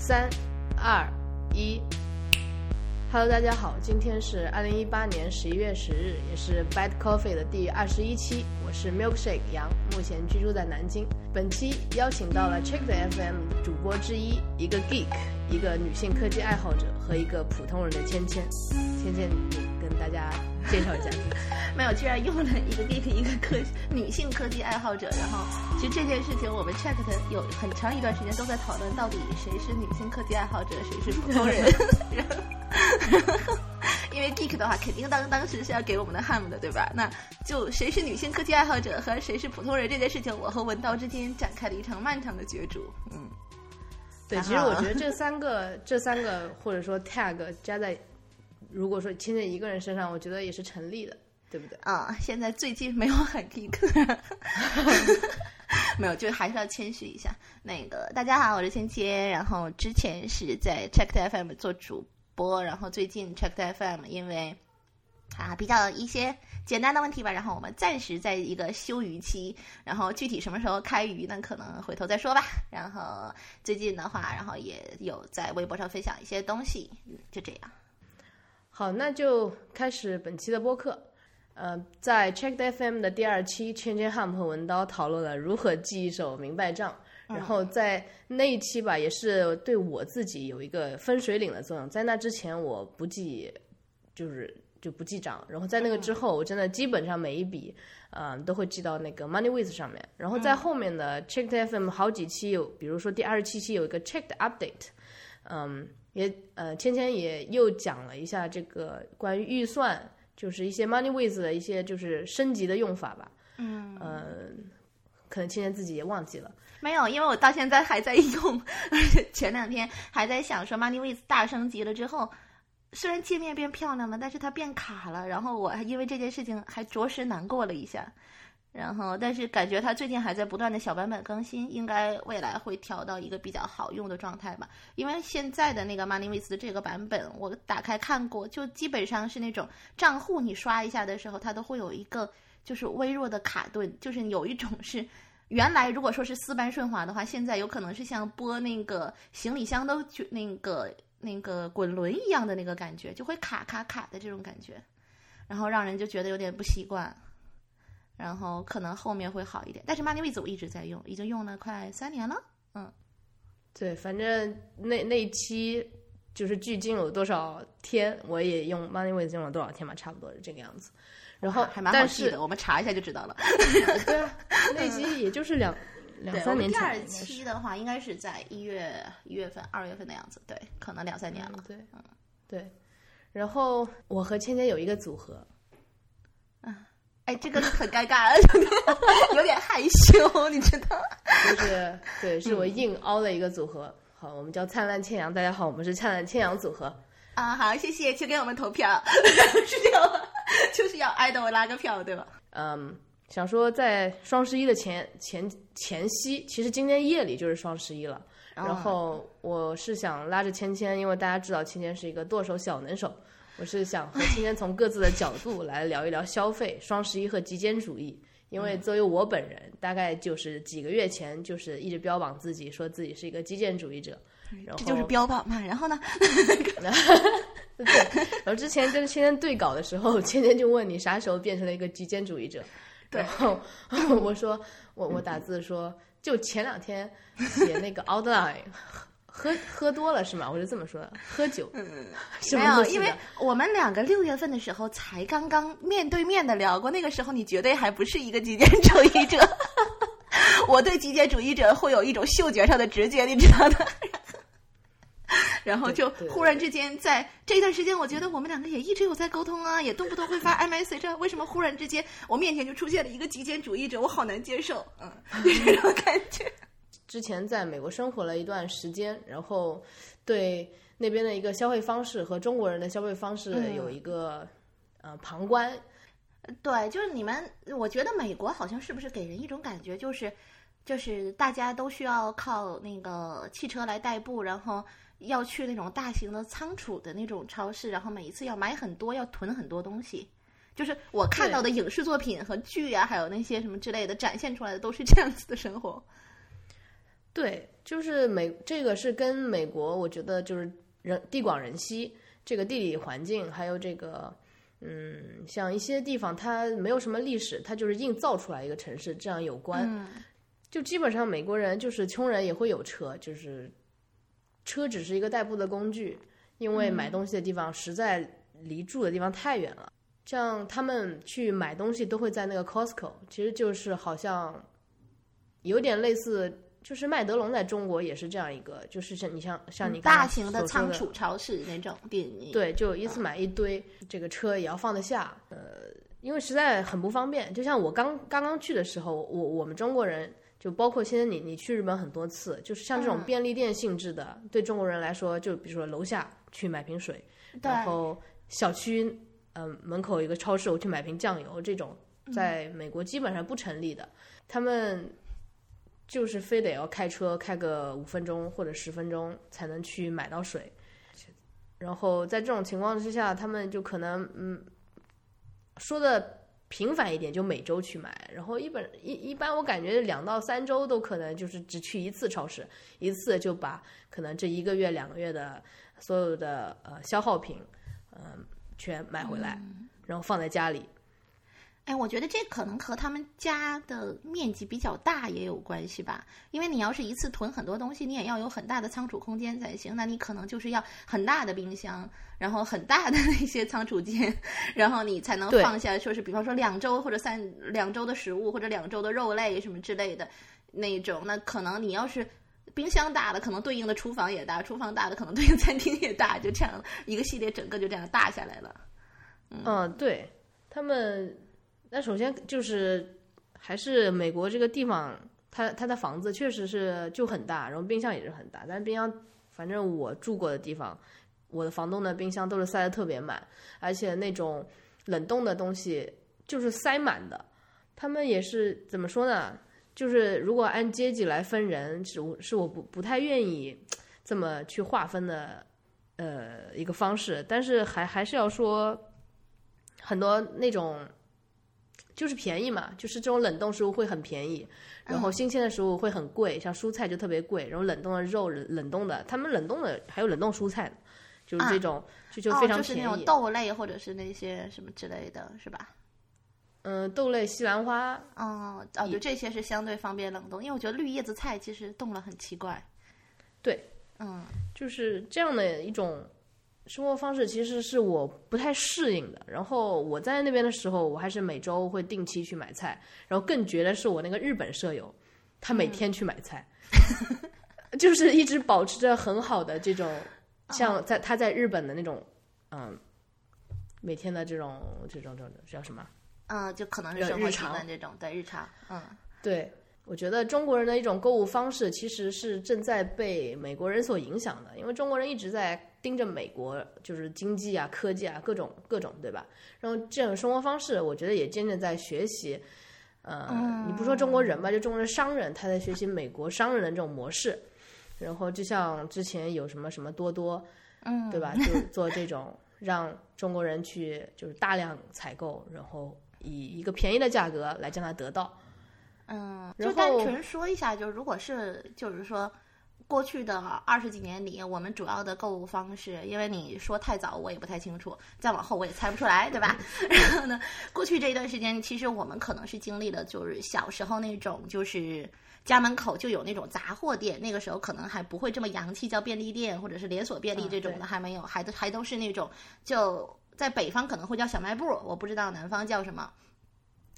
三、二、一。Hello，大家好，今天是二零一八年十一月十日，也是 Bad Coffee 的第二十一期。我是 Milkshake 杨，目前居住在南京。本期邀请到了 Check 的 FM 主播之一，一个 geek，一个女性科技爱好者和一个普通人的芊芊。芊芊，你跟大家介绍一下。没有，居然用了一个 geek，一个科女性科技爱好者。然后，其实这件事情我们 Check 的有很长一段时间都在讨论，到底谁是女性科技爱好者，谁是普通人。因为 geek 的话，肯定当当时是要给我们的 ham 的，对吧？那就谁是女性科技爱好者和谁是普通人这件事情，我和文道之间展开了一场漫长的角逐。嗯，对，其实我觉得 这三个、这三个或者说 tag 加在，如果说牵在一个人身上，我觉得也是成立的，对不对？啊，现在最近没有很 geek，没有，就还是要谦虚一下。那个大家好，我是芊芊，然后之前是在 Check FM 做主。播，然后最近 Check FM 因为啊比较一些简单的问题吧，然后我们暂时在一个休渔期，然后具体什么时候开渔呢？可能回头再说吧。然后最近的话，然后也有在微博上分享一些东西，就这样。好，那就开始本期的播客。呃，在 Check FM 的第二期，圈圈 ham 和文刀讨论了如何记一手明白账。然后在那一期吧，也是对我自己有一个分水岭的作用。在那之前，我不记，就是就不记账。然后在那个之后，我真的基本上每一笔，嗯，都会记到那个 MoneyWiz 上面。然后在后面的 Checked FM 好几期有，比如说第二十七期有一个 Checked Update，嗯，也呃，芊芊也又讲了一下这个关于预算，就是一些 MoneyWiz 的一些就是升级的用法吧。嗯，嗯，可能芊芊自己也忘记了。没有，因为我到现在还在用，而且前两天还在想说，MoneyWiz 大升级了之后，虽然界面变漂亮了，但是它变卡了。然后我还因为这件事情还着实难过了一下。然后，但是感觉它最近还在不断的小版本更新，应该未来会调到一个比较好用的状态吧。因为现在的那个 MoneyWiz 的这个版本，我打开看过，就基本上是那种账户你刷一下的时候，它都会有一个就是微弱的卡顿，就是有一种是。原来如果说是丝般顺滑的话，现在有可能是像拨那个行李箱都就那个那个滚轮一样的那个感觉，就会卡卡卡的这种感觉，然后让人就觉得有点不习惯，然后可能后面会好一点。但是 MoneyWiz 我一直在用，已经用了快三年了。嗯，对，反正那那一期就是距今有多少天，我也用 MoneyWiz 用了多少天嘛，差不多是这个样子。然后还蛮好记的，我们查一下就知道了。对啊，那期也就是两两三年前。第二期的话，应该是在一月一月份、二月份的样子。对，可能两三年了。对，嗯，对。然后我和芊芊有一个组合。嗯，哎，这个很尴尬，有点害羞，你知道？就是对，是我硬凹的一个组合。好，我们叫灿烂千阳。大家好，我们是灿烂千阳组合。啊，好，谢谢，请给我们投票，是这样吗？就是要挨着我拉个票，对吧？嗯，想说在双十一的前前前夕，其实今天夜里就是双十一了。然后我是想拉着芊芊，因为大家知道芊芊是一个剁手小能手，我是想和芊芊从各自的角度来聊一聊消费、双十一和极简主义。因为作为我本人，大概就是几个月前就是一直标榜自己，说自己是一个极简主义者。这就是标榜嘛，然后呢？对，然后之前跟芊芊对稿的时候，芊芊就问你啥时候变成了一个极简主义者，然后 我说我我打字说就前两天写那个 outline，喝喝多了是吗？我是这么说的，喝酒，嗯没有，因为我们两个六月份的时候才刚刚面对面的聊过，那个时候你绝对还不是一个极简主义者，我对极简主义者会有一种嗅觉上的直觉，你知道的。然后就忽然之间，在这段时间，我觉得我们两个也一直有在沟通啊，也动不动会发 message。为什么忽然之间我面前就出现了一个极简主义者？我好难接受，嗯，这种感觉。之前在美国生活了一段时间，然后对那边的一个消费方式和中国人的消费方式有一个呃旁观。对，就是你们，我觉得美国好像是不是给人一种感觉，就是就是大家都需要靠那个汽车来代步，然后。要去那种大型的仓储的那种超市，然后每一次要买很多，要囤很多东西。就是我看到的影视作品和剧啊，还有那些什么之类的展现出来的，都是这样子的生活。对，就是美这个是跟美国，我觉得就是人地广人稀，这个地理环境，还有这个，嗯，像一些地方它没有什么历史，它就是硬造出来一个城市，这样有关。就基本上美国人就是穷人也会有车，就是车只是一个代步的工具，因为买东西的地方实在离住的地方太远了。像他们去买东西都会在那个 Costco，其实就是好像有点类似，就是麦德龙在中国也是这样一个，就是像你像像你大型的仓储超市那种店，对，就一次买一堆，这个车也要放得下，呃，因为实在很不方便。就像我刚刚刚去的时候，我我们中国人。就包括现在你你去日本很多次，就是像这种便利店性质的，对中国人来说，就比如说楼下去买瓶水，然后小区嗯门口一个超市我去买瓶酱油，这种在美国基本上不成立的，他们就是非得要开车开个五分钟或者十分钟才能去买到水，然后在这种情况之下，他们就可能嗯说的。频繁一点就每周去买，然后一本一一般我感觉两到三周都可能就是只去一次超市，一次就把可能这一个月两个月的所有的呃消耗品，嗯全买回来，然后放在家里。哎，我觉得这可能和他们家的面积比较大也有关系吧。因为你要是一次囤很多东西，你也要有很大的仓储空间才行。那你可能就是要很大的冰箱，然后很大的 那些仓储间，然后你才能放下，说是比方说两周或者三两周的食物或者两周的肉类什么之类的那种。那可能你要是冰箱大了，可能对应的厨房也大；厨房大的，可能对应餐厅也大。就这样一个系列，整个就这样大下来了。嗯，对他们。那首先就是还是美国这个地方，它它的房子确实是就很大，然后冰箱也是很大。但是冰箱，反正我住过的地方，我的房东的冰箱都是塞的特别满，而且那种冷冻的东西就是塞满的。他们也是怎么说呢？就是如果按阶级来分人，是是我不不太愿意这么去划分的，呃，一个方式。但是还还是要说很多那种。就是便宜嘛，就是这种冷冻食物会很便宜，然后新鲜的食物会很贵，像蔬菜就特别贵，然后冷冻的肉、冷冻的，他们冷冻的还有冷冻蔬菜，就是这种就就非常便宜。就是那种豆类或者是那些什么之类的，是吧？嗯，豆类、西兰花，哦哦，就这些是相对方便冷冻，因为我觉得绿叶子菜其实冻了很奇怪。对，嗯，就是这样的一种。生活方式其实是我不太适应的。然后我在那边的时候，我还是每周会定期去买菜。然后更绝的是我那个日本舍友，他每天去买菜，就是一直保持着很好的这种，像在他在日本的那种，嗯，每天的这种这种这种叫什么？嗯，就可能是生活习惯这种对日常，嗯，对。我觉得中国人的一种购物方式其实是正在被美国人所影响的，因为中国人一直在盯着美国，就是经济啊、科技啊各种各种，对吧？然后这种生活方式，我觉得也渐渐在学习。呃，你不说中国人吧，就中国的商人，他在学习美国商人的这种模式。然后就像之前有什么什么多多，嗯，对吧？就做这种让中国人去就是大量采购，然后以一个便宜的价格来将它得到。嗯，就单纯说一下，就是如果是就是说，过去的二十几年里，我们主要的购物方式，因为你说太早，我也不太清楚；再往后，我也猜不出来，对吧？然后呢，过去这一段时间，其实我们可能是经历了，就是小时候那种，就是家门口就有那种杂货店，那个时候可能还不会这么洋气，叫便利店或者是连锁便利这种的，还没有，还都还都是那种，就在北方可能会叫小卖部，我不知道南方叫什么。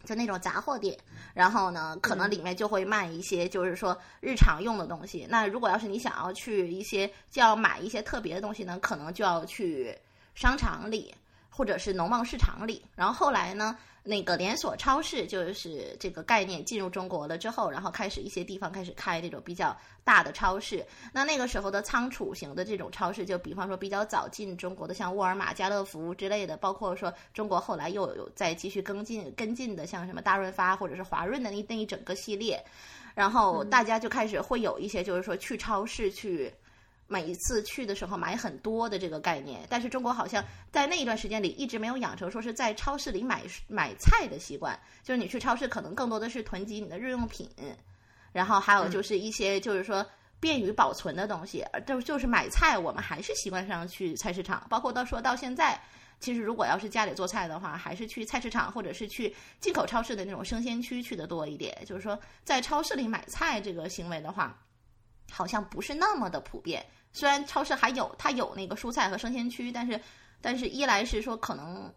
就那种杂货店，然后呢，可能里面就会卖一些，就是说日常用的东西。那如果要是你想要去一些，就要买一些特别的东西呢，可能就要去商场里或者是农贸市场里。然后后来呢？那个连锁超市就是这个概念进入中国了之后，然后开始一些地方开始开那种比较大的超市。那那个时候的仓储型的这种超市，就比方说比较早进中国的，像沃尔玛、家乐福之类的，包括说中国后来又有再继续跟进跟进的，像什么大润发或者是华润的那那一整个系列。然后大家就开始会有一些，就是说去超市去。每一次去的时候买很多的这个概念，但是中国好像在那一段时间里一直没有养成说是在超市里买买菜的习惯，就是你去超市可能更多的是囤积你的日用品，然后还有就是一些就是说便于保存的东西，就就是买菜，我们还是习惯上去菜市场，包括到说到现在，其实如果要是家里做菜的话，还是去菜市场或者是去进口超市的那种生鲜区去的多一点。就是说，在超市里买菜这个行为的话，好像不是那么的普遍。虽然超市还有它有那个蔬菜和生鲜区，但是但是一来是说可能。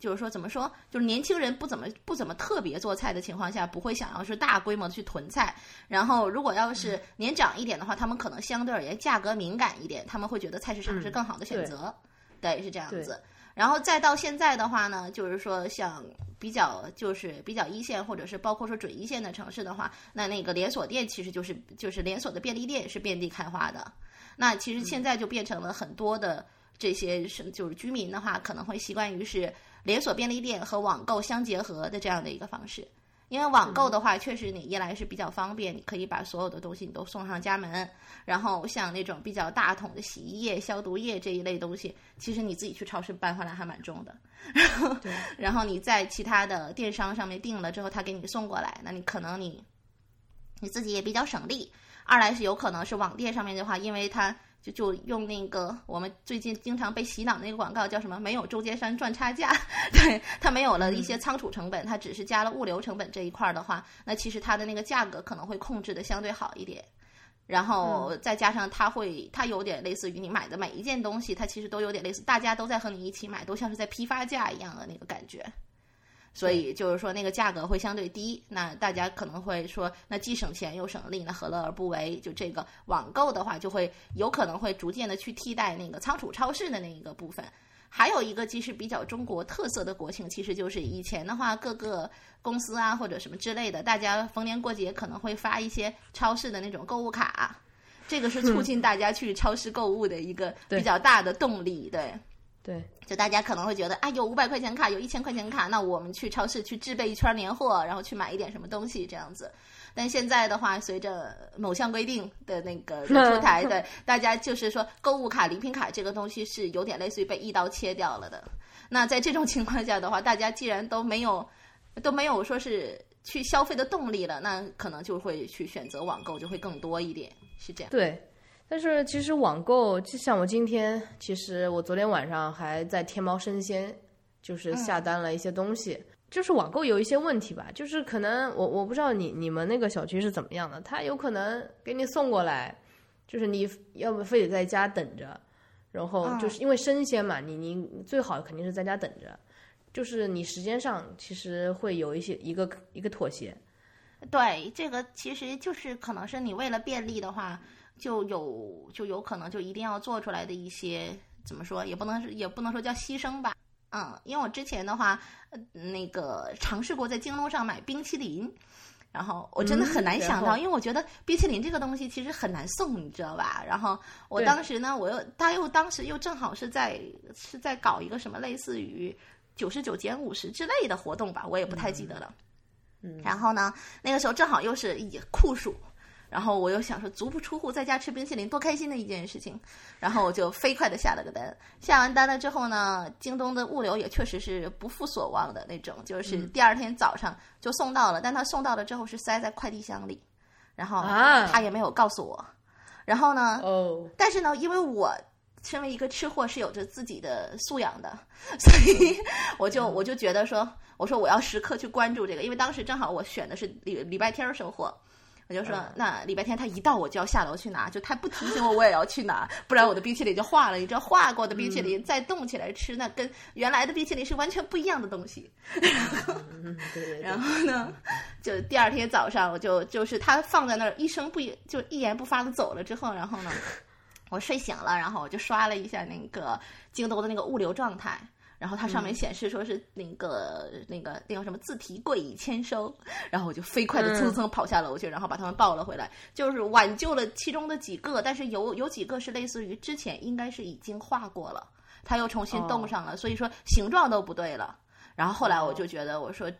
就是说，怎么说？就是年轻人不怎么不怎么特别做菜的情况下，不会想要是大规模的去囤菜。然后，如果要是年长一点的话，他们可能相对而言价格敏感一点，他们会觉得菜市场是更好的选择。对，是这样子。然后再到现在的话呢，就是说像比较就是比较一线或者是包括说准一线的城市的话，那那个连锁店其实就是就是连锁的便利店是遍地开花的。那其实现在就变成了很多的这些是就是居民的话，可能会习惯于是。连锁便利店和网购相结合的这样的一个方式，因为网购的话，确实你一来是比较方便，你可以把所有的东西你都送上家门。然后像那种比较大桶的洗衣液、消毒液这一类东西，其实你自己去超市搬回来还蛮重的。然后，然后你在其他的电商上面订了之后，他给你送过来，那你可能你你自己也比较省力。二来是有可能是网店上面的话，因为它。就就用那个我们最近经常被洗脑那个广告叫什么？没有中间商赚差价，对它没有了一些仓储成本，它只是加了物流成本这一块的话，那其实它的那个价格可能会控制的相对好一点。然后再加上它会，它有点类似于你买的每一件东西，它其实都有点类似，大家都在和你一起买，都像是在批发价一样的那个感觉。所以就是说，那个价格会相对低，那大家可能会说，那既省钱又省力，那何乐而不为？就这个网购的话，就会有可能会逐渐的去替代那个仓储超市的那一个部分。还有一个其实比较中国特色的国情，其实就是以前的话，各个公司啊或者什么之类的，大家逢年过节可能会发一些超市的那种购物卡，这个是促进大家去超市购物的一个比较大的动力，对。对，就大家可能会觉得，哎，有五百块钱卡，有一千块钱卡，那我们去超市去置备一圈年货，然后去买一点什么东西这样子。但现在的话，随着某项规定的那个 出台，对大家就是说，购物卡、礼品卡这个东西是有点类似于被一刀切掉了的。那在这种情况下的话，大家既然都没有都没有说是去消费的动力了，那可能就会去选择网购，就会更多一点，是这样。对。但是其实网购，就像我今天，其实我昨天晚上还在天猫生鲜，就是下单了一些东西。就是网购有一些问题吧，就是可能我我不知道你你们那个小区是怎么样的，他有可能给你送过来，就是你要不非得在家等着，然后就是因为生鲜嘛，你你最好肯定是在家等着，就是你时间上其实会有一些一个一个妥协。对，这个其实就是可能是你为了便利的话。就有就有可能就一定要做出来的一些怎么说也不能也不能说叫牺牲吧，嗯，因为我之前的话，那个尝试过在京东上买冰淇淋，然后我真的很难想到，因为我觉得冰淇淋这个东西其实很难送，你知道吧？然后我当时呢，我又他又当时又正好是在是在搞一个什么类似于九十九减五十之类的活动吧，我也不太记得了。嗯，然后呢，那个时候正好又是酷暑。然后我又想说，足不出户在家吃冰淇淋，多开心的一件事情。然后我就飞快的下了个单。下完单了之后呢，京东的物流也确实是不负所望的那种，就是第二天早上就送到了。但他送到了之后是塞在快递箱里，然后他也没有告诉我。然后呢，哦，但是呢，因为我身为一个吃货是有着自己的素养的，所以我就我就觉得说，我说我要时刻去关注这个，因为当时正好我选的是礼礼拜天收货。我就说，那礼拜天他一到，我就要下楼去拿，就他不提醒我，我也要去拿，不然我的冰淇淋就化了。你知道，化过的冰淇淋再冻起来吃，那跟原来的冰淇淋是完全不一样的东西。然后呢，就第二天早上，我就就是他放在那儿，一声不就一言不发的走了之后，然后呢，我睡醒了，然后我就刷了一下那个京东的那个物流状态。然后它上面显示说是那个那个那个什么自提柜已签收，然后我就飞快的蹭蹭跑下楼去，然后把他们抱了回来，就是挽救了其中的几个，但是有有几个是类似于之前应该是已经画过了，他又重新冻上了，所以说形状都不对了。然后后来我就觉得我说，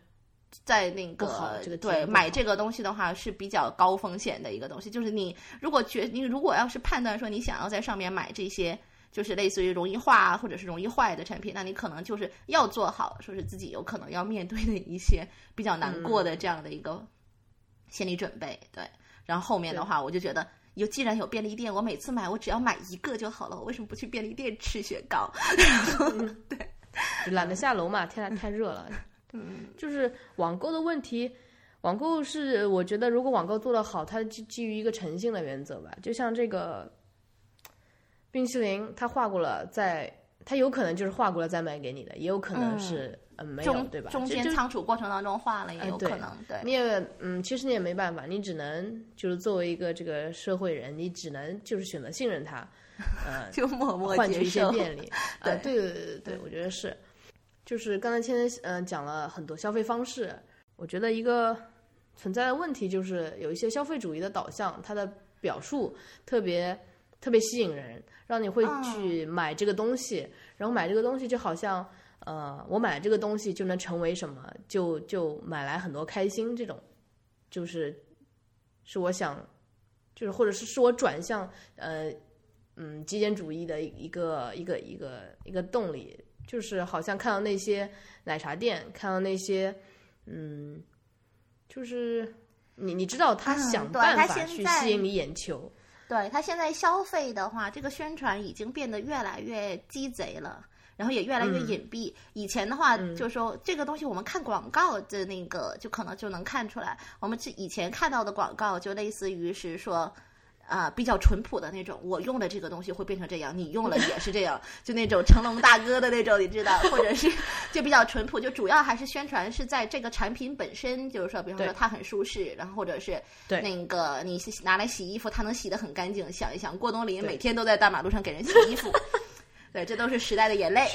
在那个对买这个东西的话是比较高风险的一个东西，就是你如果觉你如果要是判断说你想要在上面买这些。就是类似于容易化或者是容易坏的产品，那你可能就是要做好，说是自己有可能要面对的一些比较难过的这样的一个心理准备，对。然后后面的话，我就觉得有既然有便利店，我每次买我只要买一个就好了，我为什么不去便利店吃雪糕？对，就懒得下楼嘛，天太热了。嗯，就是网购的问题，网购是我觉得如果网购做得好，它基基于一个诚信的原则吧。就像这个冰淇淋，它化过了再，它有可能就是化过了再卖给你的，也有可能是嗯没有，对吧？中间仓储过程当中化了也有可能，对。你也嗯，其实你也没办法，你只能就是作为一个这个社会人，你只能就是选择信任他，呃，就默默接换取一些。便利。呃，对对对对对，我觉得是，就是刚才芊芊嗯讲了很多消费方式，我觉得一个存在的问题就是有一些消费主义的导向，它的表述特别特别吸引人，让你会去买这个东西，然后买这个东西就好像呃，我买这个东西就能成为什么，就就买来很多开心，这种就是是我想，就是或者是是我转向呃嗯极简主义的一个一个一个一个动力，就是好像看到那些奶茶店，看到那些嗯，就是你你知道他嗯想办法去吸引你眼球，对他现在消费的话，这个宣传已经变得越来越鸡贼了。然后也越来越嗯隐蔽。以前的话，就是说这个东西我们看广告的那个，就可能就能看出来。我们是以前看到的广告，就类似于是说，啊、比较淳朴的那种。我用的这个东西会变成这样，你用了 也是这样，就那种成龙大哥的那种，你知道，或者是 就比较淳朴，就主要还是宣传是在这个产品本身，就是说，比方说它很舒适，然后或者是对那个你拿来洗衣服，它能洗得很干净。想一想，郭冬临每天都在大马路上给人洗衣服。对，这都是时代的眼泪。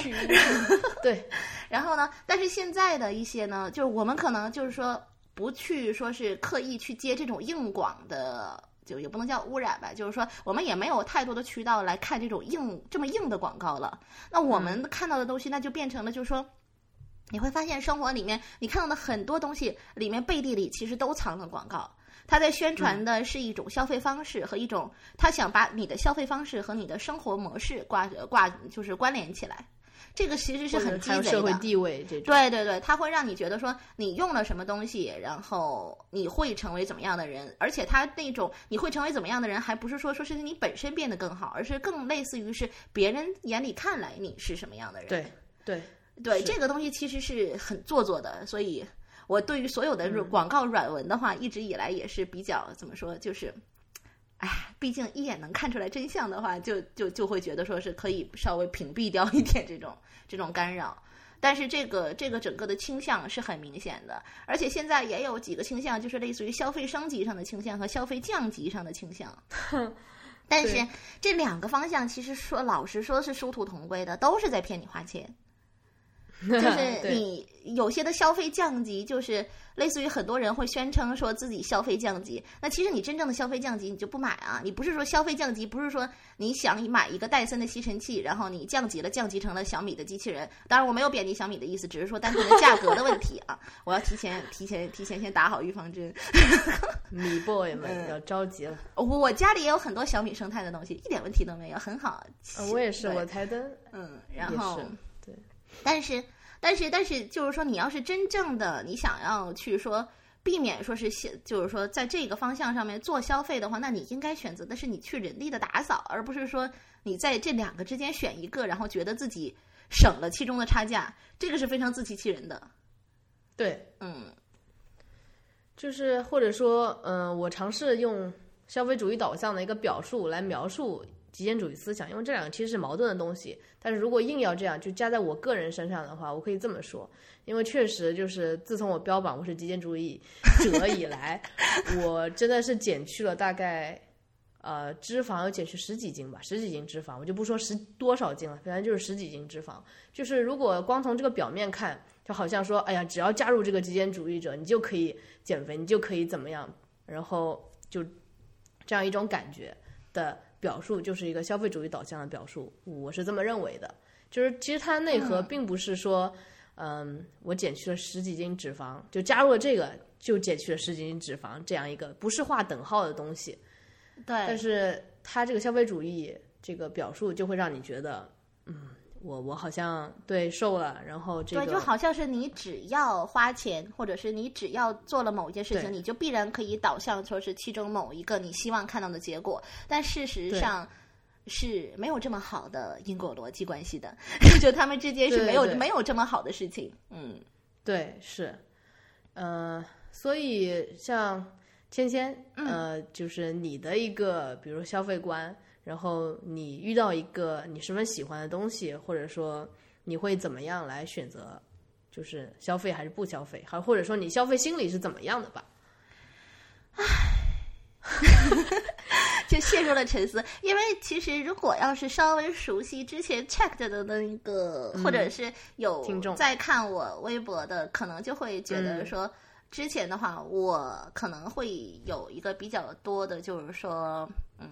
对，然后呢，但是现在的一些呢，就是我们可能就是说不去说是刻意去接这种硬广的。就也不能叫污染吧，就是说我们也没有太多的渠道来看这种硬这么硬的广告了。那我们看到的东西，那就变成了就是说，你会发现生活里面你看到的很多东西里面背地里其实都藏了广告。他在宣传的是一种消费方式和一种他想把你的消费方式和你的生活模式挂挂就是关联起来。这个其实是很鸡贼的社会的。地位这种。对对对，它会让你觉得说你用了什么东西，然后你会成为怎么样的人，而且它那种你会成为怎么样的人，还不是说说是你本身变得更好，而是更类似于是别人眼里看来你是什么样的人。对对对，这个东西其实是很做作的，所以我对于所有的嗯广告软文的话，一直以来也是比较怎么说，就是。哎，毕竟一眼能看出来真相的话，就就就会觉得说是可以稍微屏蔽掉一点这种 这种干扰。但是这个这个整个的倾向是很明显的，而且现在也有几个倾向，就是类似于消费升级上的倾向和消费降级上的倾向。但是这两个方向其实说老实说是殊途同归的，都是在骗你花钱。就是 你有些的消费降级，就是类似于很多人会宣称说自己消费降级，那其实你真正的消费降级你就不买啊，你不是说消费降级，不是说你想买一个戴森的吸尘器，然后你降级了，降级成了小米的机器人。当然我没有贬低小米的意思，只是说单纯的价格的问题啊，我要提前提前提前先打好预防针。米 boy 们嗯要着急了。我我家里也有很多小米生态的东西，一点问题都没有，很好。呃我也是，我台灯嗯，然后对。但是，但是，但是，就是说，你要是真正的你想要去说避免说是消，就是说在这个方向上面做消费的话，那你应该选择的是你去人力的打扫，而不是说你在这两个之间选一个，然后觉得自己省了其中的差价，这个是非常自欺欺人的。对，嗯就是或者说，嗯、我尝试用消费主义导向的一个表述来描述极简主义思想，因为这两个其实是矛盾的东西。但是如果硬要这样就加在我个人身上的话，我可以这么说，因为确实就是自从我标榜我是极简主义者以来，我真的是减去了大概。呃，脂肪要减去十几斤吧，十几斤脂肪，我就不说十多少斤了，反正就是十几斤脂肪。就是如果光从这个表面看，就好像说，哎呀，只要加入这个极简主义者，你就可以减肥，你就可以怎么样，然后就这样一种感觉的表述，就是一个消费主义导向的表述，我是这么认为的。就是其实它内核并不是说，嗯，我减去了十几斤脂肪，就加入了这个就减去了十几斤脂肪这样一个不是划等号的东西。对，但是它这个消费主义这个表述就会让你觉得，嗯，我我好像对瘦了，然后这个对，就好像是你只要花钱，或者是你只要做了某一件事情，你就必然可以导向说是其中某一个你希望看到的结果。但事实上是没有这么好的因果逻辑关系的，就他们之间是没有对没有这么好的事情。嗯对是，呃，所以像芊芊，嗯呃，就是你的一个比如消费观，然后你遇到一个你十分喜欢的东西，或者说你会怎么样来选择，就是消费还是不消费，还或者说你消费心理是怎么样的吧？唉 就陷入了沉思。因为其实如果要是稍微熟悉之前 checked 的那个，或者是有嗯听众在看我微博的，可能就会觉得嗯说。之前的话，我可能会有一个比较多的，就是说，嗯，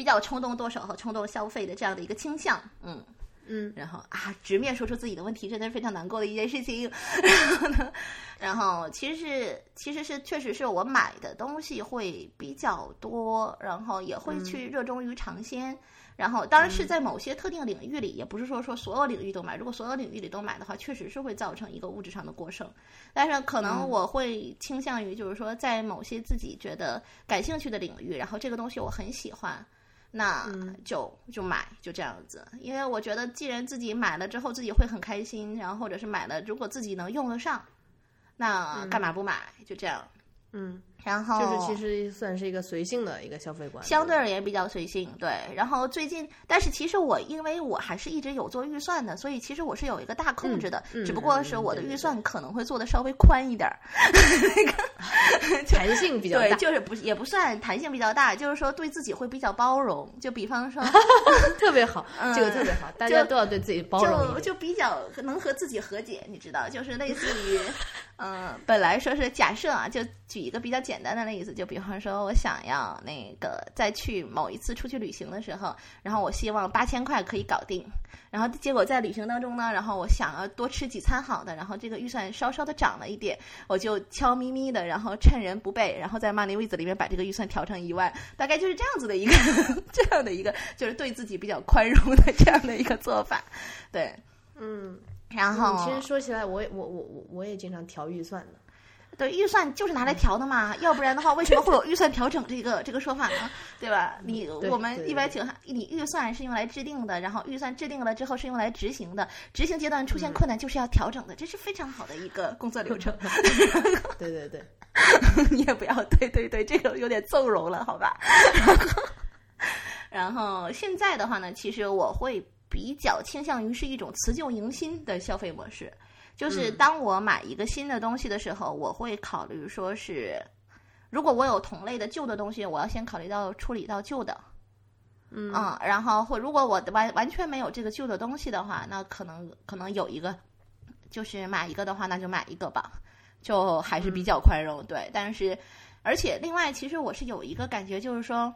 比较冲动剁手和冲动消费的这样的一个倾向，嗯嗯，然后啊，直面说出自己的问题，真的是非常难过的一件事情。然后呢，然后其实是其实是确实是我买的东西会比较多，然后也会去热衷于尝鲜。然后，当然是在某些特定领域里，也不是说说所有领域都买。如果所有领域里都买的话，确实是会造成一个物质上的过剩。但是可能我会倾向于，就是说，在某些自己觉得感兴趣的领域，然后这个东西我很喜欢，那就就买，就这样子。因为我觉得，既然自己买了之后自己会很开心，然后或者是买了，如果自己能用得上，那干嘛不买？就这样。嗯，然后就是其实算是一个随性的一个消费观，相对而言比较随性，对。然后最近，但是其实我因为我还是一直有做预算的，所以其实我是有一个大控制的，嗯嗯只不过是我的预算可能会做的稍微宽一点儿。弹性比较对，大，就是不也不算弹性比较大，就是说对自己会比较包容。就比方说，特别好，嗯这个特别好，大家都要对自己包容。就就比较能和自己和解，你知道，就是类似于，嗯、本来说是假设啊，就举一个比较简单的例子，就比方说我想要那个再去某一次出去旅行的时候，然后我希望八千块可以搞定，然后结果在旅行当中呢，然后我想要多吃几餐好的，然后这个预算稍稍的涨了一点，我就悄咪咪的，然后趁人不备，然后在 Money With 里面把这个预算调成一万，大概就是这样子的一个 这样的一个，就是对自己比较宽容的这样的一个做法，对。嗯，然后、嗯其实说起来，我也我我我我也经常调预算的。对预算就是拿来调的嘛，要不然的话，为什么会有 预算调整这个这个说法呢？对吧？你我们一般情况，你预算是用来制定的，然后预算制定了之后是用来执行的，执行阶段出现困难就是要调整的，这是非常好的一个工作流程。对对对，你也不要对对对，这个有点纵容了，好吧？然后现在的话呢，其实我会比较倾向于是一种辞旧迎新的消费模式，就是当我买一个新的东西的时候，我会考虑说是，如果我有同类的旧的东西，我要先考虑到处理到旧的。嗯然后或如果我完完全没有这个旧的东西的话，那可能可能有一个，就是买一个的话，那就买一个吧，就还是比较宽容，对。但是，而且另外，其实我是有一个感觉，就是说，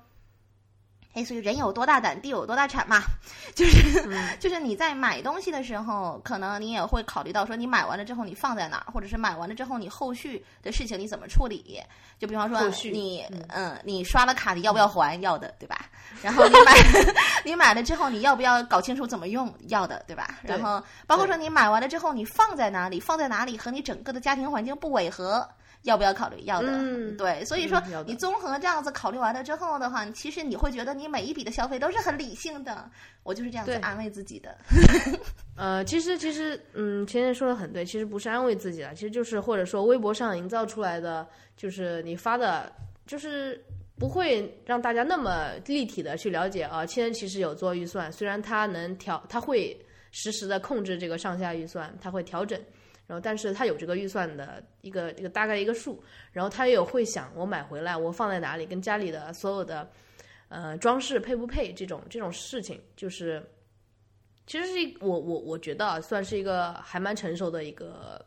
类似于人有多大胆，地有多大产嘛，就是、就是你在买东西的时候，可能你也会考虑到说，你买完了之后你放在哪儿，或者是买完了之后你后续的事情你怎么处理。就比方说你嗯你刷了卡，你要不要还？要的，对吧？然后你买 你买了之后，你要不要搞清楚怎么用？要的，对吧？然后包括说你买完了之后，你放在哪里？放在哪里和你整个的家庭环境不违和？要不要考虑？要的，嗯对。所以说你综合这样子考虑完了之后的话，其实你会觉得你每一笔的消费都是很理性的。我就是这样子安慰自己的。呃，其实其实，嗯，前面说的很对，其实不是安慰自己了，其实就是或者说微博上营造出来的，就是你发的，就是不会让大家那么立体的去了解啊。现在其实有做预算，虽然他能调，他会实时的控制这个上下预算，他会调整，然后但是他有这个预算的一个一个大概一个数，然后他也有会想我买回来我放在哪里，跟家里的所有的呃装饰配不配这种这种事情，就是。其实是一我我我觉得啊，算是一个还蛮成熟的一个，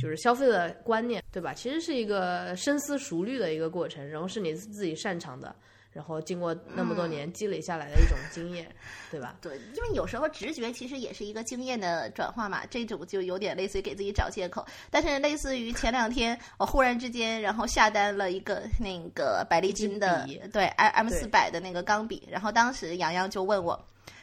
就是消费的观念，对吧？其实是一个深思熟虑的一个过程，然后是你自己擅长的，然后经过那么多年积累下来的一种经验，对吧？对，因为有时候直觉其实也是一个经验的转化嘛，这种就有点类似于给自己找借口。但是类似于前两天我忽然之间，然后下单了一个那个百丽金的对 M M 对四百的那个钢笔，然后当时洋洋就问我。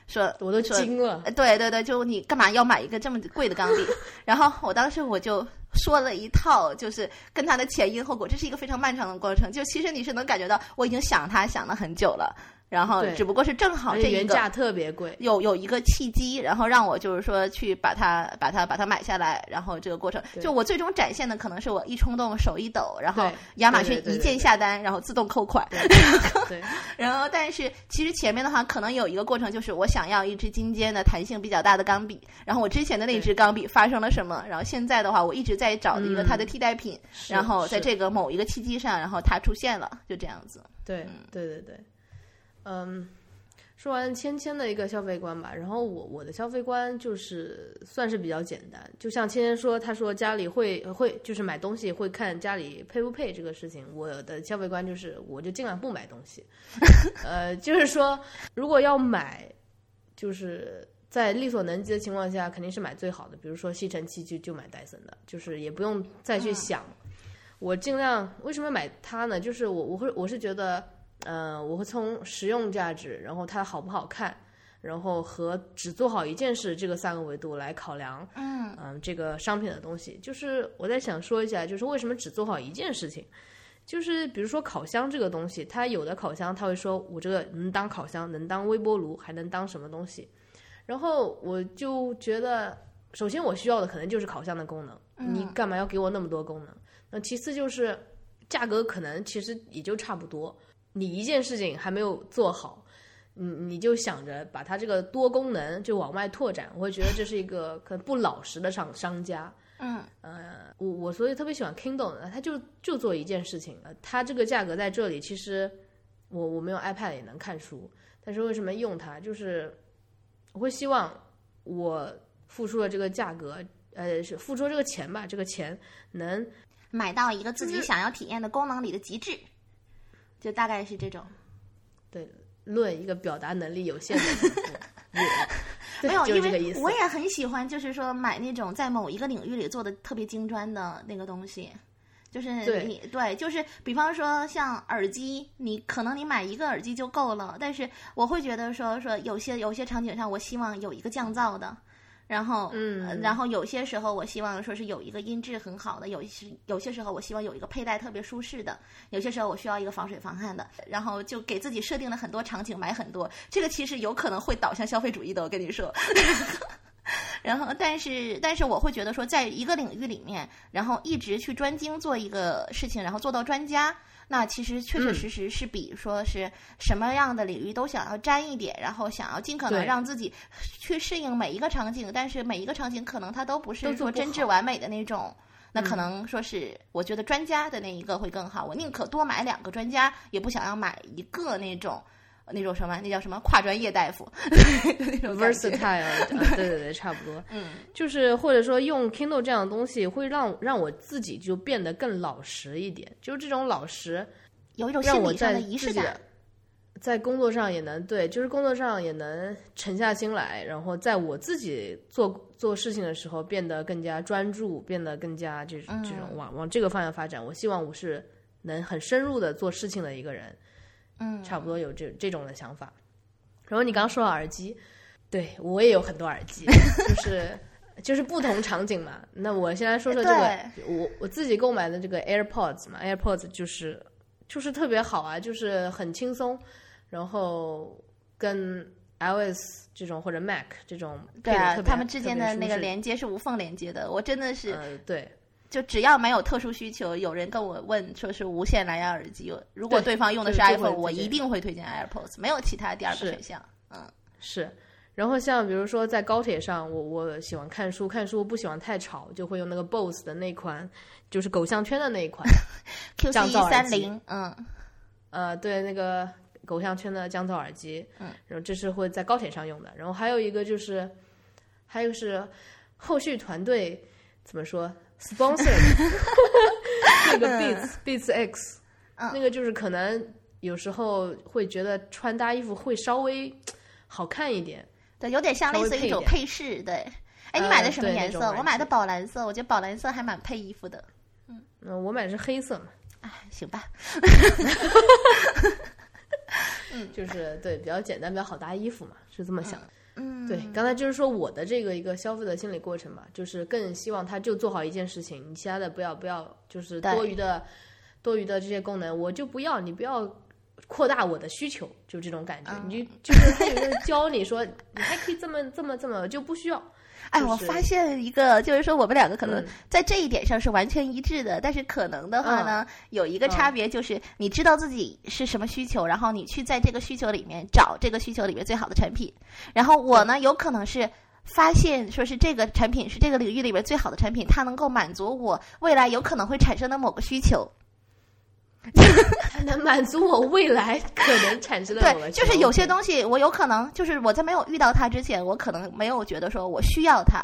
说我都惊了。呃对对对，就你干嘛要买一个这么贵的钢笔？然后我当时我就说了一套，就是跟他的前因后果，这是一个非常漫长的过程。就其实你是能感觉到，我已经想他想了很久了，然后只不过是正好这一个原价特别贵，有有一个契机，然后让我就是说去把它把它把它买下来，然后这个过程，就我最终展现的可能是我一冲动手一抖，然后亚马逊一键下单，然后自动扣款，对 然后，但是其实前面的话，可能有一个过程，就是我想要一支金尖的、弹性比较大的钢笔，然后我之前的那支钢笔发生了什么，然后现在的话，我一直在找一个它的替代品，是然后在这个某一个契机上，然后它出现了，就这样子。对对对对，嗯，说完芊芊的一个消费观吧，然后我我的消费观就是算是比较简单，就像芊芊说，她说家里会会就是买东西会看家里配不配这个事情，我的消费观就是我就尽量不买东西，呃，就是说如果要买，就是。在力所能及的情况下，肯定是买最好的。比如说吸尘器就就买戴森的，就是也不用再去想。我尽量为什么买它呢？就是我我会我是觉得，呃，我会从实用价值，然后它好不好看，然后和只做好一件事这个三个维度来考量，嗯这个商品的东西。就是我在想说一下，就是为什么只做好一件事情？就是比如说烤箱这个东西，它有的烤箱它会说我这个能当烤箱，能当微波炉，还能当什么东西？然后我就觉得，首先我需要的可能就是烤箱的功能，你干嘛要给我那么多功能？那其次就是价格可能其实也就差不多，你一件事情还没有做好，你你就想着把它这个多功能就往外拓展，我会觉得这是一个可能不老实的商商家。嗯呃，我我所以特别喜欢 Kindle 呢，它就就做一件事情，呃，它这个价格在这里，其实我我没有 iPad 也能看书，但是为什么用它？就是我会希望我付出了这个价格，呃，是付出这个钱吧，这个钱能买到一个自己想要体验的功能里的极致，就大概是这种。对论一个表达能力有限的我 没有，就因是这个意思。为我也很喜欢，就是说买那种在某一个领域里做的特别精专的那个东西。就是对你对，就是比方说像耳机，你可能你买一个耳机就够了，但是我会觉得说说有些有些场景上，我希望有一个降噪的，然后嗯然后有些时候我希望说是有一个音质很好的，有些有些时候我希望有一个佩戴特别舒适的，有些时候我需要一个防水防汗的，然后就给自己设定了很多场景，买很多，这个其实有可能会导向消费主义的，我跟你说。然后，但是，但是我会觉得说，在一个领域里面，然后一直去专精做一个事情，然后做到专家，那其实确确实实是比说是什么样的领域都想要沾一点，然后想要尽可能让自己去适应每一个场景，但是每一个场景可能它都不是说真挚完美的那种。那可能说是，我觉得专家的那一个会更好。我宁可多买两个专家，也不想要买一个那种那种什么，那叫什么跨专业大夫 那种 versatile，呃 对对对，差不多。嗯，就是或者说用 Kindle 这样的东西，会让让我自己就变得更老实一点。就是这种老实，有一种让我在心理上的仪式感。在工作上也能对，就是工作上也能沉下心来，然后在我自己做做事情的时候变得更加专注，变得更加这种这种往往这个方向发展。我希望我是能很深入的做事情的一个人，嗯，差不多有这这种的想法。然后你刚刚说到耳机，对我也有很多耳机，就是就是不同场景嘛。那我先来说说这个，我我自己购买的这个 AirPods 嘛，AirPods 就是就是特别好啊，就是很轻松，然后跟 iOS 这种或者 Mac 这种对啊，他们之间的那个连接是无缝连接的。我真的是，呃对就只要没有特殊需求，有人跟我问说是无线蓝牙耳机，如果对对方用的是 iPhone，我一定会推荐 AirPods，没有其他第二个选项。嗯，是。然后像比如说在高铁上，我我喜欢看书，看书不喜欢太吵，就会用那个 BOSS 的那款，就是狗项圈的那一款。QC 降噪耳机三零，嗯呃，对，那个狗项圈的降噪耳机，嗯，然后这是会在高铁上用的。然后还有一个就是，还有是后续团队怎么说 sponsor 那个 Beats Beats X，、嗯那个就是可能有时候会觉得穿搭衣服会稍微好看一点。对，有点像类似于一种配饰。对，哎，你呃买的什么颜色？我买的宝蓝色，我觉得宝蓝色还蛮配衣服的。嗯、我买的是黑色嘛，哎，行吧，就是对比较简单，比较好搭衣服嘛，是这么想。嗯，对，刚才就是说我的这个一个消费的心理过程嘛，就是更希望他就做好一件事情，你其他的不要不要，就是多余的多余的这些功能我就不要，你不要扩大我的需求，就这种感觉，嗯。你就就是他有人教你说你还可以这么这么这么就不需要，哎，我发现一个，就是说我们两个可能嗯在这一点上是完全一致的，但是可能的话呢，有一个差别就是你知道自己是什么需求，然后你去在这个需求里面找这个需求里面最好的产品。然后我呢，有可能是发现说是这个产品是这个领域里面最好的产品，它能够满足我未来有可能会产生的某个需求。它能满足我未来可能产生的对，就是有些。东西我有可能就是我在没有遇到它之前，我可能没有觉得说我需要它。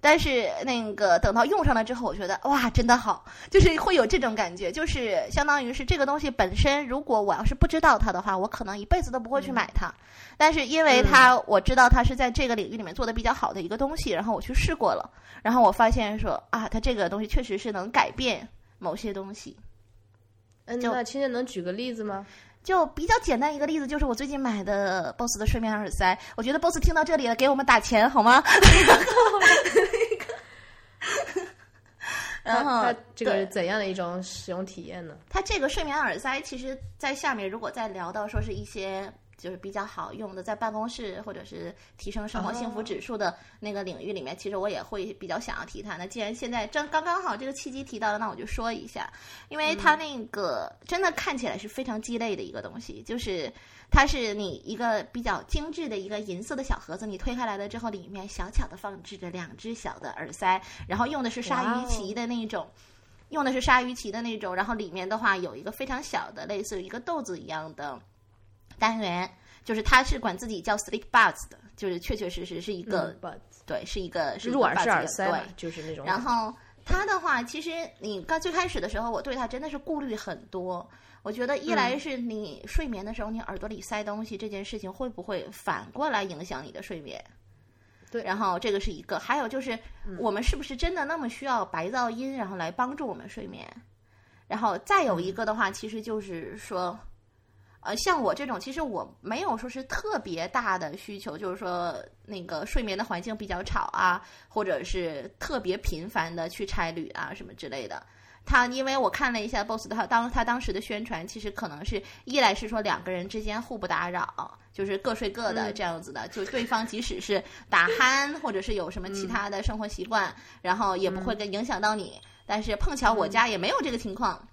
但是那个等到用上了之后，我觉得哇，真的好，就是会有这种感觉，就是相当于是这个东西本身，如果我要是不知道它的话，我可能一辈子都不会去买它。但是因为它，我知道它是在这个领域里面做的比较好的一个东西，然后我去试过了，然后我发现说啊，它这个东西确实是能改变某些东西。嗯，那亲姐能举个例子吗？就比较简单一个例子，就是我最近买的 BOSS 的睡眠耳塞。我觉得 BOSS 听到这里了，给我们打钱好吗？然后这个是怎样的一种使用体验呢？它这个睡眠耳塞，其实在下面如果再聊到说是一些就是比较好用的，在办公室或者是提升生活幸福指数的那个领域里面，其实我也会比较想要提它。那既然现在正刚刚好这个契机提到了，那我就说一下，因为它那个真的看起来是非常鸡肋的一个东西，就是。它是你一个比较精致的一个银色的小盒子，你推开来了之后，里面小巧的放置着两只小的耳塞，然后用的是鲨鱼鳍的那种，用的是鲨鱼鳍的那种，然后里面的话有一个非常小的类似于一个豆子一样的单元，就是他是管自己叫 Sleep Buds 的，就是确确实实是一个、对，是一个是一个入耳式耳塞就是那种。然后他的话，其实你刚最开始的时候，我对他真的是顾虑很多。我觉得一来是你睡眠的时候，你耳朵里塞东西这件事情会不会反过来影响你的睡眠？对然后这个是一个，还有就是我们是不是真的那么需要白噪音，然后来帮助我们睡眠？然后再有一个的话，其实就是说，呃，像我这种，其实我没有说是特别大的需求，就是说那个睡眠的环境比较吵啊，或者是特别频繁的去差旅啊什么之类的。他因为我看了一下 BOSS 他当他当时的宣传，其实可能是一来是说两个人之间互不打扰，就是各睡各的这样子的，就对方即使是打鼾或者是有什么其他的生活习惯，然后也不会跟影响到你。但是碰巧我家也没有这个情况，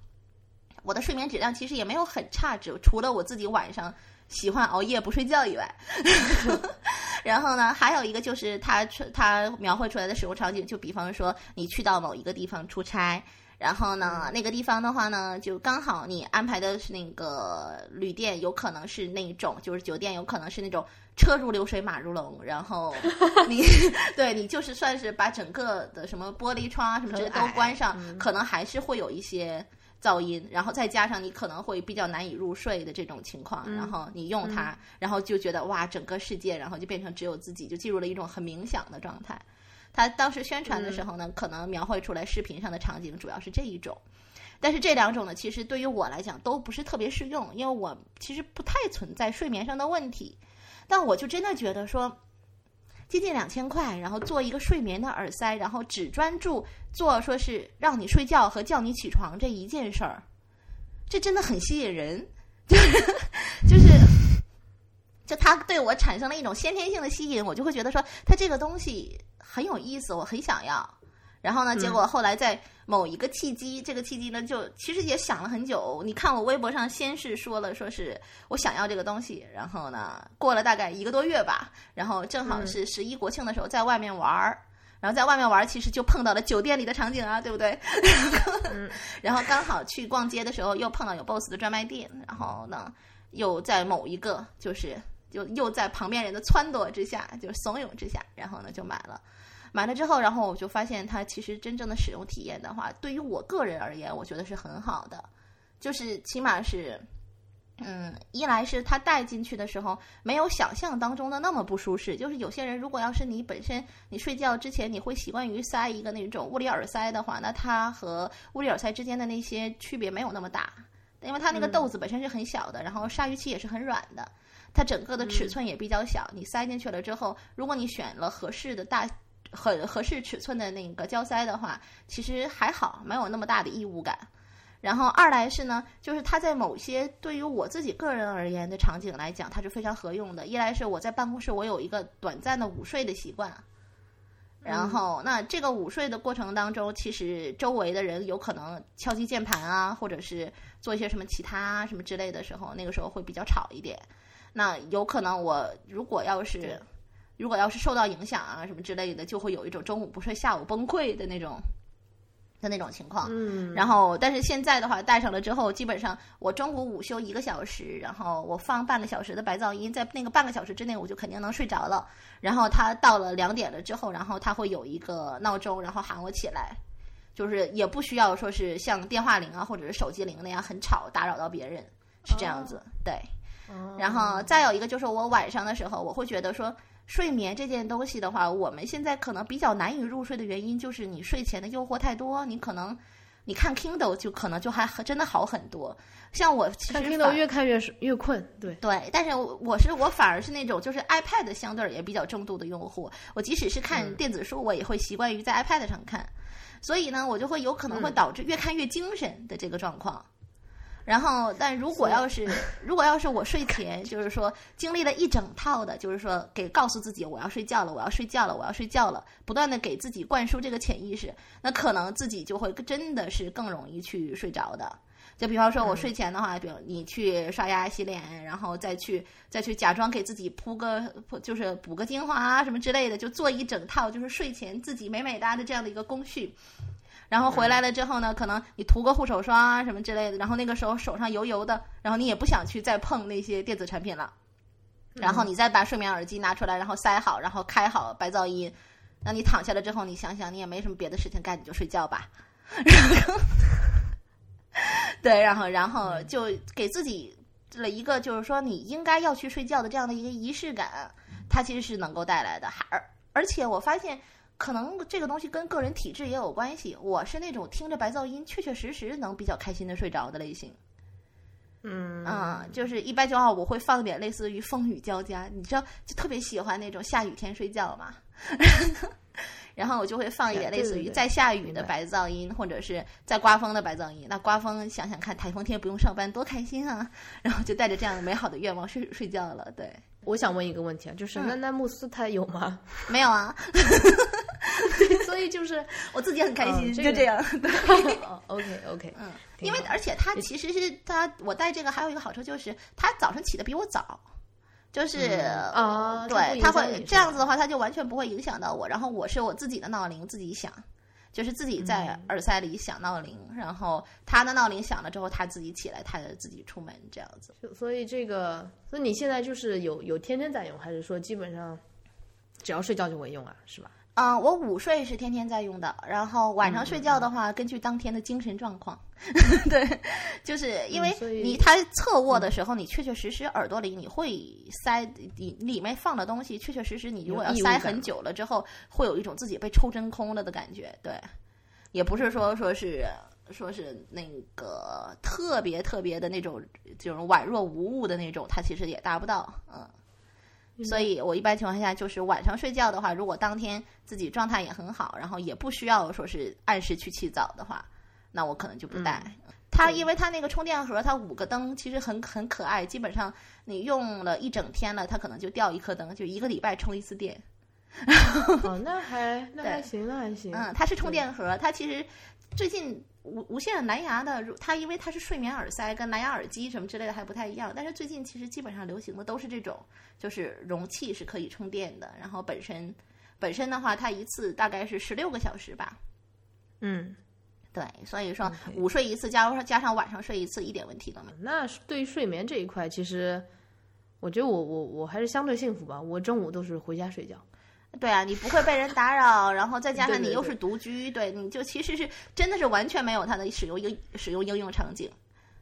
我的睡眠质量其实也没有很差，只除了我自己晚上喜欢熬夜不睡觉以外。然后呢，还有一个就是他他描绘出来的使用场景，就比方说你去到某一个地方出差。然后呢，那个地方的话呢，就刚好你安排的是那个旅店，有可能是那种，就是酒店，有可能是那种车如流水马如龙。然后 你对你就是算是把整个的什么玻璃窗啊什么这些都关上，可能还是会有一些噪音。然后再加上你可能会比较难以入睡的这种情况，然后你用它，然后就觉得哇，整个世界，然后就变成只有自己，就进入了一种很冥想的状态。他当时宣传的时候呢，可能描绘出来视频上的场景主要是这一种，但是这两种呢，其实对于我来讲都不是特别适用，因为我其实不太存在睡眠上的问题，但我就真的觉得说，接近两千块，然后做一个睡眠的耳塞，然后只专注做说是让你睡觉和叫你起床这一件事儿，这真的很吸引人，就 是就是。就他对我产生了一种先天性的吸引，我就会觉得说他这个东西很有意思，我很想要。然后呢，结果后来在某一个契机，这个契机呢，就其实也想了很久。你看我微博上先是说了，说是我想要这个东西，然后呢，过了大概一个多月吧，然后正好是十一国庆的时候在外面玩儿，然后在外面玩儿，其实就碰到了酒店里的场景啊，对不对？然后刚好去逛街的时候又碰到有 BOSS 的专卖店，然后呢，又在某一个就是。就又在旁边人的撺掇之下，就是怂恿之下，然后呢就买了。买了之后，然后我就发现它其实真正的使用体验的话，对于我个人而言，我觉得是很好的。就是起码是，嗯，一来是它戴进去的时候没有想象当中的那么不舒适。就是有些人如果要是你本身你睡觉之前你会习惯于塞一个那种物理耳塞的话，那它和物理耳塞之间的那些区别没有那么大，因为它那个豆子本身是很小的，然后鲨鱼鳍也是很软的。它整个的尺寸也比较小，你塞进去了之后，如果你选了合适的大合合适尺寸的那个胶塞的话，其实还好，没有那么大的异物感。然后二来是呢，就是它在某些对于我自己个人而言的场景来讲，它是非常合用的。一来是我在办公室我有一个短暂的午睡的习惯，然后那这个午睡的过程当中，其实周围的人有可能敲击键盘啊，或者是做一些什么其他什么之类的时候，那个时候会比较吵一点。那有可能我如果要是如果要是受到影响啊什么之类的，就会有一种中午不睡下午崩溃的那种。的那种情况，嗯，然后但是现在的话戴上了之后，基本上我中午午休一个小时，然后我放半个小时的白噪音，在那个半个小时之内，我就肯定能睡着了。然后它到了两点了之后，然后它会有一个闹钟，然后喊我起来，就是也不需要说是像电话铃啊或者是手机铃那样很吵打扰到别人，是这样子，对。然后再有一个就是我晚上的时候，我会觉得说。睡眠这件东西的话，我们现在可能比较难以入睡的原因，就是你睡前的诱惑太多。你可能你看 Kindle 就可能就还真的好很多。像我其实 Kindle 越看越越困，对对。但是我是我反而是那种就是 iPad 相对也比较重度的用户。我即使是看电子书，我也会习惯于在 iPad 上看。所以呢，我就会有可能会导致越看越精神的这个状况。然后，但如果要是 如果要是我睡前，就是说经历了一整套的，就是说给告诉自己我要睡觉了，我要睡觉了，我要睡觉了，不断的给自己灌输这个潜意识，那可能自己就会真的是更容易去睡着的。就比方说，我睡前的话，比如你去刷牙洗脸，然后再去 再去假装给自己铺个就是补个精华啊什么之类的，就做一整套就是睡前自己美美哒的这样的一个工序。然后回来了之后呢，可能你涂个护手霜啊什么之类的，然后那个时候手上油油的，然后你也不想去再碰那些电子产品了，然后你再把睡眠耳机拿出来，然后塞好，然后开好白噪音，那你躺下了之后，你想想你也没什么别的事情干，你就睡觉吧。然后，对，然后然后就给自己了一个就是说你应该要去睡觉的这样的一个仪式感，它其实是能够带来的。而而且我发现。可能这个东西跟个人体质也有关系。我是那种听着白噪音，确确实实能比较开心的睡着的类型。嗯啊，就是一般情况我会放点类似于风雨交加，你知道，就特别喜欢那种下雨天睡觉嘛。然后我就会放一点类似于在下雨的白噪音，或者是在刮风的白噪音。那刮风，想想看，台风天不用上班多开心啊！然后就带着这样的美好的愿望睡睡觉了。对，我想问一个问题啊，就是那那慕斯他有吗？没有啊。所以就是我自己很开心，就这样。OK OK，嗯，因为而且他其实是他，我带这个还有一个好处就是他早上起的比我早，就是啊，对，他会这样子的话，他就完全不会影响到我。然后我是我自己的闹铃自己响，就是自己在耳塞里响闹铃，然后他的闹铃响了之后，他自己起来，他自己出门这样子。所以这个，所以你现在就是有有天天在用，还是说基本上只要睡觉就会用啊？是吧？嗯，我午睡是天天在用的，然后晚上睡觉的话，根据当天的精神状况，对，就是因为你它侧卧的时候，你确确实实耳朵里你会塞里里面放的东西，确确实实你如果要塞很久了之后，会有一种自己被抽真空了的感觉，对，也不是说说是说是那个特别特别的那种就是宛若无物的那种，它其实也达不到，嗯。所以，我一般情况下就是晚上睡觉的话，如果当天自己状态也很好，然后也不需要说是按时去起早的话，那我可能就不带。它因为它那个充电盒，它五个灯其实很很可爱，基本上你用了一整天了，它可能就掉一颗灯，就一个礼拜充一次电。哦，那还那还行，那还行。嗯，它是充电盒，它其实最近。无无线蓝牙的，它因为它是睡眠耳塞，跟蓝牙耳机什么之类的还不太一样。但是最近其实基本上流行的都是这种，就是容器是可以充电的，然后本身本身的话，它一次大概是十六个小时吧。嗯，对，所以说午睡一次，加上加上晚上睡一次，一点问题都没有。那对于睡眠这一块，其实我觉得我我我还是相对幸福吧。我中午都是回家睡觉。对啊，你不会被人打扰，然后再加上你又是独居，对，你就其实是真的是完全没有它的使用应使用应用场景。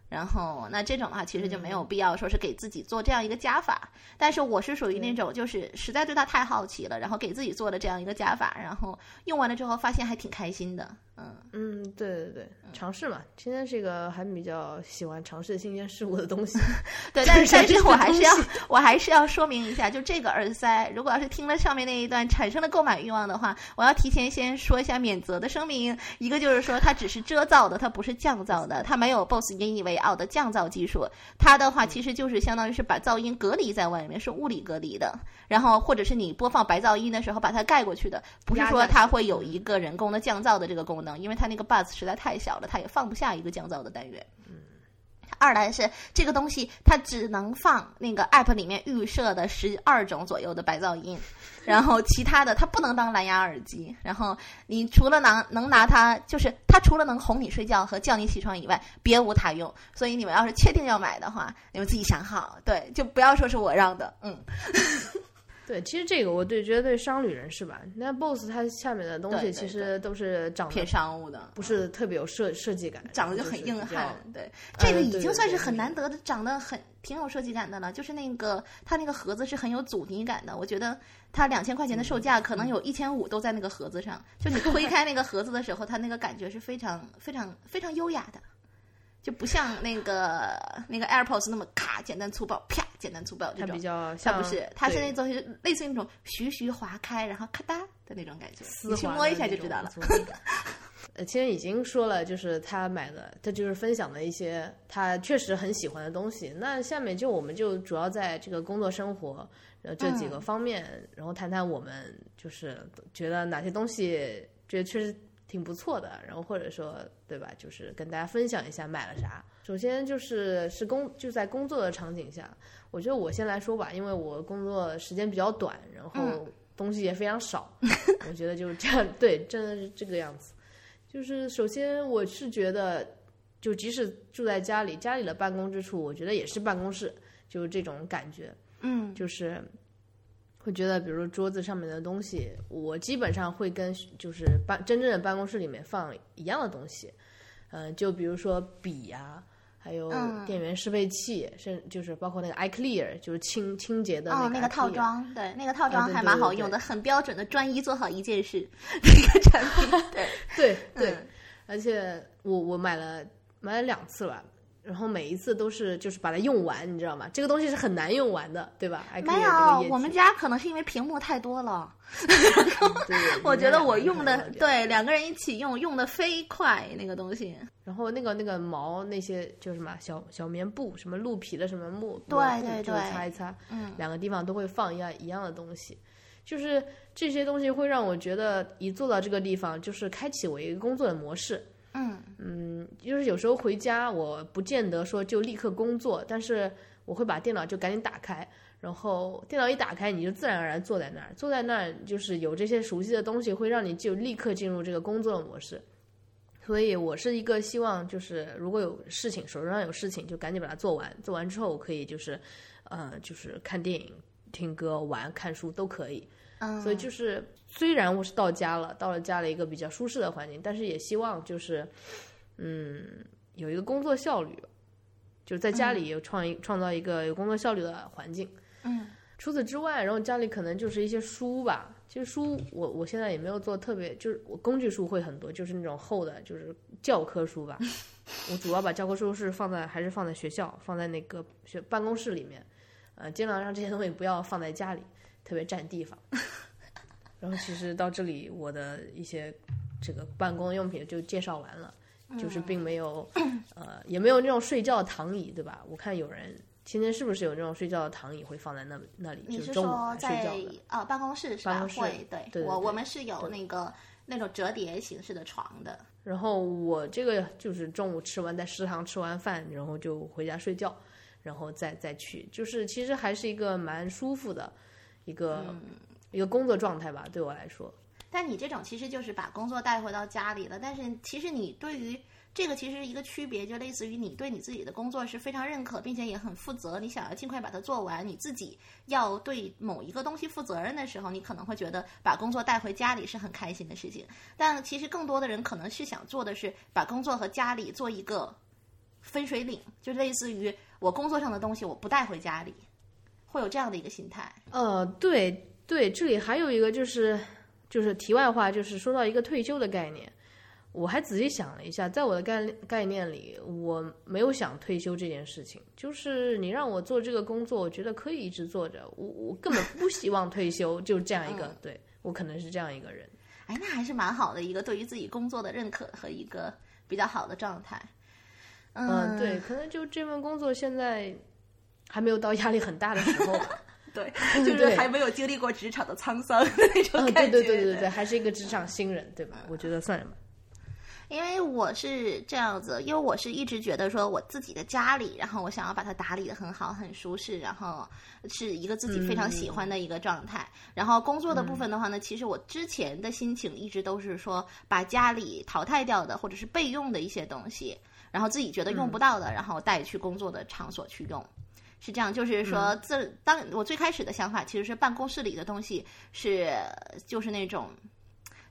然后那这种的话，其实就没有必要说是给自己做这样一个加法。但是我是属于那种就是实在对它太好奇了，然后给自己做的这样一个加法，然后用完了之后发现还挺开心的。嗯嗯，对对对，尝试嘛。今天是一个还比较喜欢尝试新鲜事物的东西。对，但 是但是我还是要我还是要说明一下，就这个耳塞，如果要是听了上面那一段产生了购买欲望的话，我要提前先说一下免责的声明。一个就是说它只是遮噪的，它不是降噪的，它没有 BOSS 引以为傲的降噪技术。它的话其实就是相当于是把噪音隔离在外面，是物理隔离的。然后或者是你播放白噪音的时候把它盖过去的，不是说它会有一个人工的降噪的这个功能，因为它那个 Buds 实在太小了，它也放不下一个降噪的单元。二来是这个东西，它只能放那个 app 里面预设的十二种左右的白噪音，然后其他的它不能当蓝牙耳机。然后你除了拿能拿它，就是它除了能哄你睡觉和叫你起床以外，别无他用。所以你们要是确定要买的话，你们自己想好，对，就不要说是我让的，嗯，对，其实这个我对觉得对商旅人士吧，那 BOSS 它下面的东西其实都是长偏商务的，不是特别有设设计感，长得就很硬汉，对，这个已经算是很难得的，长得很挺有设计感的了。就是那个它那个盒子是很有阻尼感的，我觉得它两千块钱的售价，可能有一千五都在那个盒子上。就你推开那个盒子的时候，它那个感觉是非常非常非常优雅的，就不像那个那个 AirPods 那么咔简单粗暴，啪简单粗暴这种它比。较它像不是，它是那种类似于那种徐徐划开，然后咔哒的那种感觉，你去摸一下就知道了。呃，其实已经说了，就是他买的，他就是分享的一些他确实很喜欢的东西。那下面就我们就主要在这个工作生活呃这嗯几个方面，然后谈谈我们就是觉得哪些东西觉得确实挺不错的，然后或者说对吧，就是跟大家分享一下买了啥。首先就是是工就在工作的场景下，我觉得我先来说吧，因为我工作时间比较短，然后嗯东西也非常少，我觉得就是这样，对，真的是这个样子。就是首先我是觉得，就即使住在家里，家里的办公之处，我觉得也是办公室，就是这种感觉，嗯就是会觉得，比如说桌子上面的东西，我基本上会跟就是办真正的办公室里面放一样的东西，嗯、就比如说笔呀、还有嗯。电源适配器，甚就是包括那个 iClear，就是清清洁的那个套装，对，那个套装还蛮对对对好用的，很标准的专一做好一件事那个产品。对，对 对，嗯。而且我我买了买了两次吧，然后每一次都是就是把它用完，你知道吗？这个东西是很难用完的，对吧？没有，我们家可能是因为屏幕太多了 我觉得我用的对两个人一起用用的飞快那个东西。然后那个那个毛那些就是什么小小棉布，什么鹿皮的什么木对对对擦一擦，嗯，两个地方都会放一样一样的东西。就是这些东西会让我觉得一坐到这个地方，就是开启我一个工作的模式。嗯嗯，就是有时候回家，我不见得说就立刻工作，但是我会把电脑就赶紧打开，然后电脑一打开，你就自然而然坐在那儿，坐在那儿就是有这些熟悉的东西，会让你就立刻进入这个工作的模式。所以我是一个希望，就是如果有事情，手上有事情，就赶紧把它做完。做完之后，我可以就是，呃，就是看电影、听歌、玩、看书都可以。嗯，所以就是，虽然我是到家了，到了家了一个比较舒适的环境，但是也希望就是，嗯，有一个工作效率，就是在家里有创一、创造一个有工作效率的环境。嗯除此之外，然后家里可能就是一些书吧。其实书我我现在也没有做特别，就是我工具书会很多，就是那种厚的，就是教科书吧。我主要把教科书是放在还是放在学校，放在那个学办公室里面，呃，尽量让这些东西不要放在家里，特别占地方。然后其实到这里，我的一些这个办公用品就介绍完了，就是并没有，呃，也没有那种睡觉的躺椅，对吧？我看有人今天是不是有那种睡觉的躺椅会放在那那里，你就是中午睡在觉的。呃办公室是吧？办公室会，对对对对我我们是有那个那种折叠形式的床的。然后我这个就是中午吃完，在食堂吃完饭，然后就回家睡觉，然后再再去，就是其实还是一个蛮舒服的一个、一个工作状态吧，对我来说。但你这种其实就是把工作带回到家里了，但是其实你对于这个其实一个区别，就类似于你对你自己的工作是非常认可，并且也很负责，你想要尽快把它做完，你自己要对某一个东西负责任的时候，你可能会觉得把工作带回家里是很开心的事情。但其实更多的人可能是想做的是把工作和家里做一个分水岭，就类似于我工作上的东西我不带回家里，会有这样的一个心态。呃，对对，这里还有一个就是就是题外话，就是说到一个退休的概念，我还仔细想了一下，在我的概概念里，我没有想退休这件事情。就是你让我做这个工作，我觉得可以一直做着，我我根本不希望退休，就这样一个，对我可能是这样一个人。哎，那还是蛮好的一个对于自己工作的认可和一个比较好的状态。嗯，对，可能就这份工作现在还没有到压力很大的时候。对，就是还没有经历过职场的沧桑的那种感觉。对对对对对，还是一个职场新人，对吧？我觉得算什么。因为我是这样子，因为我是一直觉得说我自己的家里，然后我想要把它打理的很好、很舒适，然后是一个自己非常喜欢的一个状态。然后工作的部分的话呢，其实我之前的心情一直都是说，把家里淘汰掉的或者是备用的一些东西，然后自己觉得用不到的，然后带去工作的场所去用。是这样，就是说，自当我最开始的想法其实是办公室里的东西是就是那种。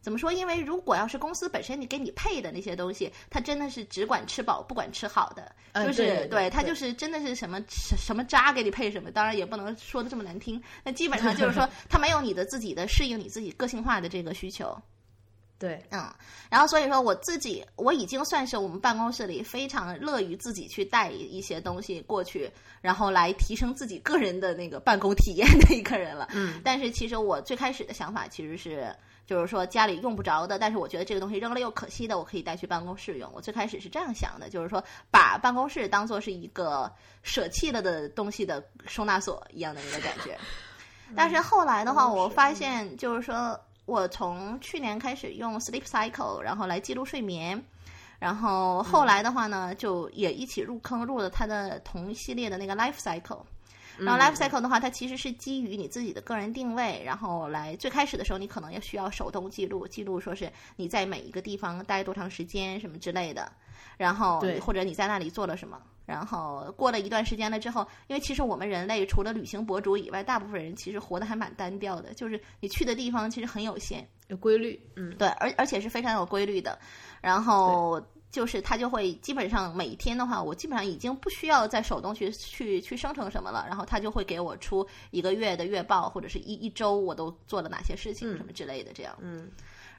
怎么说？因为如果要是公司本身你给你配的那些东西，它真的是只管吃饱不管吃好的，就是对它就是真的是什么什么渣给你配什么，当然也不能说的这么难听。那基本上就是说，它没有你的自己的适应你自己个性化的这个需求。对，嗯，然后所以说我自己我已经算是我们办公室里非常乐于自己去带一些东西过去，然后来提升自己个人的那个办公体验的一个人了。嗯，但是其实我最开始的想法其实是。就是说家里用不着的，但是我觉得这个东西扔了又可惜的，我可以带去办公室用。我最开始是这样想的，就是说把办公室当做是一个舍弃了的东西的收纳所一样的一个感觉。但是后来的话，我发现就是说我从去年开始用 Sleep Cycle，然后来记录睡眠，然后后来的话呢，就也一起入坑入了它的同系列的那个 Life Cycle。然后 Life Cycle 的话，它其实是基于你自己的个人定位，然后来最开始的时候，你可能也需要手动记录，记录说是你在每一个地方待多长时间什么之类的，然后或者你在那里做了什么，然后过了一段时间了之后，因为其实我们人类除了旅行博主以外，大部分人其实活得还蛮单调的，就是你去的地方其实很有限，有规律，嗯，对，而而且是非常有规律的，然后。就是它就会基本上每天的话，我基本上已经不需要再手动去去去生成什么了，然后它就会给我出一个月的月报，或者是一一周我都做了哪些事情什么之类的这样。嗯，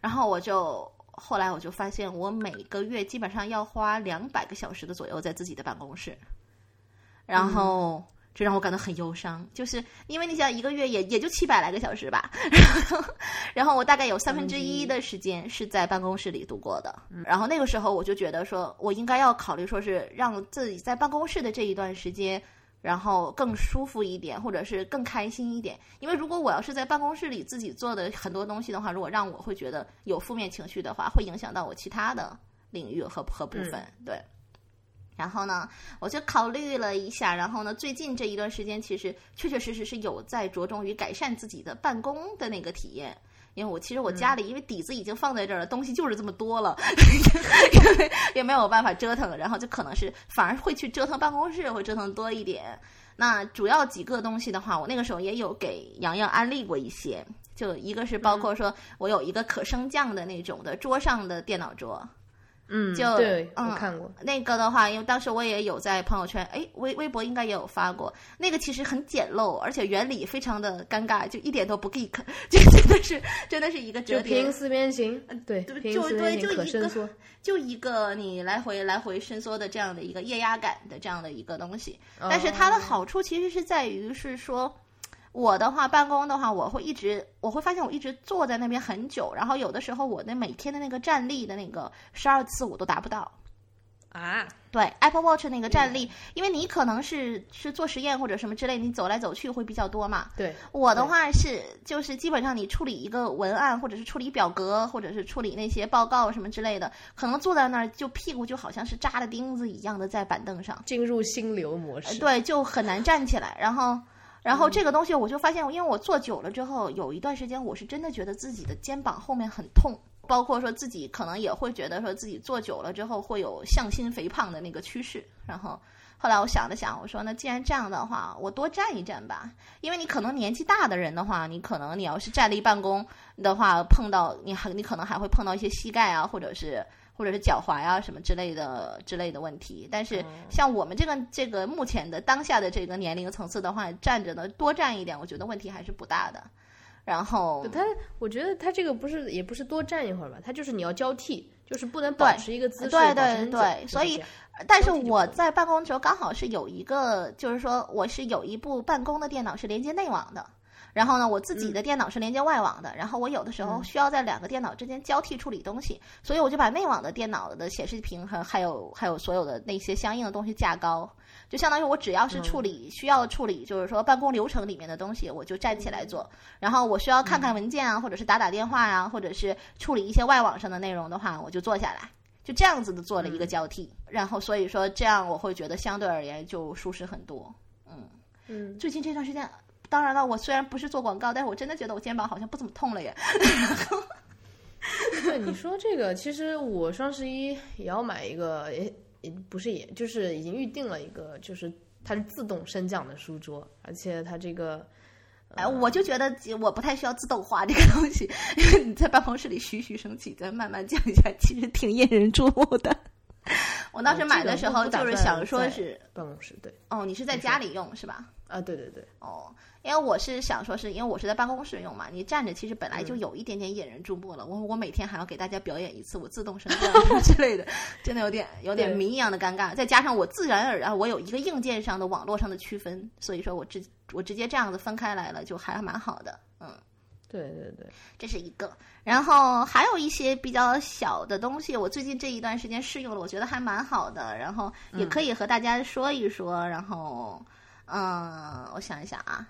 然后我就后来我就发现，我每个月基本上要花两百个小时的左右在自己的办公室，然后。这让我感到很忧伤，就是因为你想一个月也也就七百来个小时吧，然 后然后我大概有三分之一的时间是在办公室里度过的，然后那个时候我就觉得说，我应该要考虑说是让自己在办公室的这一段时间，然后更舒服一点，或者是更开心一点，因为如果我要是在办公室里自己做的很多东西的话，如果让我会觉得有负面情绪的话，会影响到我其他的领域和和部分，对。然后呢，我就考虑了一下，然后呢，最近这一段时间，其实确确实实是有在着重于改善自己的办公的那个体验。因为我其实我家里因为底子已经放在这儿了，东西就是这么多了，也没有办法折腾，然后就可能是反而会去折腾办公室，会折腾多一点。那主要几个东西的话，我那个时候也有给洋洋安利过一些，就一个是包括说我有一个可升降的那种的桌上的电脑桌。嗯，就对，我看过那个的话，因为当时我也有在朋友圈，哎，微微博应该也有发过。那个其实很简陋，而且原理非常的尴尬，就一点都不 geek，就真的是真的是一个折平四边形，对，就对，就一个 就一个你来回来回伸缩的这样的一个液压感的这样的一个东西。但是它的好处其实是在于是说。我的话，办公的话，我会一直，我会发现我一直坐在那边很久，然后有的时候我的每天的那个站立的那个十二次我都达不到，啊，对，Apple Watch 那个站立，因为你可能是是做实验或者什么之类，你走来走去会比较多嘛。对，我的话是就是基本上你处理一个文案或者是处理表格或者是处理那些报告什么之类的，可能坐在那儿就屁股就好像是扎了钉子一样的在板凳上，进入心流模式，对，就很难站起来，然后。然后这个东西我就发现，因为我坐久了之后，有一段时间我是真的觉得自己的肩膀后面很痛，包括说自己可能也会觉得说自己坐久了之后会有向心肥胖的那个趋势。然后后来我想了想，我说那既然这样的话，我多站一站吧。因为你可能年纪大的人的话，你可能你要是站立办公的话，碰到你还你可能还会碰到一些膝盖啊，或者是。或者是脚踝啊什么之类的之类的问题，但是像我们这个这个目前的当下的这个年龄层次的话，站着呢多站一点，我觉得问题还是不大的。然后他，我觉得他这个不是也不是多站一会儿吧，他就是你要交替，就是不能保持一个姿势，对对对，所以但是我在办公的时候刚好是有一个，就是说我是有一部办公的电脑是连接内网的，然后呢，我自己的电脑是连接外网的，然后我有的时候需要在两个电脑之间交替处理东西，所以我就把内网的电脑的显示屏和还有还有所有的那些相应的东西架高，就相当于我只要是处理、需要处理，就是说办公流程里面的东西，我就站起来做。然后我需要看看文件啊，或者是打打电话啊，或者是处理一些外网上的内容的话，我就坐下来。就这样子的做了一个交替，然后所以说这样我会觉得相对而言就舒适很多。嗯，嗯，最近这段时间，当然了，我虽然不是做广告，但是我真的觉得我肩膀好像不怎么痛了耶。对你说这个，其实我双十一也要买一个，也也不是也，就是已经预定了一个，就是它是自动升降的书桌，而且它这个哎，我就觉得我不太需要自动化这个东西，因为你在办公室里徐徐升起，再慢慢降一下，其实挺引人注目的。我当时买的时候就是想说是，办公室，对，哦，你是在家里用是吧？啊，对对对，哦，因为我是想说，是因为我是在办公室用嘛，你站着其实本来就有一点点引人注目了。我我每天还要给大家表演一次我自动升降之类的，真的有点有点谜一样的尴尬。再加上我自然而然我有一个硬件上的网络上的区分，所以说我直我直接这样子分开来了，就还蛮好的。嗯，对对对，这是一个。然后还有一些比较小的东西，我最近这一段时间试用了，我觉得还蛮好的。然后也可以和大家说一说。然后，嗯，我想一想啊，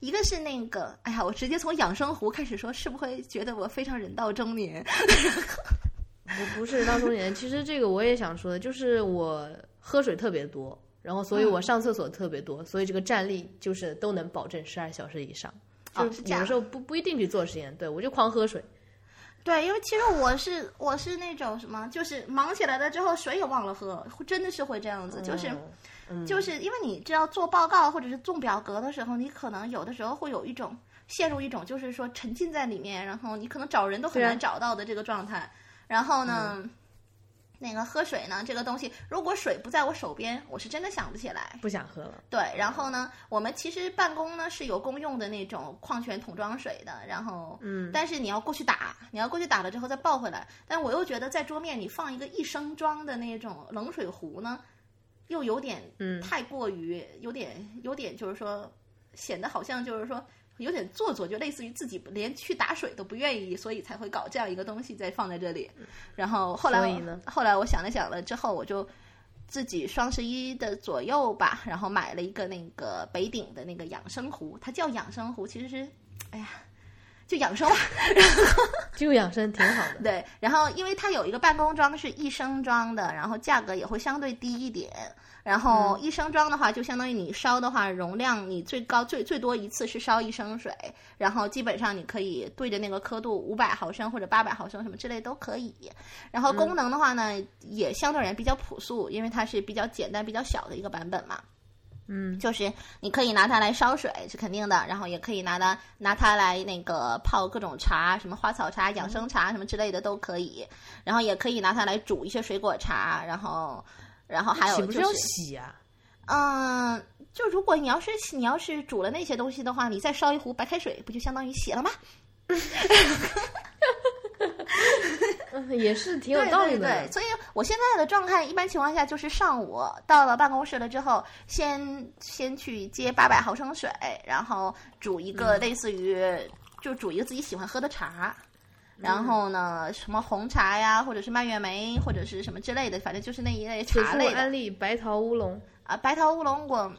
一个是那个，哎呀，我直接从养生壶开始说，是不会觉得我非常人到中年？不不是到中年，其实这个我也想说的，就是我喝水特别多，然后所以嗯我上厕所特别多，所以这个站立就是都能保证十二小时以上。哦就是这样有的时候不不一定去做实验，对我就狂喝水。对，因为其实我是我是那种什么，就是忙起来了之后水也忘了喝，真的是会这样子，就是。嗯，就是因为你知道做报告或者是做表格的时候，你可能有的时候会有一种陷入一种就是说沉浸在里面，然后你可能找人都很难找到的这个状态。然后呢，那个喝水呢，这个东西，如果水不在我手边，我是真的想不起来。不想喝了。对，然后呢，我们其实办公呢是有公用的那种矿泉桶装水的，然后，嗯，但是你要过去打，你要过去打了之后再抱回来。但我又觉得在桌面你放一个一升装的那种冷水壶呢，又有点嗯太过于有点有点就是说显得好像就是说有点做作，就类似于自己连去打水都不愿意，所以才会搞这样一个东西再放在这里。然后后来后来我想了想了之后，我就自己双十一的左右吧，然后买了一个那个北鼎的那个养生壶，它叫养生壶，其实是哎呀。就养生吧，就养生挺好的。对，然后因为它有一个办公装是一升装的，然后价格也会相对低一点。然后一升装的话，就相当于你烧的话，容量你最高最最多一次是烧一升水，然后基本上你可以对着那个刻度五百毫升或者八百毫升什么之类都可以。然后功能的话呢，也相对而言比较朴素，因为它是比较简单、比较小的一个版本嘛。嗯，就是你可以拿它来烧水是肯定的，然后也可以拿它拿它来那个泡各种茶，什么花草茶、养生茶什么之类的都可以，然后也可以拿它来煮一些水果茶，然后然后还有就是洗啊？嗯，就如果你要是你要是煮了那些东西的话，你再烧一壶白开水，不就相当于洗了吗？嗯，也是挺有道理的。对对对，所以我现在的状态，一般情况下就是上午到了办公室了之后，先先去接八百毫升水，然后煮一个类似于、就煮一个自己喜欢喝的茶。然后呢，什么红茶呀，或者是蔓越莓，或者是什么之类的，反正就是那一类茶类的安利白桃乌龙，啊。白桃乌龙我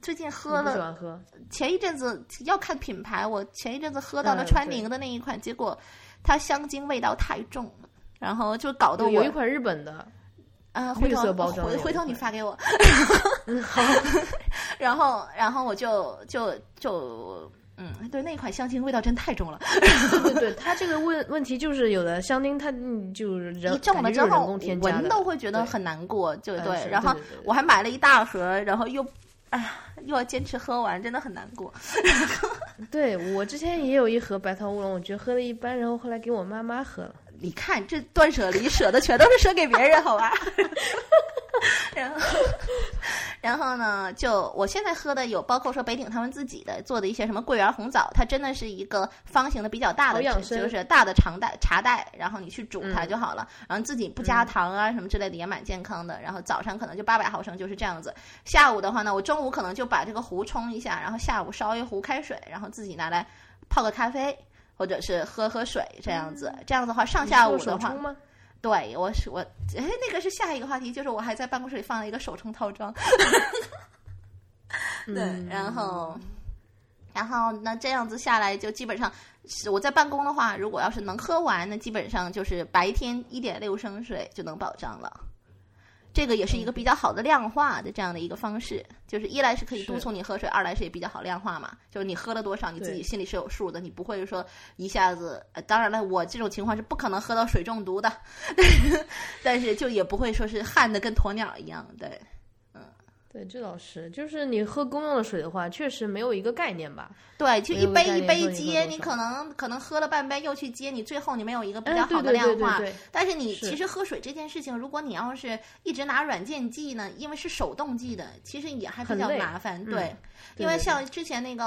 最近喝你不喜了，欢喝？前一阵子要看品牌，我前一阵子喝到了川宁的那一款，结果它香精味道太重了，然后就搞得我有有一款日本的，呃，回头绿色包装回回头你发给我，嗯，好，然后然后我就就就嗯，对，那款香精味道真太重了，对 对，它这个问问题就是有的香精它嗯就是人一重了之后闻都会觉得很难过，就对然后我还买了一大盒，然后又哎呀又要坚持喝完，真的很难过。对我之前也有一盒白桃乌龙，我觉得喝的一般，然后后来给我妈妈喝了。你看这断舍离舍的全都是舍给别人，好吧？然后，然后呢，就我现在喝的有包括说北鼎他们自己的做的一些什么桂圆红枣，它真的是一个方形的比较大的就是大的长袋茶袋，然后你去煮它嗯就好了，然后自己不加糖啊什么之类的也蛮健康的。然后早上可能就八百毫升就是这样子，下午的话呢，我中午可能就把这个壶冲一下，然后下午烧一壶开水，然后自己拿来泡个咖啡。或者是喝喝水这样子，这样的话上下午的话？对我是我，哎，那个是下一个话题，就是我还在办公室里放了一个手冲套装，对，嗯然后，然后那这样子下来，就基本上是我在办公的话，如果要是能喝完，那基本上就是白天一点六升水就能保障了。这个也是一个比较好的量化的这样的一个方式，就是一来是可以督促你喝水，二来是也比较好量化嘛。就是你喝了多少，你自己心里是有数的，你不会说一下子。呃、当然了，我这种情况是不可能喝到水中毒的，但 是但是就也不会说是旱的跟鸵鸟一样，对。对，这倒是，就是你喝公用的水的话，确实没有一个概念吧？对，就一杯一杯接，你可能可能喝了半杯又去接，你最后你没有一个比哎较好的量化。对对对但是你其实喝水这件事情，如果你要是一直拿软件记呢，因为是手动记的，其实也还比较麻烦。嗯对，因为像之前那个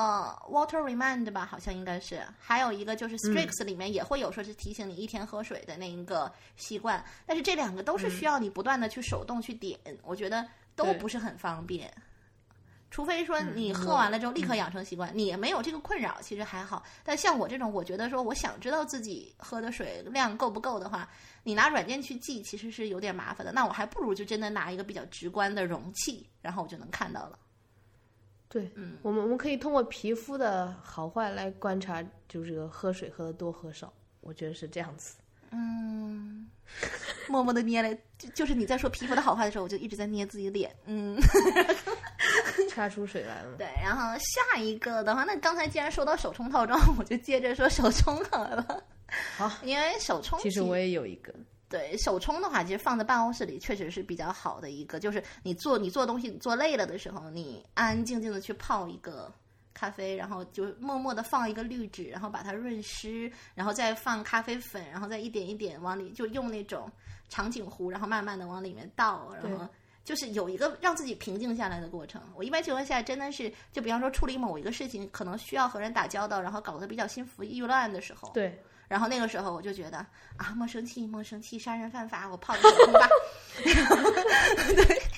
Water Remind 吧，好像应该是，还有一个嗯就是 Strix 里面也会有说是提醒你一天喝水的那一个习惯，但是这两个都是需要你不断的去手动去点，我觉得都不是很方便。除非说嗯你喝完了之后立刻养成习惯，你也没有这个困扰，其实还好。但像我这种，我觉得说我想知道自己喝的水量够不够的话，你拿软件去记其实是有点麻烦的。那我还不如就真的拿一个比较直观的容器，然后我就能看到了。对，嗯，我们我们可以通过皮肤的好坏来观察，就是喝水喝的多喝少，我觉得是这样子。嗯，默默的捏了，就就是你在说皮肤的好坏的时候，我就一直在捏自己脸。嗯，擦出水来了。对。然后下一个的话，那刚才既然说到手冲套装，我就接着说手冲好了。好，因为手冲其实我也有一个，对手冲的话，其实放在办公室里确实是比较好的一个，就是你做你做东西做累了的时候，你安安静静的去泡一个咖啡，然后就默默的放一个滤纸，然后把它润湿，然后再放咖啡粉，然后再一点一点往里，就用那种长颈壶，然后慢慢的往里面倒，然后。就是有一个让自己平静下来的过程。我一般情况下真的是，就比方说处理某一个事情，可能需要和人打交道，然后搞得比较心浮意乱的时候，对，然后那个时候我就觉得啊，莫生气，莫生气，杀人犯法，我泡个手冲吧。对，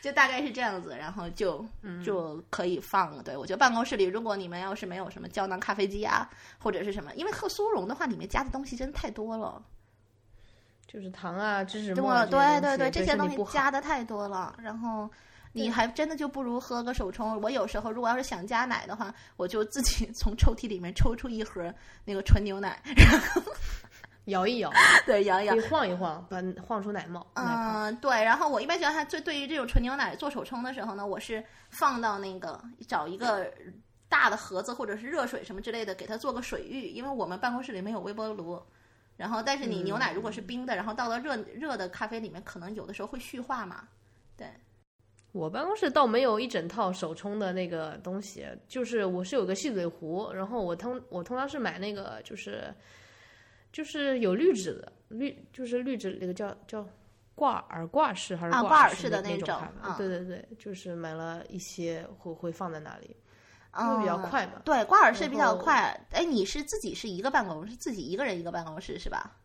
就大概是这样子，然后就就可以放。对我觉得办公室里，如果你们要是没有什么胶囊咖啡机啊，或者是什么，因为喝速溶的话，里面加的东西真的太多了。就是糖啊、芝士对沫啊对对对，这这些东西加的太多了，然后。你还真的就不如喝个手冲。我有时候如果要是想加奶的话，我就自己 从抽屉里面抽出一盒那个纯牛奶，摇一摇，对，摇一摇，晃一晃，把晃出奶沫。嗯，对，然后我一般情况下，就对于这种纯牛奶做手冲的时候呢，我是放到那个找一个大的盒子或者是热水什么之类的，给它做个水浴，因为我们办公室里没有微波炉。然后，但是你牛奶如果是冰的，然后倒到热热的咖啡里面，可能有的时候会絮化嘛。对，我办公室倒没有一整套手冲的那个东西，就是我是有个细嘴壶，然后我通我通常是买那个就是就是有绿植的绿，就是绿植那个叫叫挂耳挂式还是啊挂挂耳式的那那种对对对，就是买了一些会会放在那里，因嗯，为比较快嘛。对，挂耳式比较快。哎，你是自己是一个办公室，自己一个人一个办公室是吧？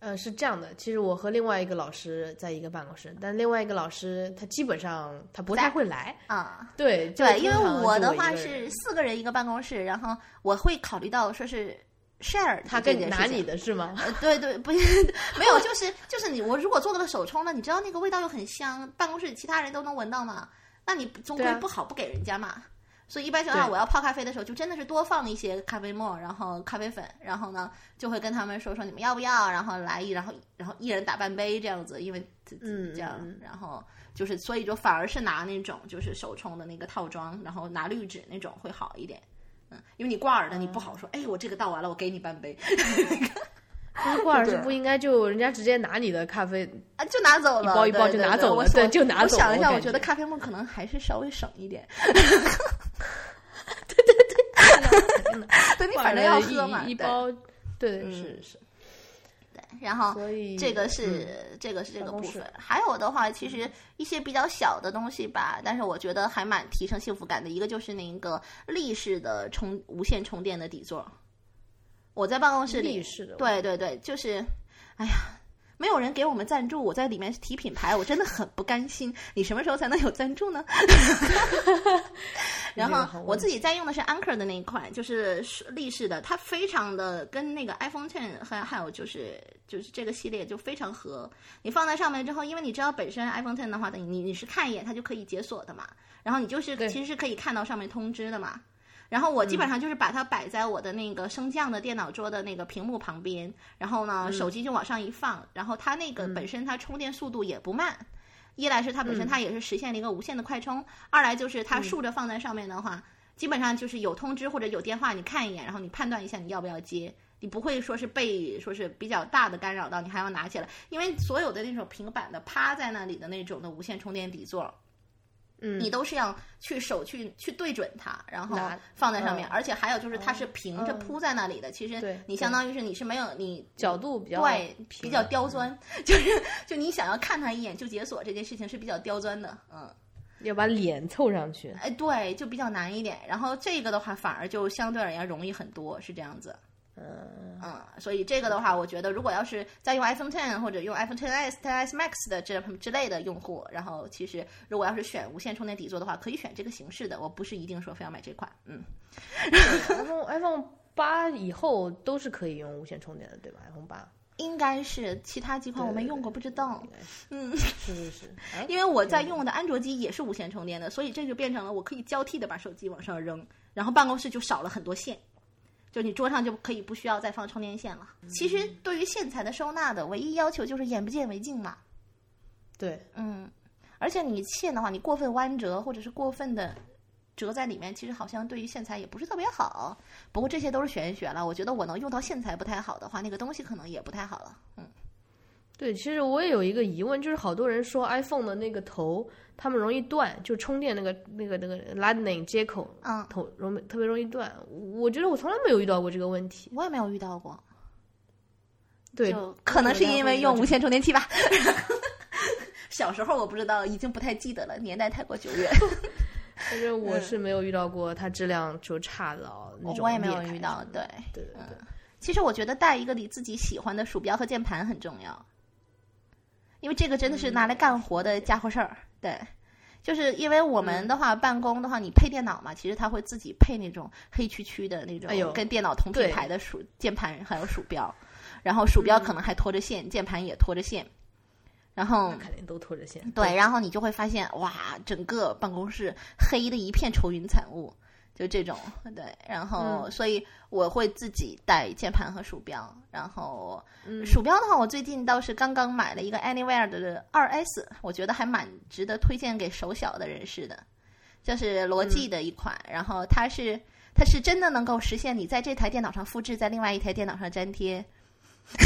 呃，是这样的，其实我和另外一个老师在一个办公室，但另外一个老师他基本上他不太会来，啊，对对，因为我的话是四个人一个办公室，然后我会考虑到说是 share 他跟你拿你的是吗？呃，对对，不没有，就是就是你，我如果做了手冲呢，你知道那个味道又很香，办公室其他人都能闻到嘛，那你总归不好不给人家嘛。所以一般情况下，我要泡咖啡的时候，就真的是多放一些咖啡沫，然后咖啡粉，然后呢，就会跟他们说说你们要不要，然后来一，然后然后一人打半杯这样子，因为这嗯这样嗯，然后就是所以就反而是拿那种就是手冲的那个套装，然后拿滤纸那种会好一点。嗯，因为你挂耳的，你不好说，哎，我这个倒完了，我给你半杯。不是挂耳对是不应该就人家直接拿你的咖啡？啊，就拿走了，一包一包就拿走了对就拿走了我想了一下，我觉觉得咖啡沫可能还是稍微省一点。对对对，对，你反正要喝嘛，一一包，对，嗯是是。对，然后这个是、嗯这个是这个部分。还有的话，其实一些比较小的东西吧，但是我觉得还蛮提升幸福感的。一个就是那个立式的充无线充电的底座，我在办公室里立式的对对对，就是，哎呀。没有人给我们赞助，我在里面提品牌，我真的很不甘心。你什么时候才能有赞助呢？然后我自己在用的是 Anker 的那一款，就是立式的，它非常的跟那个 iPhone Ten 还还有就是就是这个系列就非常合。你放在上面之后，因为你知道本身 iPhone Ten 的话，等于你你是看一眼它就可以解锁的嘛，然后你就是其实是可以看到上面通知的嘛。然后我基本上就是把它摆在我的那个升降的电脑桌的那个屏幕旁边，然后呢手机就往上一放，然后它那个本身它充电速度也不慢。一来是它本身它也是实现了一个无线的快充，二来就是它竖着放在上面的话，基本上就是有通知或者有电话，你看一眼，然后你判断一下你要不要接，你不会说是被说是比较大的干扰到，你还要拿起来，因为所有的那种平板的趴在那里的那种的无线充电底座，嗯，你都是要去手去去对准它，然后拿放在上面，嗯而且还有就是它是平着嗯铺在那里的，其实对你相当于是你是没有你角度比较对比较刁钻，就是就你想要看它一眼就解锁这件事情是比较刁钻的，嗯。要把脸凑上去。哎，对，就比较难一点。然后这个的话，反而就相对而言容易很多，是这样子。嗯，嗯，所以这个的话，我觉得如果要是在用 iPhone Ten 或者用 iPhone Ten S、Ten S Max 的这之类的用户，然后其实如果要是选无线充电底座的话，可以选这个形式的。我不是一定说非要买这款，嗯，iPhone iPhone 八以后都是可以用无线充电的，对吧？iPhone 八。应该是其他几款我没用过，不知道。嗯，是是是，啊 因为我在用的安卓机也是无线充电的，所以这就变成了我可以交替的把手机往上扔，然后办公室就少了很多线，就你桌上就可以不需要再放充电线了。其实对于线材的收纳的唯一要求就是眼不见为净嘛，对，嗯，而且你线的话，你过分弯折或者是过分的折在里面，其实好像对于线材也不是特别好。不过这些都是玄学了，我觉得我能用到线材不太好的话，那个东西可能也不太好了。嗯，对，其实我也有一个疑问，就是好多人说 iPhone 的那个头，他们容易断，就充电那个那个那个 Lightning 接口，嗯头容易特别容易断。我觉得我从来没有遇到过这个问题。我也没有遇到过，对，可能是因为用无线。充电器吧。小时候我不知道，已经不太记得了，年代太过久远。但是我是没有遇到过它质量就差到那种我也没有遇到对对对对，其实我觉得带一个你自己喜欢的鼠标和键盘很重要，因为这个真的是拿来干活的家伙事儿。对，就是因为我们的话，办公的话，你配电脑嘛，其实它会自己配那种黑黢黢的那种跟电脑同品牌的鼠键盘还有鼠标，然后鼠标可能还拖着线，键盘也拖着线，然后肯定都拖着线。对，然后你就会发现，哇，整个办公室黑的一片愁云惨雾，就这种。对，然后、所以我会自己带键盘和鼠标。然后、嗯鼠标的话，我最近倒是刚刚买了一个 Anywhere 的二 S，我觉得还蛮值得推荐给手小的人士的，就是罗技的一款，然后它是。它是真的能够实现你在这台电脑上复制，在另外一台电脑上粘贴。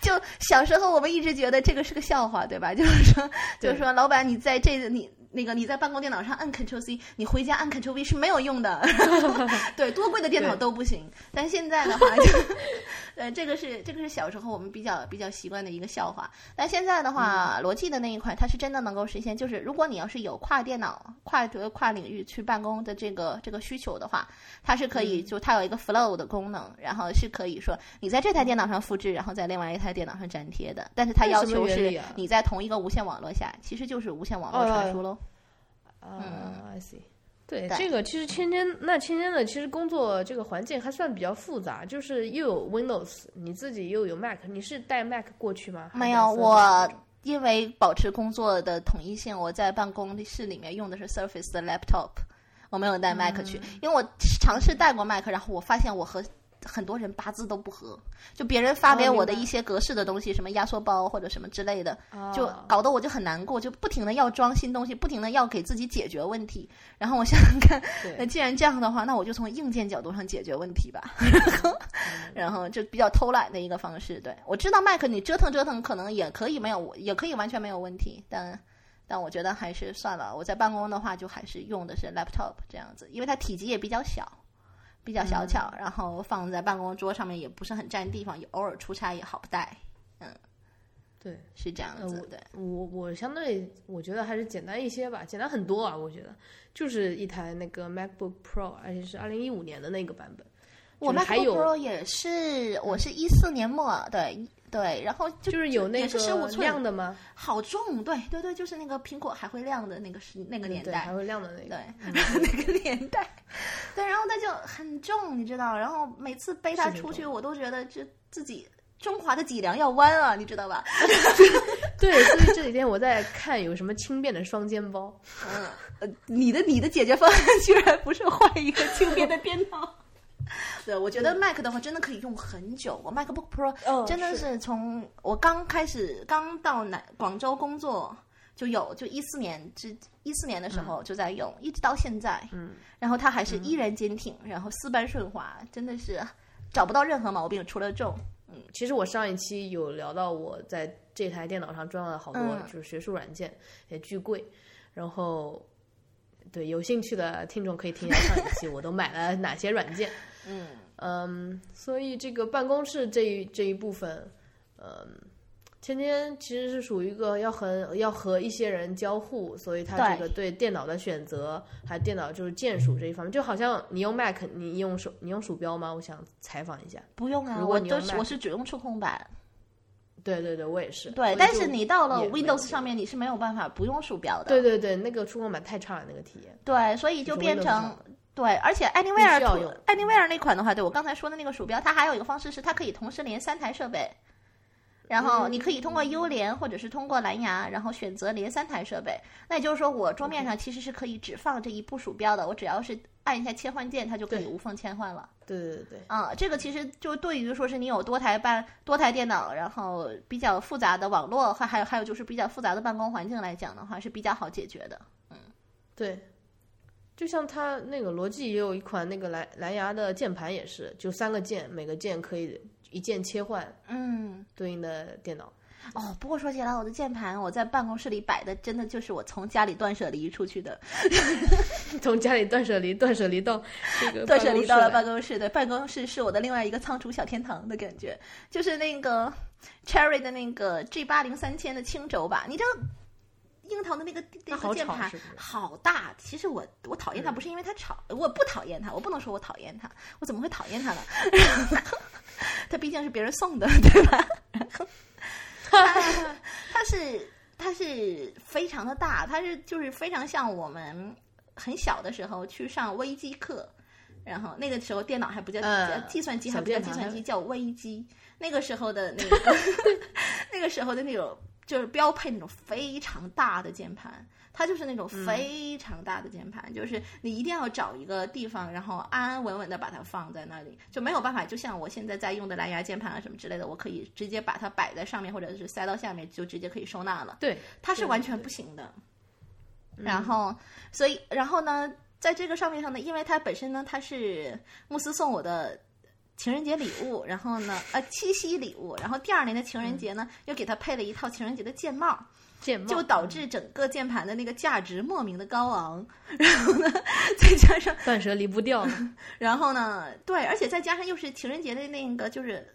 就小时候我们一直觉得这个是个笑话，对吧？就是说，就是说，老板你在这你那个你在办公电脑上按 Ctrl C，你回家按 Ctrl V 是没有用的。对，多贵的电脑都不行。但现在的话就，呃，这个是这个是小时候我们比较比较习惯的一个笑话。但现在的话，罗技的那一款它是真的能够实现，就是如果你要是有跨电脑、跨跨领域去办公的这个这个需求的话，它是可以就它有一个 Flow 的功能，然后是可以说你在这台电脑上复制，然后在另外一台电脑上粘贴的。但是它要求是你在同一个无线网络下，其实就是无线网络传输喽。啊，I see。对对这个，其实芊芊那芊芊的其实工作这个环境还算比较复杂，就是又有 Windows，你自己又有 Mac，你是带 Mac 过去吗？没有，我因为保持工作的统一性，我在办公室里面用的是 Surface 的 laptop，我没有带 Mac 去，因为我尝试带过 Mac，然后我发现我和很多人八字都不合，就别人发给我的一些格式的东西，什么压缩包或者什么之类的，就啊搞得我就很难过，就不停的要装新东西，不停的要给自己解决问题。然后我想想看，那既然这样的话，那我就从硬件角度上解决问题吧。然后，然后就比较偷懒的一个方式。对我知道 Mac 你折腾折腾可能也可以没有，也可以完全没有问题，但但我觉得还是算了。我在办公的话，就还是用的是 laptop 这样子，因为它体积也比较小。比较小巧，然后放在办公桌上面也不是很占地方，也偶尔出差也好带。嗯，对，是这样子的。我我相对我觉得还是简单一些吧，简单很多啊，我觉得就是一台那个 MacBook Pro，而且是二零一五年的那个版本。我 MacBook Pro 也是，我是一四年末，对对，然后就是有那个亮的吗？好重，对对对，就是那个苹果还会亮的那个是那个年代，还会亮的那个，对 那个年代，对，然后它就很重，你知道，然后每次背它出去，我都觉得这自己中华的脊梁要弯了，你知道吧？对，所以这几天我在看有什么轻便的双肩包。嗯，呃，你的你的解决方案居然不是换一个轻便的电脑。对，我觉得 Mac 的话真的可以用很久。我 MacBook Pro 真的是从我刚开始刚到南广州工作就有，就一四年之一四年的时候就在用，一直到现在。嗯，然后它还是依然坚挺，然后丝般顺滑，真的是找不到任何毛病，除了重。嗯，其实我上一期有聊到我在这台电脑上装了好多就是学术软件，也巨贵，然后。对，有兴趣的听众可以听一下上一期，我都买了哪些软件。嗯嗯，所以这个办公室这一这一部分，嗯，天天其实是属于一个要和要和一些人交互，所以他这个对电脑的选择，还有电脑就是键鼠这一方面，就好像你用 Mac，你用手你用鼠标吗？我想采访一下。不用啊，我都我是只用触控板。对对对，我也是。对，但是你到了 Windows 上面，你是没有办法不用鼠标的。对对对，那个触控板太差了，那个体验。对，所以就变成对，而且 Anywhere Anywhere 那款的话，对我刚才说的那个鼠标，它还有一个方式是，它可以同时连三台设备。然后你可以通过 U 连或者是通过蓝牙，然后选择连三台设备。那也就是说，我桌面上其实是可以只放这一部鼠标的，我只要是按一下切换键，它就可以无缝切换了。对对对。啊，这个其实就对于说是你有多台办多台电脑，然后比较复杂的网络，还还有还有就是比较复杂的办公环境来讲的话，是比较好解决的。嗯，对。就像它那个罗技也有一款那个蓝蓝牙的键盘，也是就三个键，每个键可以。一键切换，嗯，对应的电脑。哦，不过说起来，我的键盘我在办公室里摆的，真的就是我从家里断舍离出去的。从家里断舍离，断舍离到这个断舍离到了办公室的办公室是我的另外一个仓储小天堂的感觉。就是那个 Cherry 的那个 G 八零三千的轻轴吧，你知道樱桃的那个那个键盘好大。其实我我讨厌它不是因为它吵，我不讨厌它，我不能说我讨厌它，我怎么会讨厌它呢？它毕竟是别人送的，对吧？它 它是它是非常的大，它是就是非常像我们很小的时候去上微机课，然后那个时候电脑还不叫计算机，还不叫计算机，叫微机。那个时候的那个 那个时候的那种就是标配那种非常大的键盘。它就是那种非常大的键盘，就是你一定要找一个地方，然后安安稳稳的把它放在那里，就没有办法。就像我现在在用的蓝牙键盘啊什么之类的，我可以直接把它摆在上面，或者是塞到下面，就直接可以收纳了。对，它是完全不行的。然后，所以，然后呢，在这个上面上呢，因为它本身呢，它是慕斯送我的情人节礼物，然后呢，呃，七夕礼物，然后第二年的情人节呢，又给他配了一套情人节的键帽。键帽就导致整个键盘的那个价值莫名的高昂，然后呢，再加上断舍离不掉，然后呢，对，而且再加上又是情人节的那个，就是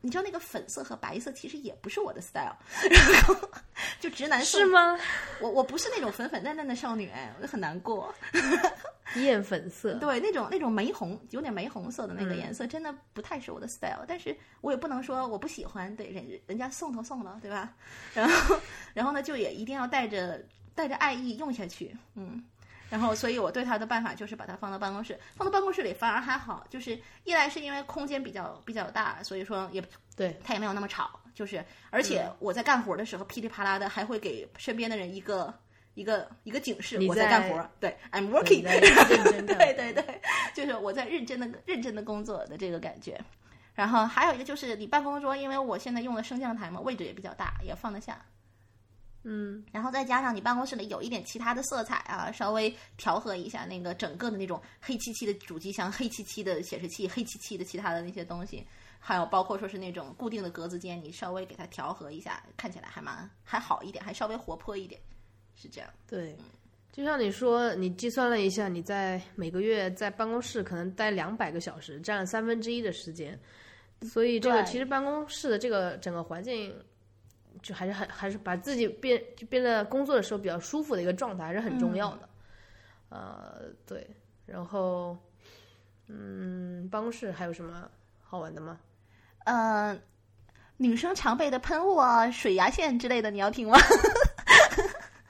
你知道那个粉色和白色其实也不是我的 style，然后就直男是吗？我我不是那种粉粉嫩嫩的少女，我就很难过。艳粉色，对，那种那种玫红，有点玫红色的那个颜色，真的不太是我的 style。但是我也不能说我不喜欢，对人人家送都送了，对吧？然后，然后呢，就也一定要带着带着爱意用下去，嗯。然后，所以我对它的办法就是把它放到办公室，放到办公室里反而还好，就是一来是因为空间比较比较大，所以说也对它也没有那么吵，就是而且我在干活的时候噼里啪啦的，还会给身边的人一个。一个一个警示，我在干活，对，I'm working，对对对，就是我在认真的认真的工作的这个感觉。然后还有一个就是你办公桌，因为我现在用的升降台嘛，位置也比较大，也放得下。嗯，然后再加上你办公室里有一点其他的色彩啊，稍微调和一下那个整个的那种黑漆漆的主机箱、黑漆漆的显示器、黑漆漆的其他的那些东西，还有包括说是那种固定的格子间，你稍微给它调和一下，看起来还蛮还好一点，还稍微活泼一点。是这样，对，就像你说，你计算了一下，你在每个月在办公室可能待两百个小时，占了三分之一的时间，所以这个其实办公室的这个整个环境，就还是很还是把自己变就变得工作的时候比较舒服的一个状态，还是很重要的。呃，对，然后嗯，办公室还有什么好玩的吗？嗯、女生常备的喷雾啊、水牙线之类的，你要听吗？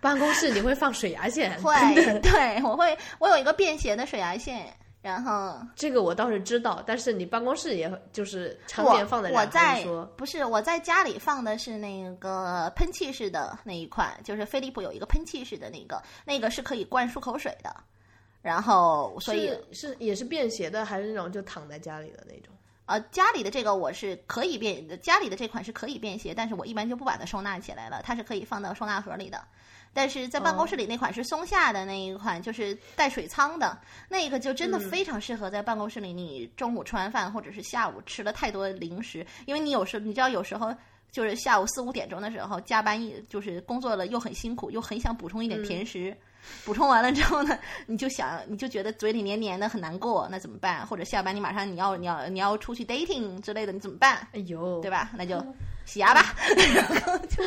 办公室你会放水牙线？会，对，我会，我有一个便携的水牙线，然后这个我倒是知道，但是你办公室也就是常年放的还我在说不是我在家里放的是那个喷气式的那一款，就是飞利浦有一个喷气式的那个，那个是可以灌漱口水的。然后，所以是是也是便携的，还是那种就躺在家里的那种？呃，家里的这个我是可以便，家里的这款是可以便携，但是我一般就不把它收纳起来了，它是可以放到收纳盒里的。但是在办公室里那款是松下的那一款，就是带水仓的那个，就真的非常适合在办公室里。你中午吃完饭或者是下午吃了太多零食，因为你有时你知道有时候就是下午四五点钟的时候加班一就是工作了又很辛苦，又很想补充一点甜食。补充完了之后呢，你就想，你就觉得嘴里黏黏的很难过，那怎么办？或者下班你马上你要你要你要出去 dating 之类的，你怎么办？哎呦，对吧？那就洗牙吧，然后就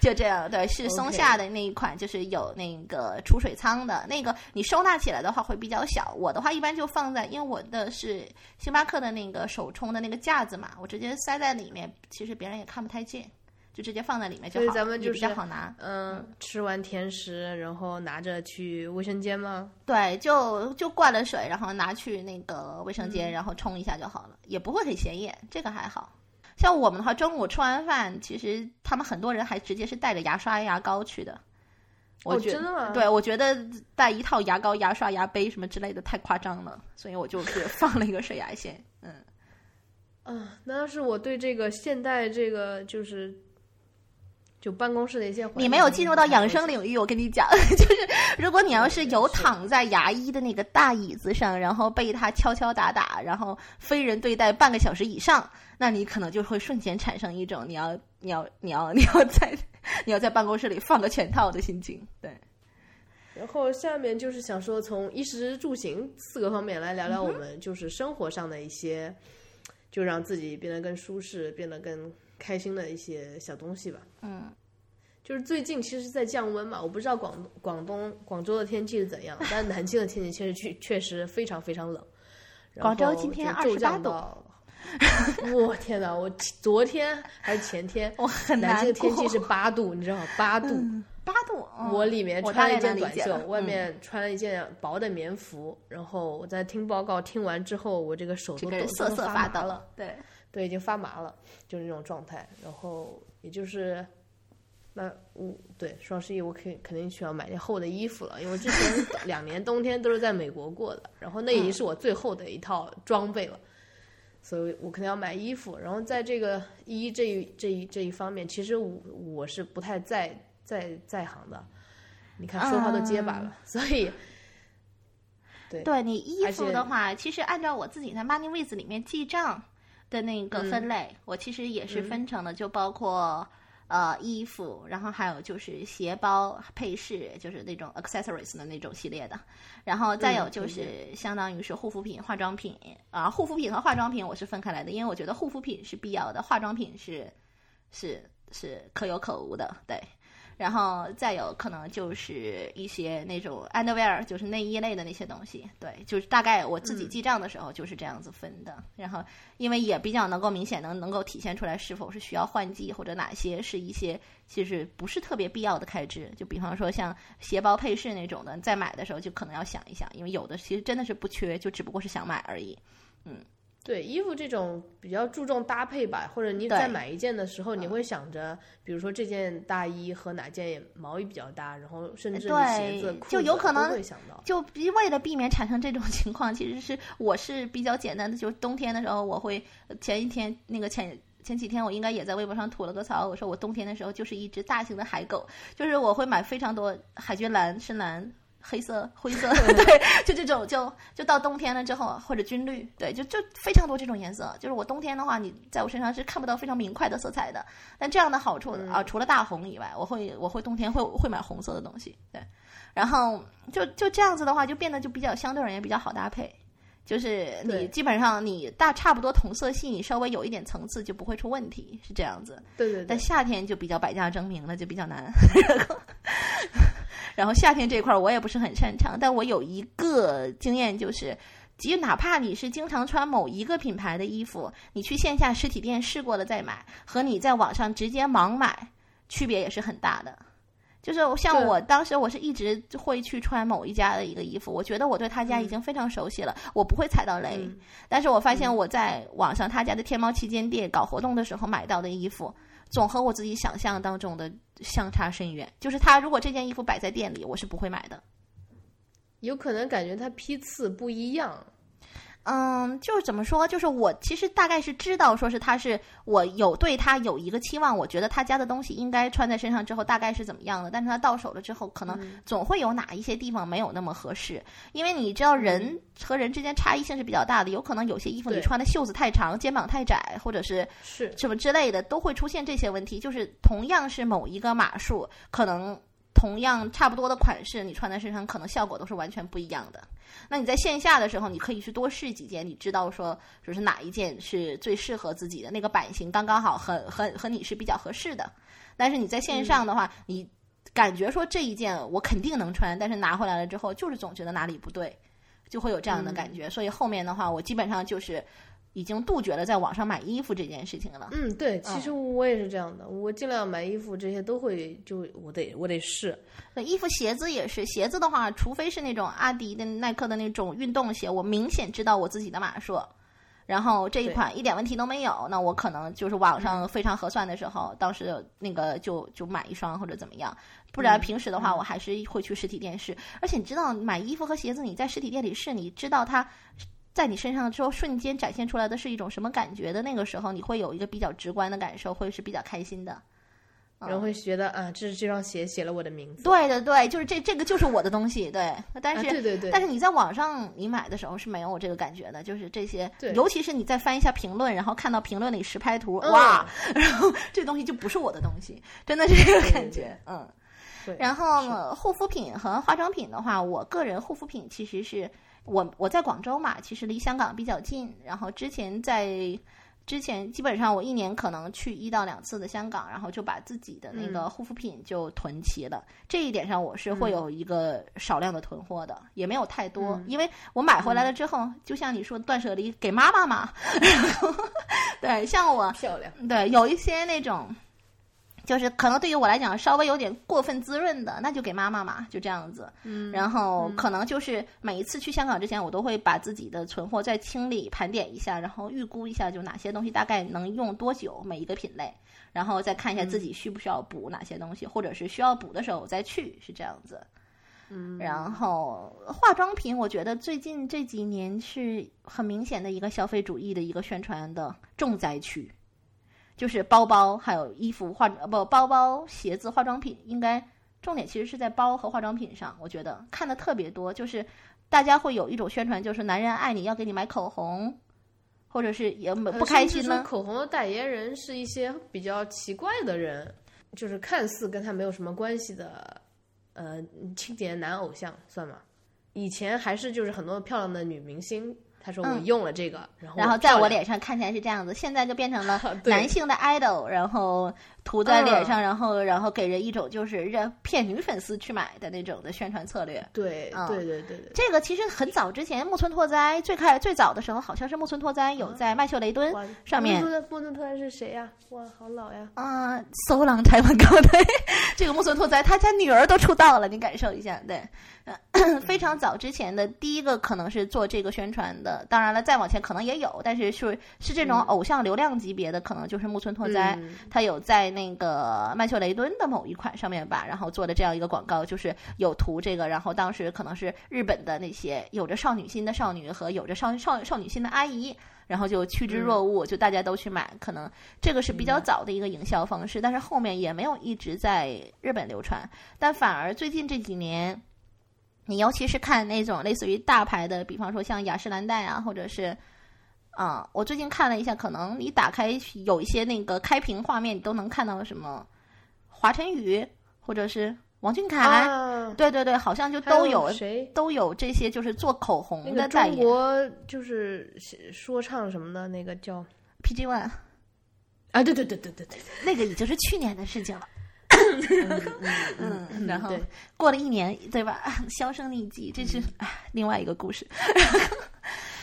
就这样。对，是松下的那一款，就是有那个储水仓的那个，你收纳起来的话会比较小。我的话一般就放在，因为我的是星巴克的那个手冲的那个架子嘛，我直接塞在里面，其实别人也看不太见。就直接放在里面就所以好了，也比咱们就是较好拿。嗯，吃完甜食，然后拿着去卫生间吗？对，就就灌了水，然后拿去那个卫生嗯间，然后冲一下就好了，也不会很显眼，这个还好。像我们的话，中午吃完饭，其实他们很多人还直接是带着牙刷、牙膏去的。我哦觉真的吗对，我觉得带一套牙膏、牙刷、牙杯什么之类的太夸张了，所以我就是 放了一个水牙线。嗯，啊，那要是我对这个现代这个就是就办公室的一些，你没有进入到养生领域，我跟你讲，就是如果你要是有躺在牙医的那个大椅子上，然后被他敲敲打打，然后非人对待半个小时以上，那你可能就会瞬间产生一种你要你要你要 你要在你要在办公室里放个全套的心情。对，然后下面就是想说，从衣食住行四个方面来聊聊我们就是生活上的一些，就让自己变得更舒适、变得更开心的一些小东西吧。嗯，就是最近其实在降温嘛，我不知道广广东广州的天气是怎样，但南京的天气确实确确实非常非常冷。然广州后今天就骤28度。我天哪！我昨天还是前天，我很难南京的天气是八度，你知道吗？八度。八度，嗯我里面穿了一件短袖，外面穿了一件薄的棉服，然后我在听报告听完之后，我这个手都瑟瑟发抖了，，对，对，已经发麻了，就是那种状态。然后也就是，那我对双十一我肯肯定需要买件厚的衣服了，因为之前 两年冬天都是在美国过的，然后那已经是我最厚的一套装备了。所以我肯定要买衣服，然后在这个衣这一这一这一方面，其实我我是不太在在在行的。你看说话都结巴了，所以 对。对你衣服的话，其实按照我自己在 MoneyWiz 里面记账的那个分类，我其实也是分成了，就包括呃衣服，然后还有就是鞋包、配饰，就是那种 accessories 的那种系列的，然后再有就嗯是相当于是护肤品、化妆品啊，护肤品和化妆品我是分开来的，因为我觉得护肤品是必要的，化妆品是是是可有可无的，对。然后再有可能就是一些那种 underwear，就是内衣类的那些东西，对，就是大概我自己记账的时候就是这样子分的。然后因为也比较能够明显能能够体现出来是否是需要换季，或者哪些是一些其实不是特别必要的开支。就比方说像鞋包配饰那种的，在买的时候就可能要想一想，因为有的其实真的是不缺，就只不过是想买而已。对衣服这种比较注重搭配吧，或者你对在买一件的时候，你会想着，比如说这件大衣和哪件毛衣比较搭，然后甚至你鞋子、裤子就有可能都会想到。就比为了避免产生这种 情况，其实是我是比较简单的，就是冬天的时候，我会前一天那个前前几天我应该也在微博上吐了个槽，我说我冬天的时候就是一只大型的海狗，就是我会买非常多海军蓝、深蓝。黑色、灰色，对，就这种，就就到冬天了之后，或者军绿，对，就就非常多这种颜色。就是我冬天的话，你在我身上是看不到非常明快的色彩的。但这样的好处啊，除了大红以外，我会我会冬天会会买红色的东西，对。然后就就这样子的话，就变得就比较相对而言比较好搭配。就是你基本上你大差不多同色系，你稍微有一点层次就不会出问题，是这样子。对对。但夏天就比较百家争鸣了，就比较难。然后夏天这块我也不是很擅长，但我有一个经验就是，即哪怕你是经常穿某一个品牌的衣服，你去线下实体店试过了再买，和你在网上直接盲买，区别也是很大的。就是像我当时我是一直会去穿某一家的一个衣服，我觉得我对他家已经非常熟悉了，我不会踩到雷。但是我发现我在网上他家的天猫旗舰店搞活动的时候买到的衣服。总和我自己想象当中的相差甚远。就是他如果这件衣服摆在店里，我是不会买的。有可能感觉它批次不一样。嗯，就是怎么说？就是我其实大概是知道，说是他是我有对他有一个期望，我觉得他家的东西应该穿在身上之后大概是怎么样的。但是他到手了之后，可能总会有哪一些地方没有那么合适。因为你知道，人和人之间差异性是比较大的，有可能有些衣服你穿的袖子太长、肩膀太窄，或者是是什么之类的，都会出现这些问题。就是同样是某一个码数，可能。同样差不多的款式，你穿在身上可能效果都是完全不一样的。那你在线下的时候，你可以去多试几件，你知道说就是哪一件是最适合自己的，那个版型刚刚好，和和和你是比较合适的。但是你在线上的话，你感觉说这一件我肯定能穿，但是拿回来了之后，就是总觉得哪里不对，就会有这样的感觉。所以后面的话，我基本上就是。已经杜绝了在网上买衣服这件事情了。嗯，对，其实我也是这样的，我尽量买衣服这些都会就我得我得试。那衣服鞋子也是，鞋子的话，除非是那种阿迪的、耐克的那种运动鞋，我明显知道我自己的码数，然后这一款一点问题都没有，那我可能就是网上非常合算的时候，当时那个就就买一双或者怎么样。不然平时的话，我还是会去实体店试。而且你知道，买衣服和鞋子你在实体店里试，你知道它。在你身上之后，瞬间展现出来的是一种什么感觉的那个时候，你会有一个比较直观的感受，会是比较开心的。人会觉得啊，这是这双鞋写了我的名字。对对对，就是这这个就是我的东西。对，但是对对对，但是你在网上你买的时候是没有我这个感觉的，就是这些，尤其是你再翻一下评论，然后看到评论里实拍图，哇，然后这东西就不是我的东西，真的是这个感觉。嗯，然后护肤品和化妆品的话，我个人护肤品其实是。我我在广州嘛，其实离香港比较近。然后之前在之前，基本上我一年可能去一到两次的香港，然后就把自己的那个护肤品就囤齐了。这一点上我是会有一个少量的囤货的，也没有太多，因为我买回来了之后，就像你说断舍离给妈妈嘛。对，像我漂亮。对，有一些那种。就是可能对于我来讲稍微有点过分滋润的，那就给妈妈嘛，就这样子。嗯，然后可能就是每一次去香港之前，我都会把自己的存货再清理盘点一下，然后预估一下就哪些东西大概能用多久每一个品类，然后再看一下自己需不需要补哪些东西，或者是需要补的时候再去，是这样子。嗯，然后化妆品，我觉得最近这几年是很明显的一个消费主义的一个宣传的重灾区。就是包包，还有衣服、化呃不包包、鞋子、化妆品，应该重点其实是在包和化妆品上。我觉得看的特别多，就是大家会有一种宣传，就是男人爱你要给你买口红，或者是也不开心呢。口红的代言人是一些比较奇怪的人，就是看似跟他没有什么关系的，呃，青年男偶像算吗？以前还是就是很多漂亮的女明星。他说我用了这个，然后然后在我脸上看起来是这样子，现在就变成了 男性的 idol，然后涂在脸上，然后然后给人一种就是让骗女粉丝去买的那种的宣传策略。对，对对对对。这个其实很早之前木村拓哉最开最早的时候，好像是木村拓哉有在麦秀雷敦上面。木村拓哉是谁呀？哇，好老呀！啊，so long time ago，对，这个木村拓哉他家女儿都出道了，你感受一下，对。非常早之前的第一个可能是做这个宣传的，当然了，再往前可能也有，但是是是这种偶像流量级别的，可能就是木村拓哉，他有在那个曼秀雷敦的某一款上面吧，然后做的这样一个广告，就是有图这个，然后当时可能是日本的那些有着少女心的少女和有着少少少女心的阿姨，然后就趋之若鹜，就大家都去买，可能这个是比较早的一个营销方式，但是后面也没有一直在日本流传，但反而最近这几年。你尤其是看那种类似于大牌的，比方说像雅诗兰黛啊，或者是，啊、我最近看了一下，可能你打开有一些那个开屏画面，你都能看到什么华晨宇或者是王俊凯，啊，对对对，好像就都有谁？都有这些就是做口红那个中的代言。国就是说唱什么的那个叫 PG One 啊，对对对对对对，那个已经是去年的事情了。嗯，然后过了一年，对吧？销声匿迹，这是唉另外一个故事。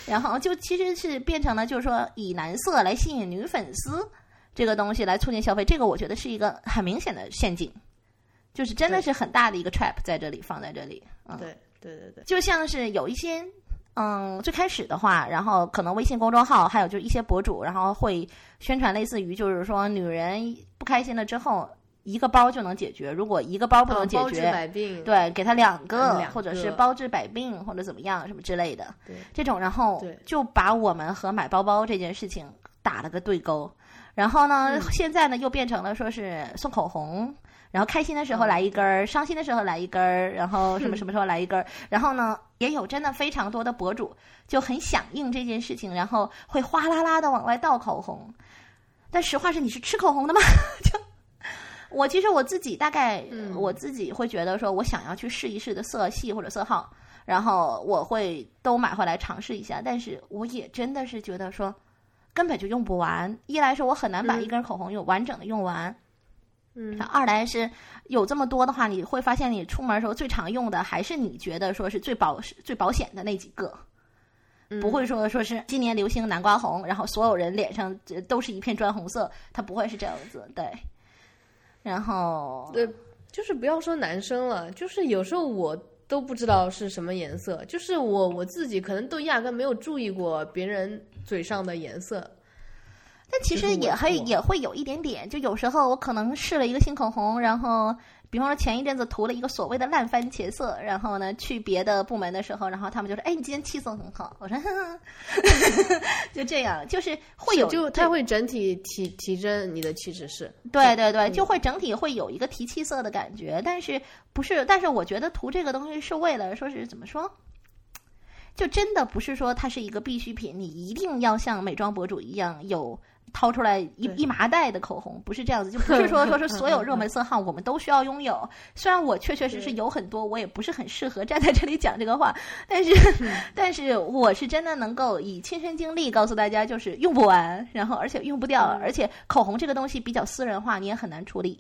然后就其实是变成了，就是说以男色来吸引女粉丝这个东西来促进消费，这个我觉得是一个很明显的陷阱，就是真的是很大的一个 trap 在这里放在这里。嗯，对对对对，就像是有一些，嗯，最开始的话，然后可能微信公众号，还有就是一些博主，然后会宣传类似于就是说，女人不开心了之后，一个包就能解决。如果一个包不能解决，百病，对，给他两个，或者是包治百病，或者怎么样什么之类的。对这种，然后就把我们和买包包这件事情打了个对勾。然后呢，嗯现在呢又变成了说是送口红，然后开心的时候来一根儿，伤心的时候来一根儿，然后什么 什么时候来一根儿。然后呢，也有真的非常多的博主就很响应这件事情，然后会哗啦啦的往外倒口红。但实话是，你是吃口红的吗？就我其实我自己大概、嗯我自己会觉得说，我想要去试一试的色系或者色号，然后我会都买回来尝试一下。但是我也真的是觉得说，根本就用不完。一来是我很难把嗯一根口红用完整的用完，嗯，二来是有这么多的话，你会发现你出门的时候最常用的还是你觉得说是最保最保险的那几个。嗯不会说说是今年流行南瓜红，然后所有人脸上呃都是一片砖红色，它不会是这样子，对。然后对，就是不要说男生了，就是有时候我都不知道是什么颜色，就是我我自己可能都压根没有注意过别人嘴上的颜色。但其实也还也会有一点点，就有时候我可能试了一个新口红，然后比方说前一阵子涂了一个所谓的烂番茄色，然后呢去别的部门的时候，然后他们就说：“哎，你今天气色很好。”我说：“呵呵 就这样，就是会有就它会整体提提升你的气质是。对对对，嗯就会整体会有一个提气色的感觉，但是不是？但是我觉得涂这个东西是为了说是怎么说？就真的不是说它是一个必需品，你一定要像美妆博主一样有掏出来一一麻袋的口红，不是这样子，就不是说 说是所有热门色号我们都需要拥有。虽然我确确实实有很多，我也不是很适合站在这里讲这个话，但是 但是我是真的能够以亲身经历告诉大家，就是用不完，然后而且用不掉，嗯。而且口红这个东西比较私人化，你也很难处理。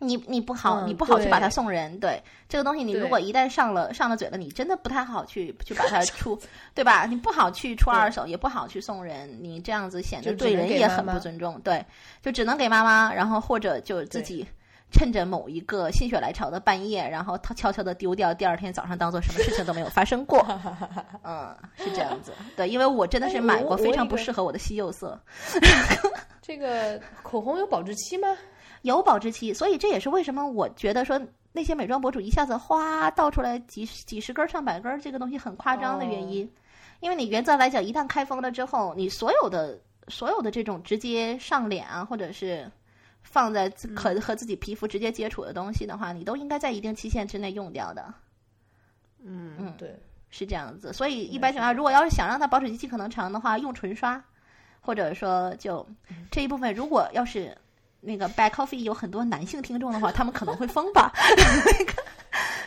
你你不好，嗯你不好去把它送人。对这个东西，你如果一旦上了上了嘴了，你真的不太好去去把它 出，对吧？你不好去出二手，也不好去送人，你这样子显得对人也很不尊重。对，就只能给妈妈，然后或者就自己趁着某一个心血来潮的半夜，然后他悄悄的丢掉，第二天早上当做什么事情都没有发生过。嗯，是这样子。对，因为我真的是买过非常不适合我的西柚色。这个口红有保质期吗？有保质期，所以这也是为什么我觉得说那些美妆博主一下子哗倒出来几十几十根上百根，这个东西很夸张的原因。因为你原则来讲，一旦开封了之后，你所有的所有的这种直接上脸啊，或者是放在可和和自己皮肤直接接触的东西的话，你都应该在一定期限之内用掉的。嗯嗯对，是这样子，所以一般情况下，如果要是想让它保质期可能长的话，用唇刷，或者说就这一部分，如果要是那个 Bad Coffee 有很多男性听众的话，他们可能会疯吧。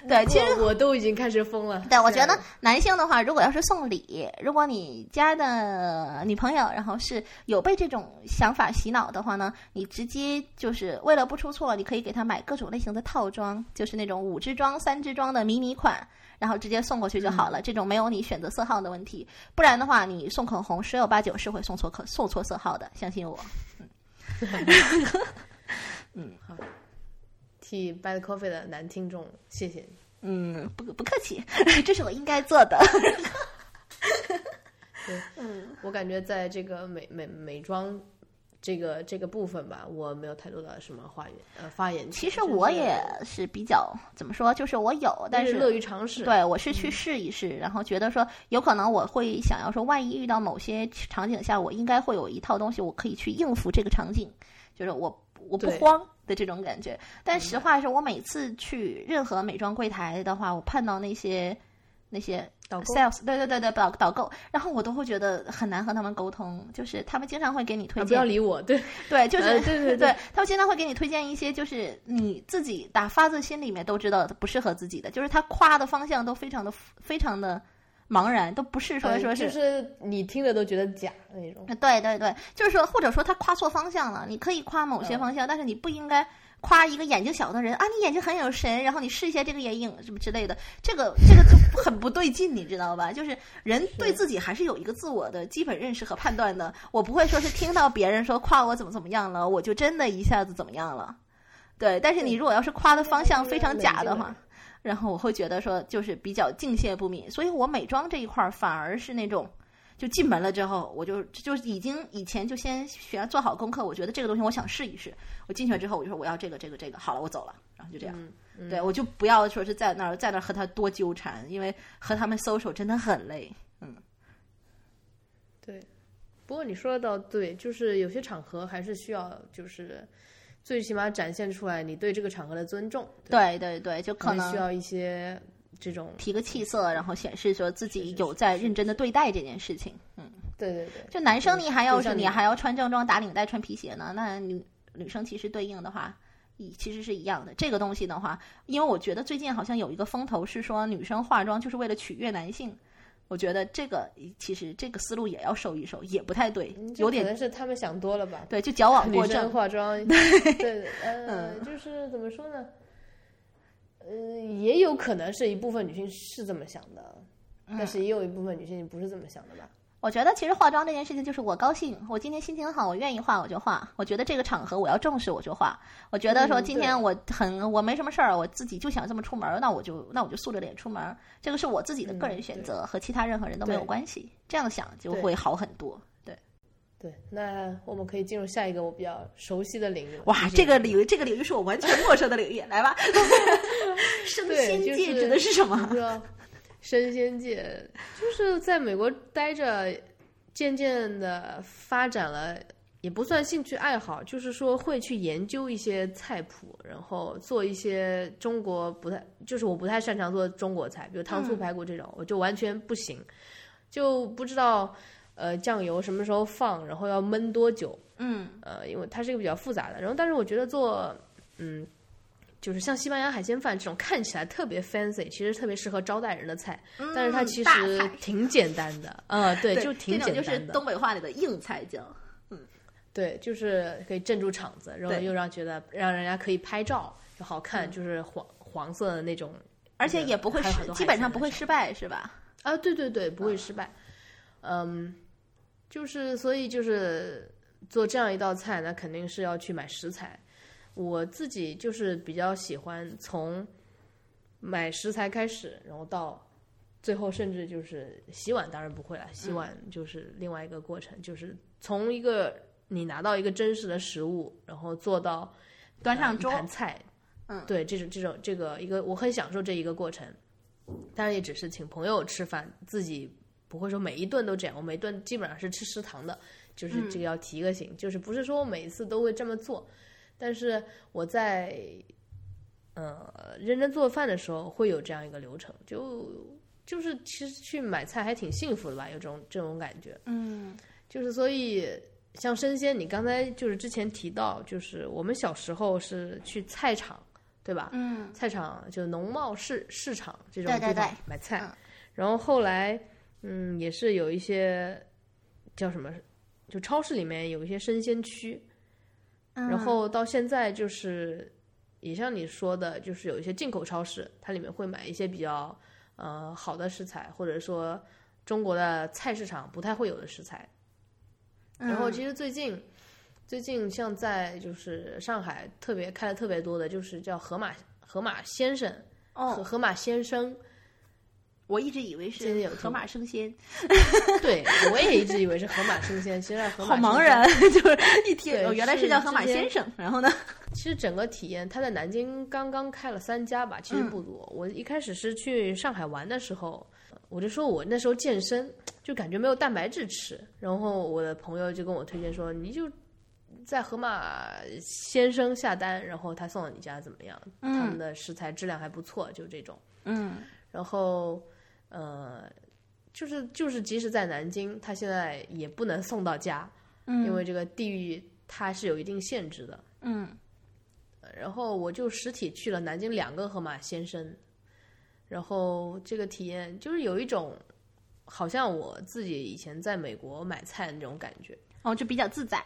对，其实我我都已经开始疯了。对，我觉得男性的话，如果要是送礼，如果你家的女朋友，然后是有被这种想法洗脑的话呢，你直接就是为了不出错，你可以给她买各种类型的套装，就是那种五支装、三支装的迷你款，然后直接送过去就好了。这种没有你选择色号的问题，不然的话，你送口红十有八九是会送错口送错色号的，相信我。替 Bad Coffee 的男听众，谢谢你。嗯，不不客气，这是我应该做的。对，嗯我感觉在这个美美美妆这个这个部分吧，我没有太多的什么话语呃发言。其实我也是比较怎么说，就是我有，但是乐于尝试。对，我是去试一试，然后觉得说有可能我会想要说，万一遇到某些场景下，我应该会有一套东西，我可以去应付这个场景，就是我我不慌的这种感觉。但实话是我每次去任何美妆柜台的话，我碰到那些。那些导 sales 对对对对导导购，然后我都会觉得很难和他们沟通，就是他们经常会给你推荐，不要理我，对 对，就是对对 对，他们经常会给你推荐一些，就是你自己打发自心里面都知道不适合自己的，就是他夸的方向都非常的非常的茫然，都不是说说是就是你听着都觉得假那种，对对对，就是说或者说他夸错方向了，你可以夸某些方向，但是你不应该。夸一个眼睛小的人啊，你眼睛很有神，然后你试一下这个眼影什么之类的，这个这个就很不对劲，你知道吧？就是人对自己还是有一个自我的基本认识和判断的。我不会说是听到别人说夸我怎么怎么样了，我就真的一下子怎么样了。对，但是你如果要是夸的方向非常假的话，然后我会觉得说就是比较敬谢不敏。所以我美妆这一块反而是那种。就进门了之后，我就就已经以前就先学做好功课。我觉得这个东西我想试一试。我进去了之后，我就说我要这个这个这个。好了，我走了，然后就这样。对我就不要说是在那儿在那儿和他多纠缠，因为和他们 social 真的很累。嗯，对。不过你说的倒对，就是有些场合还是需要，就是最起码展现出来你对这个场合的尊重。对对对，就可能需要一些。这种提个气色，然后显示说自己有在认真的对待这件事情。嗯，对对对。就男生你还要是你还要穿正装打领带穿皮鞋呢，那女女生其实对应的话，其实是一样的。这个东西的话，因为我觉得最近好像有一个风头是说女生化妆就是为了取悦男性，我觉得这个其实这个思路也要收一收，也不太对，有点可能是他们想多了吧？对，就矫枉过正。化妆，对对，呃，就是怎么说呢？嗯，也有可能是一部分女性是这么想的，但是也有一部分女性不是这么想的吧？我觉得其实化妆这件事情就是我高兴，我今天心情好，我愿意化我就化。我觉得这个场合我要重视我就化。我觉得说今天我很我没什么事儿，我自己就想这么出门，那我就那我就素着脸出门。这个是我自己的个人选择，和其他任何人都没有关系。这样想就会好很多。对，那我们可以进入下一个我比较熟悉的领域。哇，这个领域，这个领域是我完全陌生的领域，来吧。升仙界指的是什么？升仙界就是在美国待着，渐渐的发展了，也不算兴趣爱好，就是说会去研究一些菜谱，然后做一些中国不太，就是我不太擅长做中国菜，比如糖醋排骨这种，我就完全不行，就不知道。呃，酱油什么时候放，然后要焖多久？嗯，呃，因为它是一个比较复杂的。然后，但是我觉得做，嗯，就是像西班牙海鲜饭这种看起来特别 fancy，其实特别适合招待人的菜。但是它其实挺简单的。嗯，对，就挺简单的。就是东北话里的硬菜叫。嗯，对，就是可以镇住场子，然后又让觉得让人家可以拍照就好看，就是黄黄色的那种，而且也不会失，基本上不会失败，是吧？啊，对对对，不会失败。嗯。就是，所以就是做这样一道菜，那肯定是要去买食材。我自己就是比较喜欢从买食材开始，然后到最后，甚至就是洗碗，当然不会了，洗碗就是另外一个过程。就是从一个你拿到一个真实的食物，然后做到端上桌盘菜，嗯，对，这种这种这个一个，我很享受这一个过程。当然，也只是请朋友吃饭，自己。不会说每一顿都这样，我每顿基本上是吃食堂的，就是这个要提个醒，就是不是说我每一次都会这么做，但是我在呃认真做饭的时候会有这样一个流程，就就是其实去买菜还挺幸福的吧，有这种这种感觉，嗯，就是所以像生鲜，你刚才就是之前提到，就是我们小时候是去菜场，对吧？嗯，菜场就农贸市市场这种地方买菜，然后后来。嗯，也是有一些叫什么，就超市里面有一些生鲜区，然后到现在就是也像你说的，就是有一些进口超市，它里面会买一些比较呃好的食材，或者说中国的菜市场不太会有的食材。然后其实最近最近像在就是上海特别开的特别多的，就是叫河马河马先生，哦，河马先生。我一直以为是河马生鲜，对，我也一直以为是河马生鲜，其实是河马好茫然，就是一听哦，原来是是叫河马先生。然后呢，其实整个体验，他在南京刚刚开了三家吧，其实不多。我一开始是去上海玩的时候，我就说我那时候健身，就感觉没有蛋白质吃，然后我的朋友就跟我推荐说，你就在河马先生下单，然后他送到你家怎么样？他们的食材质量还不错，就这种。嗯然后，呃，就是就是，即使在南京，他现在也不能送到家，嗯因为这个地域它是有一定限制的。嗯然后我就实体去了南京两个河马先生，然后这个体验就是有一种好像我自己以前在美国买菜那种感觉。哦，就比较自在。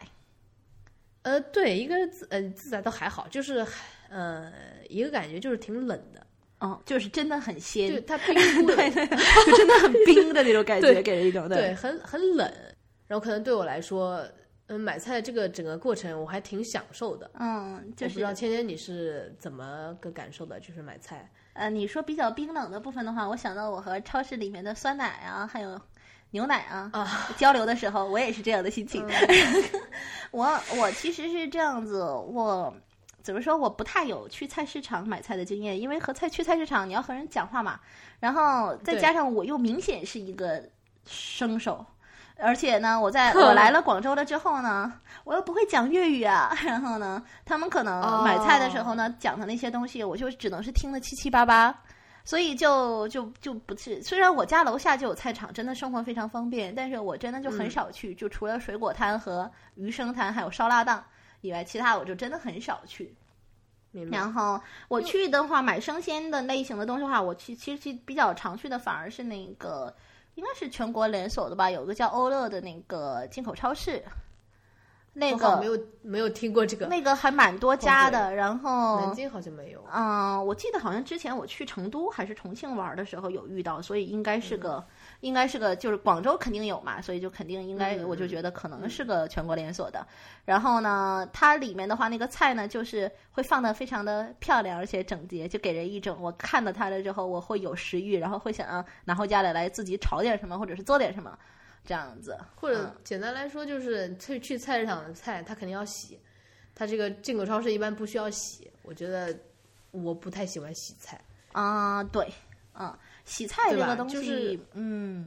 呃，对，一个是自呃自在都还好，就是呃一个感觉就是挺冷的，哦，就是真的很鲜，就 它冰敷的对对，就真的很冰的那种感觉，给人一种对，很很冷。然后可能对我来说，嗯，买菜这个整个过程我还挺享受的。嗯，就是我不知道芊芊你是怎么个感受的？就是买菜，呃，你说比较冰冷的部分的话，我想到我和超市里面的酸奶啊，还有牛奶啊啊交流的时候，我也是这样的心情。我我其实是这样子，我怎么说？我不太有去菜市场买菜的经验，因为和菜去菜市场你要和人讲话嘛，然后再加上我又明显是一个生手。而且呢，我在 我来了广州了之后呢，我又不会讲粤语啊。然后呢，他们可能买菜的时候呢，讲的那些东西，我就只能是听得七七八八。所以就就就不是，虽然我家楼下就有菜场，真的生活非常方便，但是我真的就很少去，就除了水果摊和鱼生摊，还有烧腊档以外，其他我就真的很少去。然后我去的话，买生鲜的类型的东西的话，我去其实去比较常去的反而是那个，应该是全国连锁的吧，有个叫欧乐的那个进口超市，那个没有没有听过这个，那个还蛮多家哦的，然后南京好像没有。嗯，我记得好像之前我去成都还是重庆玩的时候有遇到，所以应该是个，应该是个，就是广州肯定有嘛，所以就肯定应该，嗯我就觉得可能是个全国连锁的。然后呢，它里面的话，那个菜呢，就是会放的非常的漂亮而且整洁，就给人一种我看到它了之后，我会有食欲，然后会想要拿回家里来自己炒点什么，或者是做点什么，这样子。或者简单来说，就是去去菜市场的菜，它肯定要洗。它这个进口超市一般不需要洗，我觉得我不太喜欢洗菜。啊、对，嗯，洗菜对吧这个东西，就是嗯，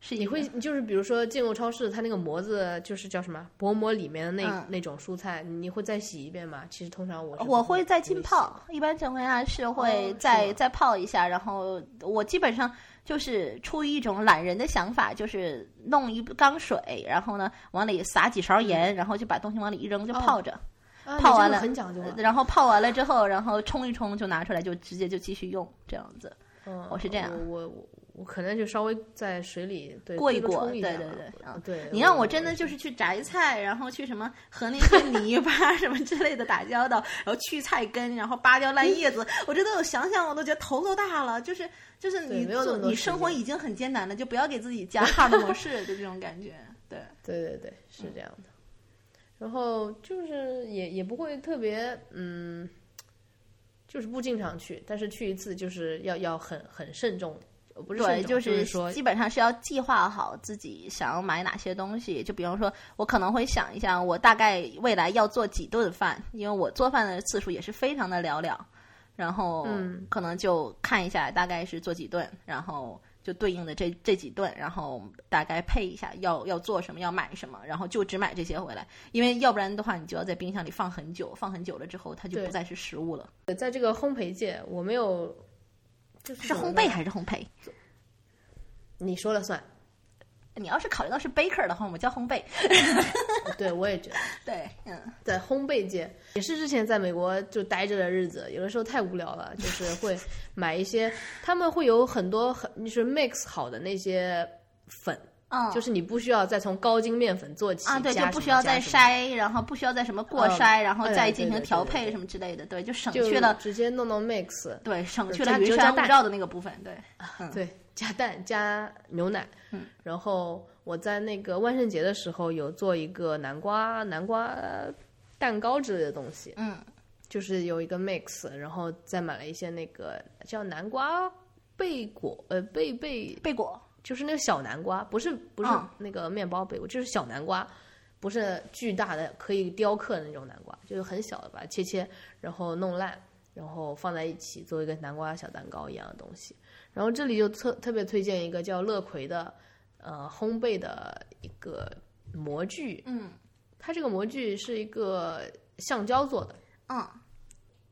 是你会就是比如说进入超市，它那个模子就是叫什么薄膜里面的那、嗯那种蔬菜，你会再洗一遍吗？其实通常我我会再浸泡，一般情况下是会再再泡一下，然后我基本上就是出于一种懒人的想法，就是弄一缸水，然后呢往里撒几勺盐，然后就把东西往里一扔就泡着，泡完了很讲究啊。然后泡完了之后，然后冲一冲就拿出来，就直接就继续用这样子。嗯，我是这样我我我我可能就稍微在水里对过一过对对对嗯对。你让我我真的就是去摘菜，然后去什么和那些 泥巴什么之类的打交道，然后去菜根，然后扒掉烂叶子，我真的我想想我都觉得头都大了。就是就是你做你生活已经很艰难了，就不要给自己 加 hard 模式，就这种感觉。对，对对对，是这样的。然后就是也也不会特别嗯，就是不经常去，但是去一次就是要要很很慎重，呃不是慎对，就是说基本上是要计划好自己想要买哪些东西。就比方说，我可能会想一下，我大概未来要做几顿饭，因为我做饭的次数也是非常的寥寥。然后嗯可能就看一下大概是做几顿，然后就对应的这这几顿，然后大概配一下要要做什么，要买什么，然后就只买这些回来，因为要不然的话，你就要在冰箱里放很久，放很久了之后，它就不再是食物了。在这个烘焙界，我没有就是是烘焙还是烘焙？你说了算。你要是考虑到是 baker 的话，我们叫烘焙。对，我也觉得。对，嗯。在烘焙界也是之前在美国就待着的日子，有的时候太无聊了，就是会买一些，他们会有很多很就是 mix 好的那些粉，嗯，就是你不需要再从高筋面粉做起啊，对，就不需要再筛，然后不需要再什么过嗯筛，然后再进行调配什么之类的，对，就省去了，直接弄弄 mix，对，省去了云山雾罩的那个部分，对，嗯对，加蛋加牛奶，嗯，然后我在那个万圣节的时候有做一个南瓜南瓜蛋糕之类的东西，嗯，就是有一个 mix，然后再买了一些那个叫南瓜贝果，呃，贝贝贝果就是那个小南瓜，不是不是嗯那个面包贝果，就是小南瓜，不是巨大的可以雕刻的那种南瓜，就是很小的，吧切切，然后弄烂，然后放在一起做一个南瓜小蛋糕一样的东西。然后这里就特特别推荐一个叫乐葵的，呃，烘焙的一个模具，嗯它这个模具是一个橡胶做的。嗯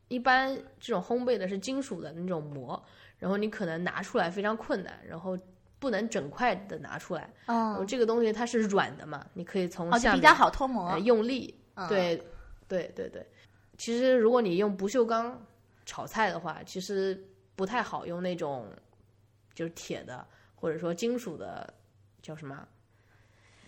一般这种烘焙的是金属的那种膜，然后你可能拿出来非常困难，然后不能整块的拿出来。然后嗯，这个东西它是软的嘛，你可以从比较好脱模呃。用力，嗯对对对对。其实如果你用不锈钢炒菜的话，其实不太好用那种就是铁的或者说金属的叫什么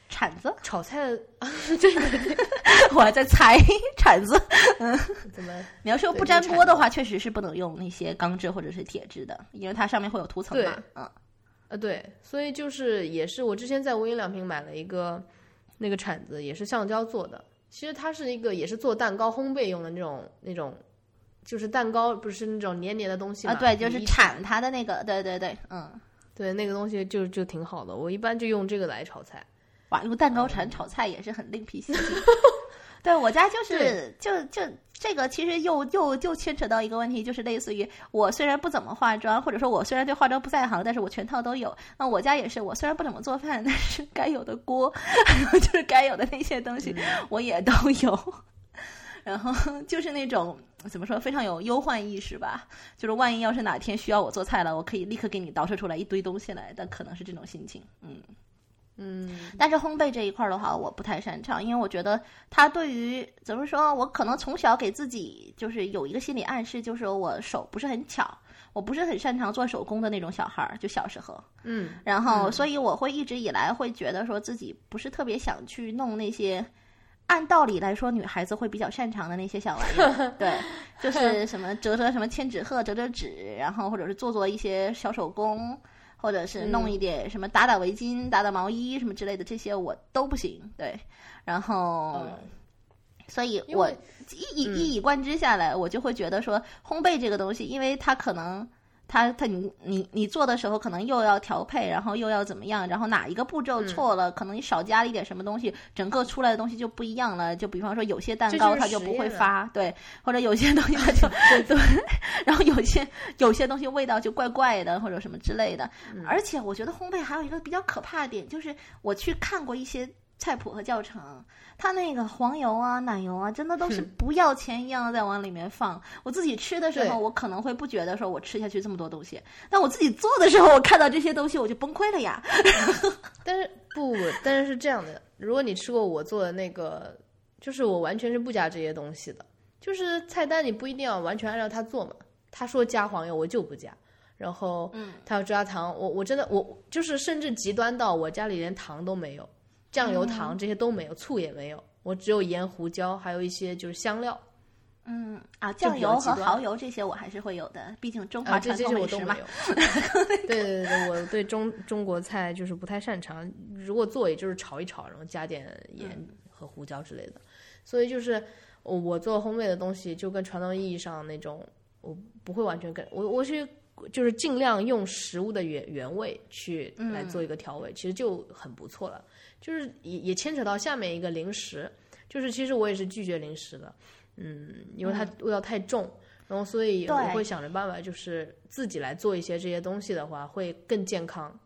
铲子，炒菜 的 我还在猜铲子。嗯怎么你要说不粘锅的话，确实是不能用那些钢制或者是铁制的，因为它上面会有涂层嘛对。嗯呃，对，所以就是也是我之前在无印良品买了一个那个铲子，也是橡胶做的。其实它是一个也是做蛋糕烘焙用的那种那种，就是蛋糕不是那种黏黏的东西嘛？啊，对，就是铲它的那个，对对对，嗯，对那个东西就就挺好的。我一般就用这个来炒菜。哇，用蛋糕铲炒菜也是很另辟蹊径。对我家就是就就这个，其实又又又牵扯到一个问题，就是类似于我虽然不怎么化妆，或者说我虽然对化妆不在行，但是我全套都有。那我家也是，我虽然不怎么做饭，但是该有的锅，就是该有的那些东西，我也都有。然后就是那种怎么说，非常有忧患意识吧。就是万一要是哪天需要我做菜了，我可以立刻给你倒饬出来一堆东西来，但可能是这种心情，嗯。嗯，但是烘焙这一块儿的话，我不太擅长，因为我觉得它对于怎么说，我可能从小给自己就是有一个心理暗示，就是我手不是很巧，我不是很擅长做手工的那种小孩儿，就小时候。嗯，然后，所以我会一直以来会觉得说自己不是特别想去弄那些。按道理来说，女孩子会比较擅长的那些小玩意儿，对，就是 什么折折什么千纸鹤、折折纸，然后或者是做做一些小手工，或者是弄一点什么打打围巾、打打毛衣什么之类的，这些我都不行。对，然后，嗯所以我一以嗯一以贯之下来，我就会觉得说，烘焙这个东西，因为它可能。它它你你你做的时候可能又要调配，然后又要怎么样，然后哪一个步骤错了，可能你少加了一点什么东西，整个出来的东西就不一样了。就比方说有些蛋糕它就不会发，对，或者有些东西它就 对，然后有些有些东西味道就怪怪的，或者什么之类的。嗯而且我觉得烘焙还有一个比较可怕的点，就是我去看过一些菜谱和教程，它那个黄油啊、奶油啊，真的都是不要钱一样的在往里面放。我自己吃的时候，我可能会不觉得说我吃下去这么多东西，但我自己做的时候，我看到这些东西我就崩溃了呀。但是不，但是是这样的，如果你吃过我做的那个，就是我完全是不加这些东西的，就是菜单你不一定要完全按照它做嘛。他说加黄油，我就不加。然后，嗯，他要加糖，我我真的我就是甚至极端到我家里连糖都没有，酱油、糖这些都没有，醋也没有，我只有盐、胡椒，还有一些就是香料。嗯啊，酱油和蚝油这些我还是会有的，毕竟中华传统美食嘛。都没。对对对对，我对中中国菜就是不太擅长，如果做也就是炒一炒，然后加点盐嗯和胡椒之类的。所以就是我我做烘焙的东西，就跟传统意义上那种，我不会完全跟我我是就是尽量用食物的原原味去来做一个调味，其实就很不错了。就是也也牵扯到下面一个零食，就是其实我也是拒绝零食的，嗯，因为它味道太重。然后，所以我对会想着办法，就是自己来做一些这些东西的话，会更健康，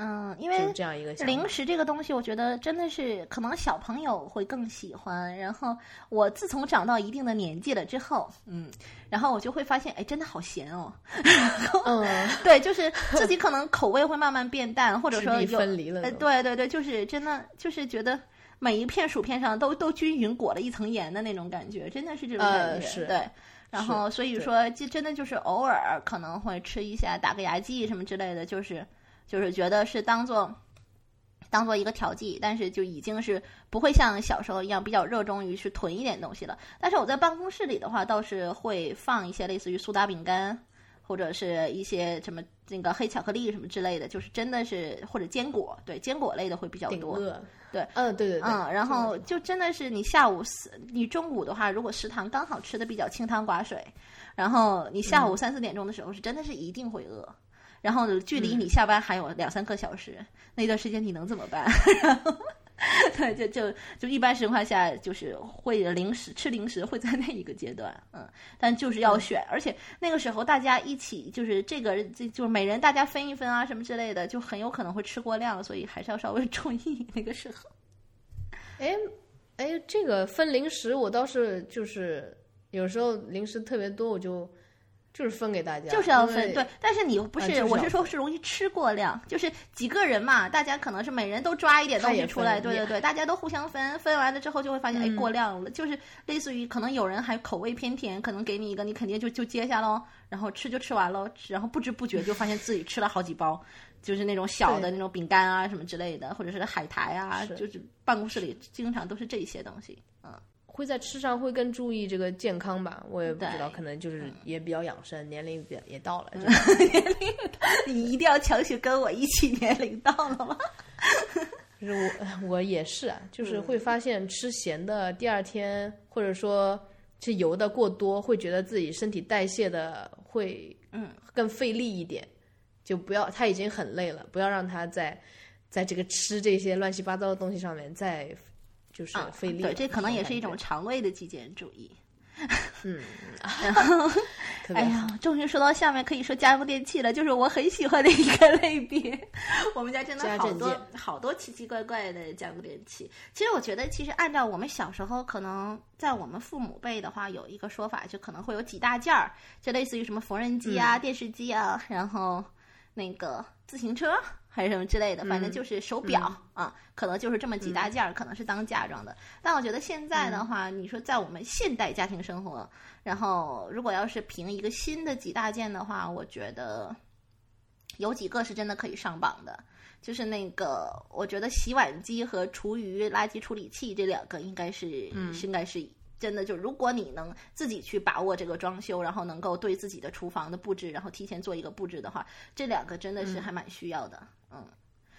嗯，因就是为这样一个。零食这个东西，我觉得真的是可能小朋友会更喜欢。然后我自从长到一定的年纪了之后，嗯，然后我就会发现，哎，真的好咸哦。嗯，对，就是自己可能口味会慢慢变淡，或者说有，呃，分离了都。对对对，就是真的就是觉得每一片薯片上都都均匀裹了一层盐的那种感觉，真的是这种感觉。对。然后，所以说，就真的就是偶尔可能会吃一下，打个牙祭什么之类的，就是就是觉得是当做当做一个调剂，但是就已经是不会像小时候一样比较热衷于去囤一点东西了。但是我在办公室里的话，倒是会放一些类似于苏打饼干，或者是一些什么那个黑巧克力什么之类的，就是真的是或者坚果，对坚果类的会比较多。对，嗯，对对对。嗯，然后就真的是你下午四，你中午的话，如果食堂刚好吃的比较清汤寡水，然后你下午三四点钟的时候是真的是一定会饿，然后距离你下班还有两三个小时，那段时间你能怎么办？然后。对，就就就一般情况下，就是会零食吃零食会在那一个阶段，嗯，但就是要选，而且那个时候大家一起就是这个这就是每人大家分一分啊什么之类的，就很有可能会吃过量，所以还是要稍微注意那个时候。哎哎，这个分零食我倒是就是有时候零食特别多，我就。就是分给大家，就是要分对，但是你不是，我是说，是容易吃过量，就是几个人嘛，大家可能是每人都抓一点东西出来，对对对，大家都互相分，分完了之后就会发现哎过量了，就是类似于可能有人还口味偏甜，可能给你一个，你肯定就就接下喽，然后吃就吃完喽，然后不知不觉就发现自己吃了好几包，就是那种小的那种饼干啊什么之类的，或者是海苔啊，就是办公室里经常都是这些东西，嗯。会在吃上会更注意这个健康吧，我也不知道，可能就是也比较养生，年龄也也到了。年龄，你一定要强行跟我一起年龄到了吗？就是我我也是啊，就是会发现吃咸的，第二天或者说吃油的过多，会觉得自己身体代谢的会嗯更费力一点，就不要他已经很累了，不要让他在在这个吃这些乱七八糟的东西上面再。就是费力，对，这可能也是一种肠胃的极简主义。嗯，然后，哎呀，终于说到下面可以说家用电器了，就是我很喜欢的一个类别。我们家真的好多好多奇奇怪怪的家用电器。其实我觉得，其实按照我们小时候，可能在我们父母辈的话，有一个说法，就可能会有几大件儿，就类似于什么缝纫机啊、电视机啊，然后那个自行车。还是什么之类的，反正就是手表啊，可能就是这么几大件儿，可能是当嫁妆的。但我觉得现在的话，你说在我们现代家庭生活，然后如果要是凭一个新的几大件的话，我觉得有几个是真的可以上榜的，就是那个我觉得洗碗机和厨余垃圾处理器这两个应该是，应该是。真的就，如果你能自己去把握这个装修，然后能够对自己的厨房的布置，然后提前做一个布置的话，这两个真的是还蛮需要的。嗯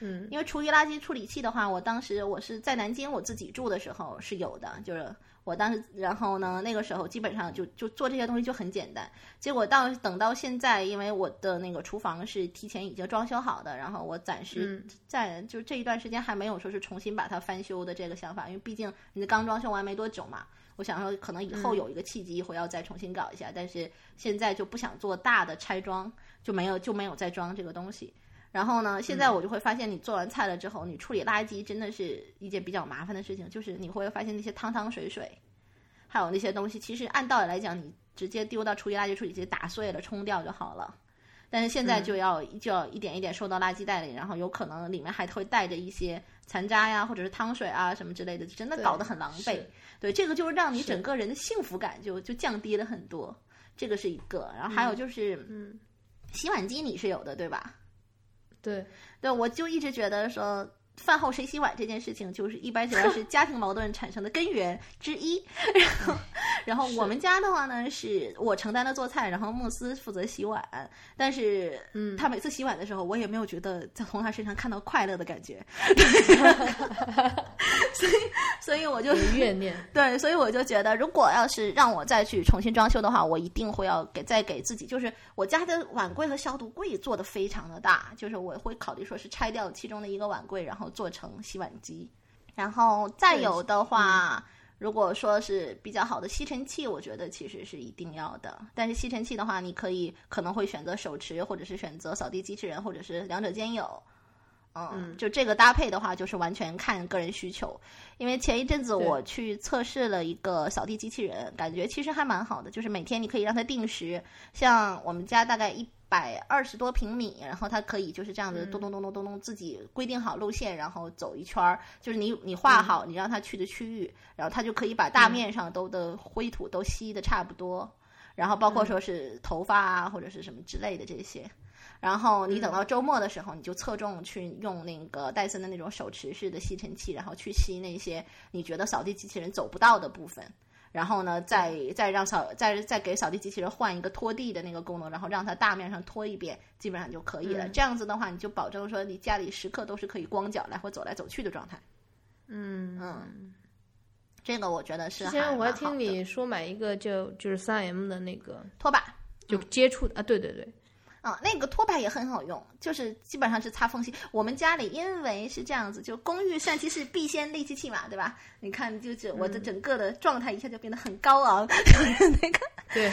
嗯，因为厨余垃圾处理器的话，我当时我是在南京我自己住的时候是有的，就是我当时，然后呢那个时候基本上就就做这些东西就很简单。结果到等到现在，因为我的那个厨房是提前已经装修好的，然后我暂时在就这一段时间还没有说是重新把它翻修的这个想法，因为毕竟人家刚装修完没多久嘛。我想说，可能以后有一个契机，会要再重新搞一下，但是现在就不想做大的拆装，就没有就没有再装这个东西。然后呢，现在我就会发现，你做完菜了之后，你处理垃圾真的是一件比较麻烦的事情，就是你会发现那些汤汤水水，还有那些东西，其实按道理来讲，你直接丢到厨余垃圾处理机打碎了冲掉就好了。但是现在就要就要一点一点收到垃圾袋里，然后有可能里面还会带着一些残渣呀，或者是汤水啊什么之类的，真的搞得很狼狈。对，这个就是让你整个人的幸福感就就降低了很多，这个是一个。然后还有就是，嗯，洗碗机你是有的对吧？对，对，我就一直觉得说。饭后谁洗碗这件事情，就是一般情况是 家庭矛盾产生的根源之一。然后，然后我们家的话呢，是我承担了做菜，然后慕斯负责洗碗。但是，嗯，他每次洗碗的时候，我也没有觉得在从他身上看到快乐的感觉。所以，所以我就怨念。对，所以我就觉得，如果要是让我再去重新装修的话，我一定会要给再给自己，就是我家的碗柜和消毒柜做的非常的大，就是我会考虑说是拆掉其中的一个碗柜，然后。做成洗碗机，然后再有的话，如果说是比较好的吸尘器，我觉得其实是一定要的。但是吸尘器的话，你可以可能会选择手持，或者是选择扫地机器人，或者是两者兼有。嗯，就这个搭配的话，就是完全看个人需求。因为前一阵子我去测试了一个扫地机器人，感觉其实还蛮好的，就是每天你可以让它定时，像我们家大概一。百二十多平米，然后它可以就是这样子咚咚咚咚咚咚自己规定好路线，然后走一圈儿，就是你你画好你让它去的区域，然后它就可以把大面上都的灰土都吸的差不多，然后包括说是头发啊或者是什么之类的这些，然后你等到周末的时候，你就侧重去用那个戴森的那种手持式的吸尘器，然后去吸那些你觉得扫地机器人走不到的部分。然后呢，再再让扫再再给扫地机器人换一个拖地的那个功能，然后让它大面上拖一遍，基本上就可以了。这样子的话，你就保证说你家里时刻都是可以光脚来回走来走去的状态。嗯嗯，这个我觉得是。之前我还听你说买一个就就是三 M 的那个拖把，就接触的啊，对对对。啊，那个拖把也很好用，就是基本上是擦缝隙。我们家里因为是这样子，就公寓疝气是必先利其器嘛，对吧？你看，就是我的整个的状态一下就变得很高昂，就是那个对，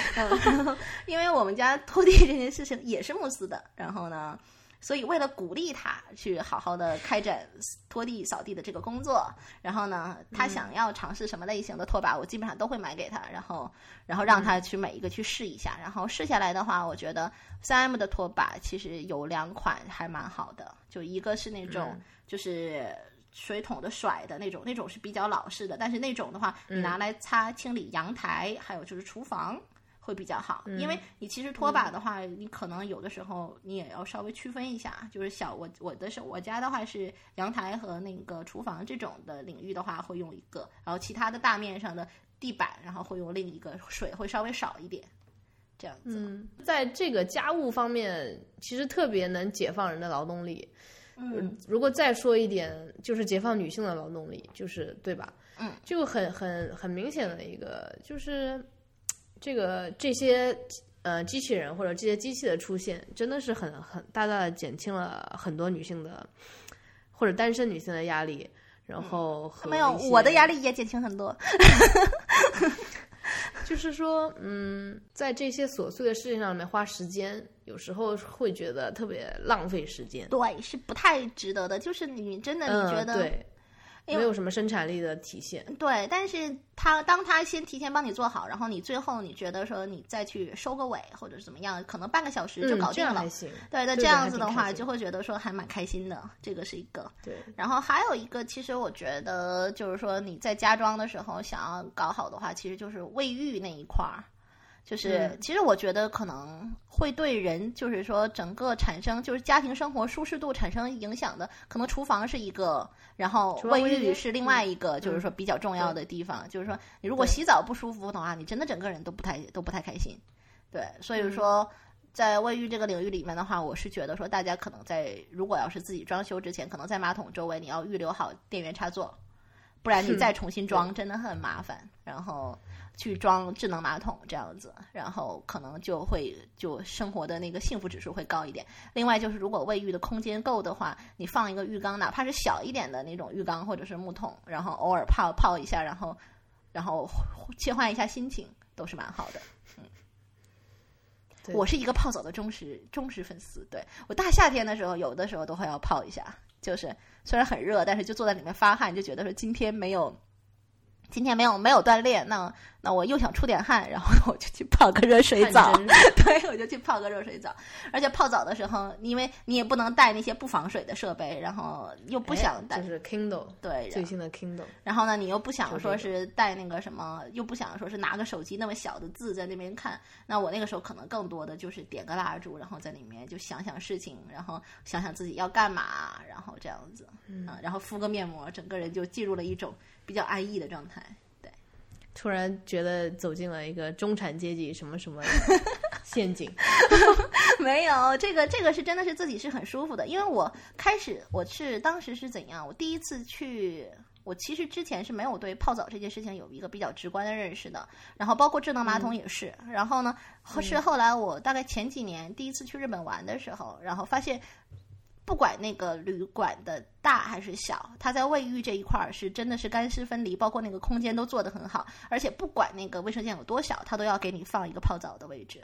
因为我们家拖地这件事情也是慕斯的，然后呢。所以，为了鼓励他去好好的开展拖地、扫地的这个工作，然后呢，他想要尝试什么类型的拖把，我基本上都会买给他，然后，然后让他去每一个去试一下。然后试下来的话，我觉得三 M 的拖把其实有两款还蛮好的，就一个是那种就是水桶的甩的那种，那种是比较老式的，但是那种的话，你拿来擦清理阳台，还有就是厨房。会比较好，因为你其实拖把的话，你可能有的时候你也要稍微区分一下，就是小我我的是我家的话是阳台和那个厨房这种的领域的话会用一个，然后其他的大面上的地板，然后会用另一个，水会稍微少一点，这样子。嗯，在这个家务方面，其实特别能解放人的劳动力。嗯，如果再说一点，就是解放女性的劳动力，就是对吧？嗯，就很很很明显的一个就是。这个这些呃机器人或者这些机器的出现，真的是很很大大的减轻了很多女性的或者单身女性的压力。然后没有我的压力也减轻很多。就是说，嗯，在这些琐碎的事情上面花时间，有时候会觉得特别浪费时间。对，是不太值得的。就是你真的你觉得对。没有什么生产力的体现，对，但是他当他先提前帮你做好，然后你最后你觉得说你再去收个尾或者是怎么样，可能半个小时就搞定了，对，那这样子的话就会觉得说还蛮开心的，这个是一个。对，然后还有一个，其实我觉得就是说你在家装的时候想要搞好的话，其实就是卫浴那一块儿。就是，其实我觉得可能会对人，就是说整个产生，就是家庭生活舒适度产生影响的，可能厨房是一个，然后卫浴是另外一个，就是说比较重要的地方。就是说，你如果洗澡不舒服的话，你真的整个人都不太都不太开心。对，所以说在卫浴这个领域里面的话，我是觉得说，大家可能在如果要是自己装修之前，可能在马桶周围你要预留好电源插座，不然你再重新装真的很麻烦。然后。去装智能马桶这样子，然后可能就会就生活的那个幸福指数会高一点。另外就是，如果卫浴的空间够的话，你放一个浴缸，哪怕是小一点的那种浴缸或者是木桶，然后偶尔泡泡一下，然后然后切换一下心情，都是蛮好的。嗯，我是一个泡澡的忠实忠实粉丝。对我大夏天的时候，有的时候都会要泡一下，就是虽然很热，但是就坐在里面发汗，就觉得说今天没有。今天没有没有锻炼，那那我又想出点汗，然后我就去泡个热水澡。对，我就去泡个热水澡。而且泡澡的时候，因为你也不能带那些不防水的设备，然后又不想带，就是 Kindle，对，最新的 Kindle。然后呢，你又不想说是带那个什么，又不想说是拿个手机那么小的字在那边看。那我那个时候可能更多的就是点个蜡烛，然后在里面就想想事情，然后想想自己要干嘛，然后这样子，嗯，然后敷个面膜，整个人就进入了一种。比较安逸的状态，对。突然觉得走进了一个中产阶级什么什么 陷阱，没有这个这个是真的是自己是很舒服的，因为我开始我是当时是怎样，我第一次去，我其实之前是没有对泡澡这件事情有一个比较直观的认识的，然后包括智能马桶也是，然后呢是后来我大概前几年第一次去日本玩的时候，然后发现。不管那个旅馆的大还是小，它在卫浴这一块儿是真的是干湿分离，包括那个空间都做得很好。而且不管那个卫生间有多小，它都要给你放一个泡澡的位置。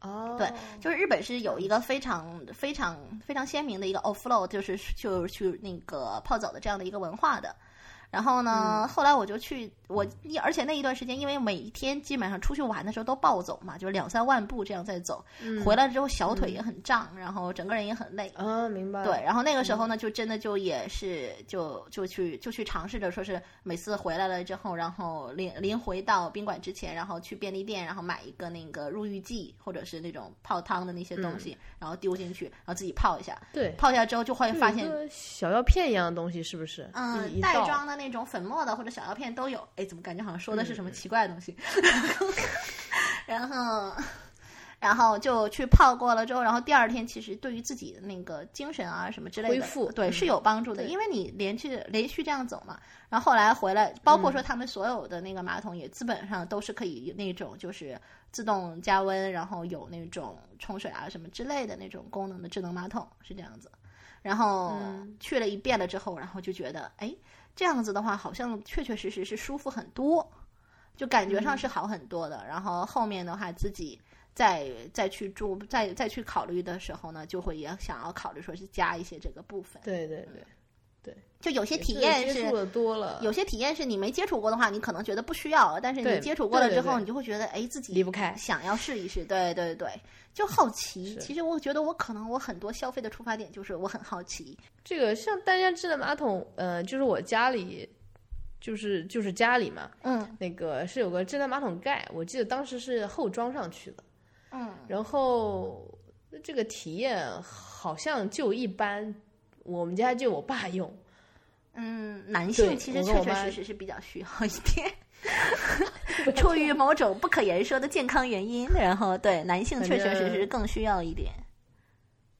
哦，对，就是日本是有一个非常非常非常鲜明的一个 offload，就是就是去那个泡澡的这样的一个文化的。然后呢，后来我就去我，而且那一段时间，因为每天基本上出去玩的时候都暴走嘛，就是两三万步这样在走，回来之后小腿也很胀，然后整个人也很累。啊，明白。对，然后那个时候呢，就真的就也是就就去就去尝试着说是每次回来了之后，然后临临回到宾馆之前，然后去便利店，然后买一个那个入浴剂或者是那种泡汤的那些东西，然后丢进去，然后自己泡一下。对，泡下之后就会发现小药片一样的东西，是不是？嗯，袋装的。那种粉末的或者小药片都有，哎，怎么感觉好像说的是什么奇怪的东西？然后，然后就去泡过了之后，然后第二天其实对于自己的那个精神啊什么之类的恢复对嗯是有帮助的，对。因为你连续连续这样走嘛，然后后来回来，包括嗯。说他们所有的那个马桶也基本上都是可以那种就是自动加温，然后有那种冲水啊什么之类的那种功能的智能马桶是这样子。然后嗯。去了一遍了之后，然后就觉得，哎，这样子的话，好像确确实实是舒服很多，就感觉嗯上是好很多的。然后后面的话，自己再再去住，再再去考虑的时候呢，就会也想要考虑说是加一些这个部分。对对对，就有些体验接触的多了，有些体验是你没接触过的话，你可能觉得不需要，但是你接触过了之后，对。对对你就会觉得，哎，自己离不开。想要试一试。对对对，就好奇。其实我觉得我可能我很多消费的出发点就是我很好奇。这个像单间智能马桶，呃，就是我家里，就是就是家里嘛，嗯。那个是有个智能马桶盖，我记得当时是后装上去的，嗯，然后这个体验好像就一般，我们家就我爸用，嗯，男性其实确确实实是比较需要一点，出于某种不可言说的健康原因，然后对男性确确实实更需要一点。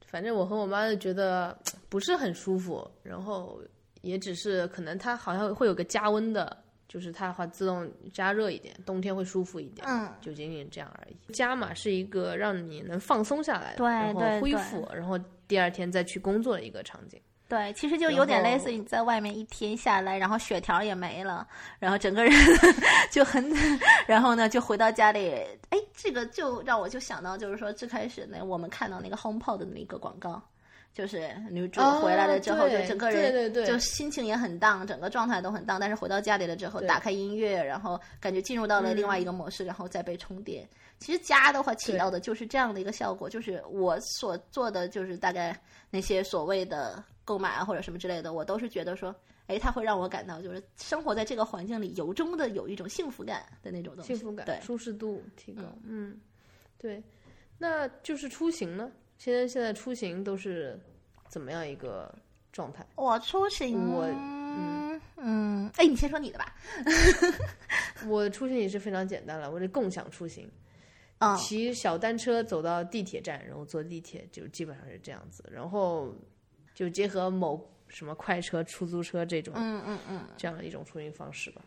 反正我和我妈就觉得不是很舒服，然后也只是可能它好像会有个加温的，就是它会自动加热一点，冬天会舒服一点，嗯，就仅仅这样而已。加码是一个让你能放松下来然后恢复，然后第二天再去工作的一个场景。对，其实就有点类似于你在外面一天下来，然后血条也没了，然后整个人 就很，然后呢就回到家里，哎，这个就让我就想到，就是说最开始呢，我们看到那个 HomePod 的那个广告，就是女主回来了之后，哦就整个人对对对就心情也很荡，整个状态都很荡，但是回到家里了之后，打开音乐，然后感觉进入到了另外一个模式，然后再被充电。其实家的话起到的就是这样的一个效果，就是我所做的就是大概那些所谓的购买啊或者什么之类的，我都是觉得说，哎，它会让我感到就是生活在这个环境里，由衷的有一种幸福感的那种东西。幸福感、对，舒适度提高。嗯，对。那就是出行呢？现在现在出行都是怎么样一个状态？我出行，我嗯嗯，哎，你先说你的吧。我出行也是非常简单了，我这共享出行，嗯骑小单车走到地铁站，然后坐地铁，就基本上是这样子。然后就结合某什么快车、出租车这种、嗯嗯嗯。这样的一种出行方式吧。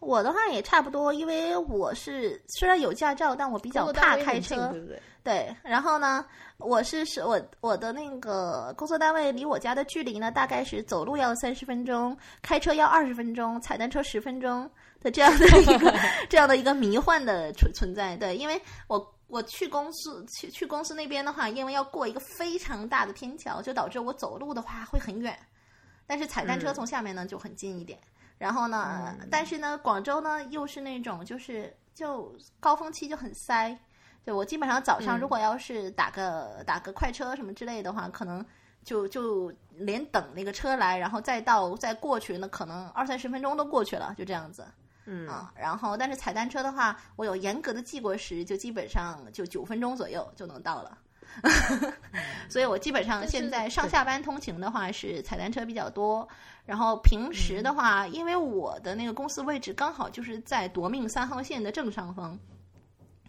我的话也差不多，因为我是虽然有驾照，但我比较怕开车。对不对？对，然后呢，我是是我我的那个工作单位离我家的距离呢，大概是走路要三十分钟，开车要二十分钟，踩单车十分钟的这样的一个 这样的一个迷幻的存存在。对，因为我我去公司去去公司那边的话，因为要过一个非常大的天桥，就导致我走路的话会很远，但是踩单车嗯从下面呢就很近一点。然后呢，但是呢，广州呢又是那种就是就高峰期就很塞。对我基本上早上嗯如果要是打个、打个快车什么之类的话，可能就就连等那个车来，然后再到再过去，那可能二三十分钟都过去了，就这样子。嗯啊，然后但是踩单车的话，我有严格的计过时，就基本上就九分钟左右就能到了。所以我基本上现在上下班通勤的话是踩单车比较多，然后平时的话，因为我的那个公司位置刚好就是在夺命三号线的正上方。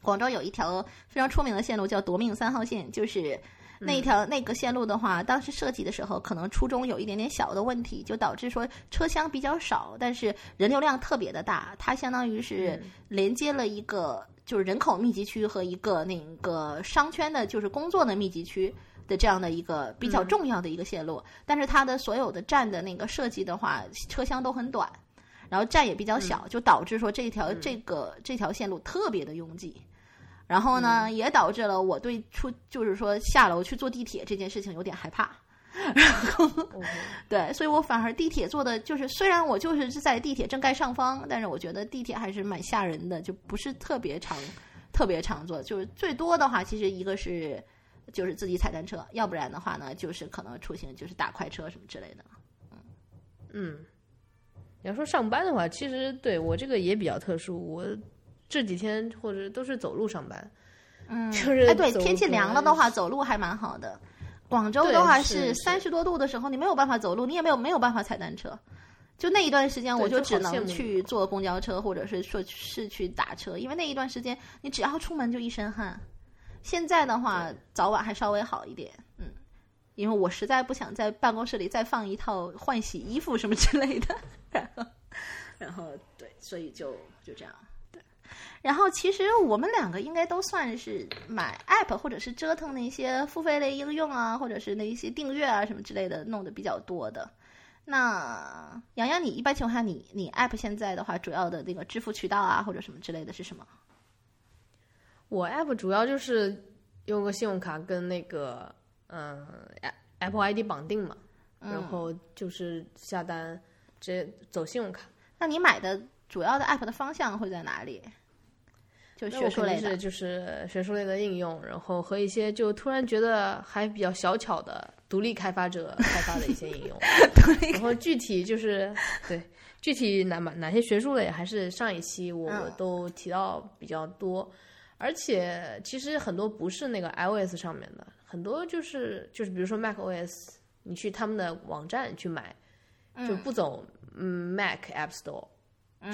广州有一条非常出名的线路叫夺命三号线，就是那一条、那个线路的话，当时设计的时候可能初衷有一点点小的问题，就导致说车厢比较少，但是人流量特别的大，它相当于是连接了一个就是人口密集区和一个那个商圈的，就是工作的密集区。的这样的一个比较重要的一个线路，但是它的所有的站的那个设计的话，车厢都很短，然后站也比较小，就导致说这条、这个这条线路特别的拥挤。然后呢，也导致了我对出就是说下楼去坐地铁这件事情有点害怕。然后对，所以我反而地铁坐的就是，虽然我就是在地铁正盖上方，但是我觉得地铁还是蛮吓人的，就不是特别常特别常坐。就是最多的话，其实一个是就是自己踩单车，要不然的话呢，就是可能出行就是打快车什么之类的。嗯，你要说上班的话，其实对我这个也比较特殊，我这几天或者都是走路上班。嗯，就是哎，对，天气凉了的话，走路还蛮好的。广州的话是是三十多度的时候，你没有办法走路，你也没有没有办法踩单车。就那一段时间，我就只能去坐公交车，或者是说是去打车，因为那一段时间你只要出门就一身汗，现在的话，早晚还稍微好一点，嗯，因为我实在不想在办公室里再放一套换洗衣服什么之类的，然后，然后对，所以就就这样，对。然后其实我们两个应该都算是买 app 或者是折腾那些付费类应用啊，或者是那一些订阅啊什么之类的弄的比较多的。那洋洋，你一般情况下，你你 app 现在的话，主要的那个支付渠道啊，或者什么之类的是什么？我 app 主要就是用个信用卡跟那个嗯 Apple ID 绑定嘛，然后就是下单直接走信用卡。那你买的主要的 app 的方向会在哪里？就学术类的，就是学术类的应用，然后和一些就突然觉得还比较小巧的独立开发者开发的一些应用。然后具体就是对具体哪哪哪些学术类，还是上一期我都提到比较多。而且其实很多不是那个 iOS 上面的，很多就是就是比如说 macOS，你去他们的网站去买，就不走嗯 Mac App Store，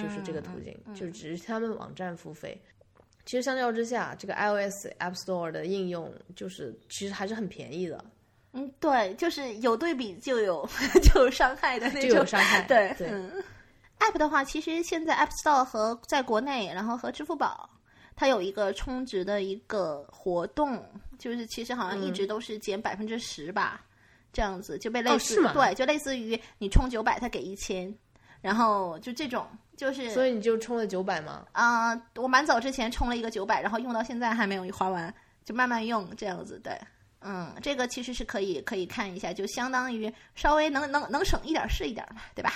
就是这个途径，就只是他们网站付费。其实相较之下，这个 iOS App Store 的应用就是其实还是很便宜的。嗯，对，就是有对比就有 就有伤害的那种。就有伤害。对对。App 的话，其实现在 App Store 和在国内，然后和支付宝。它有一个充值的一个活动，就是其实好像一直都是减百分之十吧，这样子就被类似对，就类似于你充九百，他给一千，然后就这种就是，所以你就充了九百吗？啊，我蛮早之前充了一个九百，然后用到现在还没有花完，就慢慢用这样子，对，嗯，这个其实是可以可以看一下，就相当于稍微能能能省一点是一点嘛，对吧？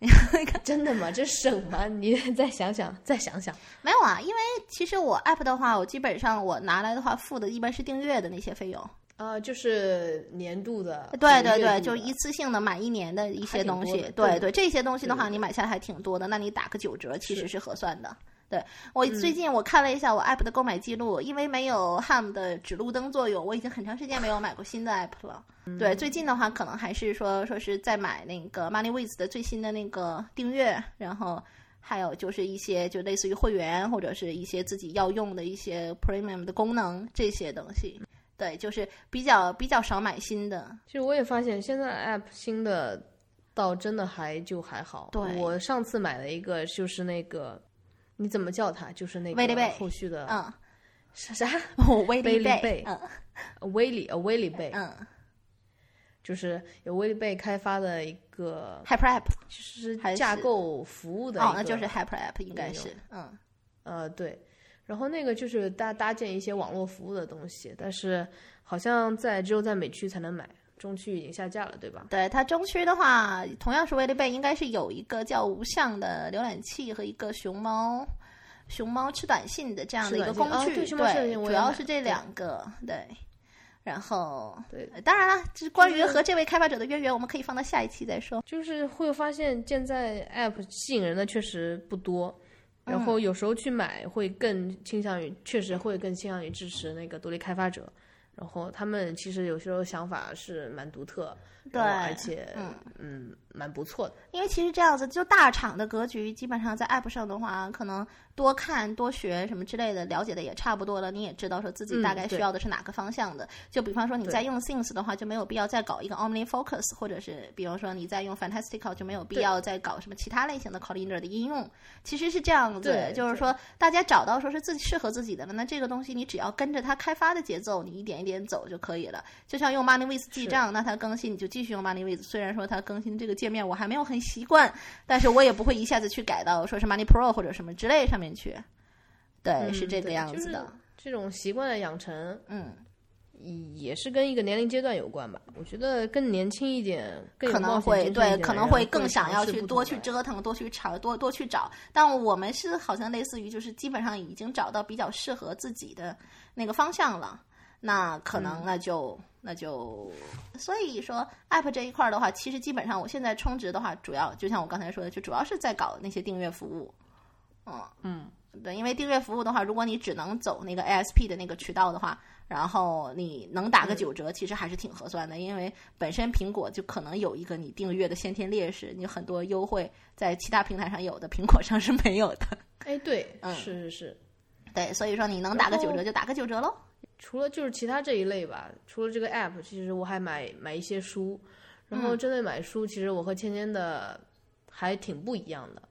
真的吗？这省吗？你 再想想，再想想。没有啊，因为其实我 app 的话，我基本上我拿来的话付的一般是订阅的那些费用。呃，就是年度的。对对对，就一次性的买一年的一些东西。对对，这些东西的话，你买下来还挺多的。那你打个九折，其实是合算的。对我最近我看了一下我 app 的购买记录，因为没有 Ham 的指路灯作用，我已经很长时间没有买过新的 app 了。对，最近的话可能还是说说是在买那个 MoneyWiz 的最新的那个订阅，然后还有就是一些就类似于会员或者是一些自己要用的一些 Premium 的功能这些东西。对，就是比较比较少买新的。其实我也发现现在 app 新的倒真的还就还好。对，我上次买了一个就是那个。你怎么叫它？就是那个后续的，嗯，啥啥？威利贝，嗯，威利，威利贝，嗯，就是有威利贝开发的一个 Hyper App，就是架构服务的，哦，那就是 Hyper App，应该是，嗯，呃，对，然后那个就是搭搭建一些网络服务的东西，但是好像在只有在美区才能买。中区已经下架了，对吧？对它中区的话，同样是威力贝，应该是有一个叫无相的浏览器和一个熊猫，熊猫吃短信的这样的一个工具。对，主要是这两个。对，然后对，当然了，就是关于和这位开发者的渊源，我们可以放到下一期再说。就是会发现现在 App 吸引人的确实不多，然后有时候去买会更倾向于，确实会更倾向于支持那个独立开发者。然后他们其实有时候想法是蛮独特，对，而且嗯嗯蛮不错的。因为其实这样子，就大厂的格局，基本上在 App 上的话，可能。多看多学什么之类的，了解的也差不多了。你也知道说自己大概需要的是哪个方向的。就比方说你在用 Things 的话，就没有必要再搞一个 OmniFocus，或者是比方说你在用 Fantastical，就没有必要再搞什么其他类型的 Calendar 的应用。其实是这样子，就是说大家找到说是自己适合自己的了，那这个东西你只要跟着它开发的节奏，你一点一点走就可以了。就像用 MoneyWiz 记账，那它更新你就继续用 MoneyWiz。虽然说它更新这个界面我还没有很习惯，但是我也不会一下子去改到说是 Money Pro 或者什么之类上面去。对，是这个样子的。这种习惯的养成，嗯，也是跟一个年龄阶段有关吧。我觉得更年轻一点，可能会对，可能会更想要去多去折腾，多去尝，多多去找。但我们是好像类似于，就是基本上已经找到比较适合自己的那个方向了。那可能那就那就，所以说 App 这一块的话，其实基本上我现在充值的话，主要就像我刚才说的，就主要是在搞那些订阅服务。嗯嗯。对，因为订阅服务的话，如果你只能走那个 ASP 的那个渠道的话，然后你能打个九折，其实还是挺合算的。因为本身苹果就可能有一个你订阅的先天劣势，你很多优惠在其他平台上有的，苹果上是没有的。哎，对，嗯是是是，对，所以说你能打个九折就打个九折喽。除了就是其他这一类吧，除了这个 app，其实我还买买一些书。然后针对买书，其实我和芊芊的还挺不一样的。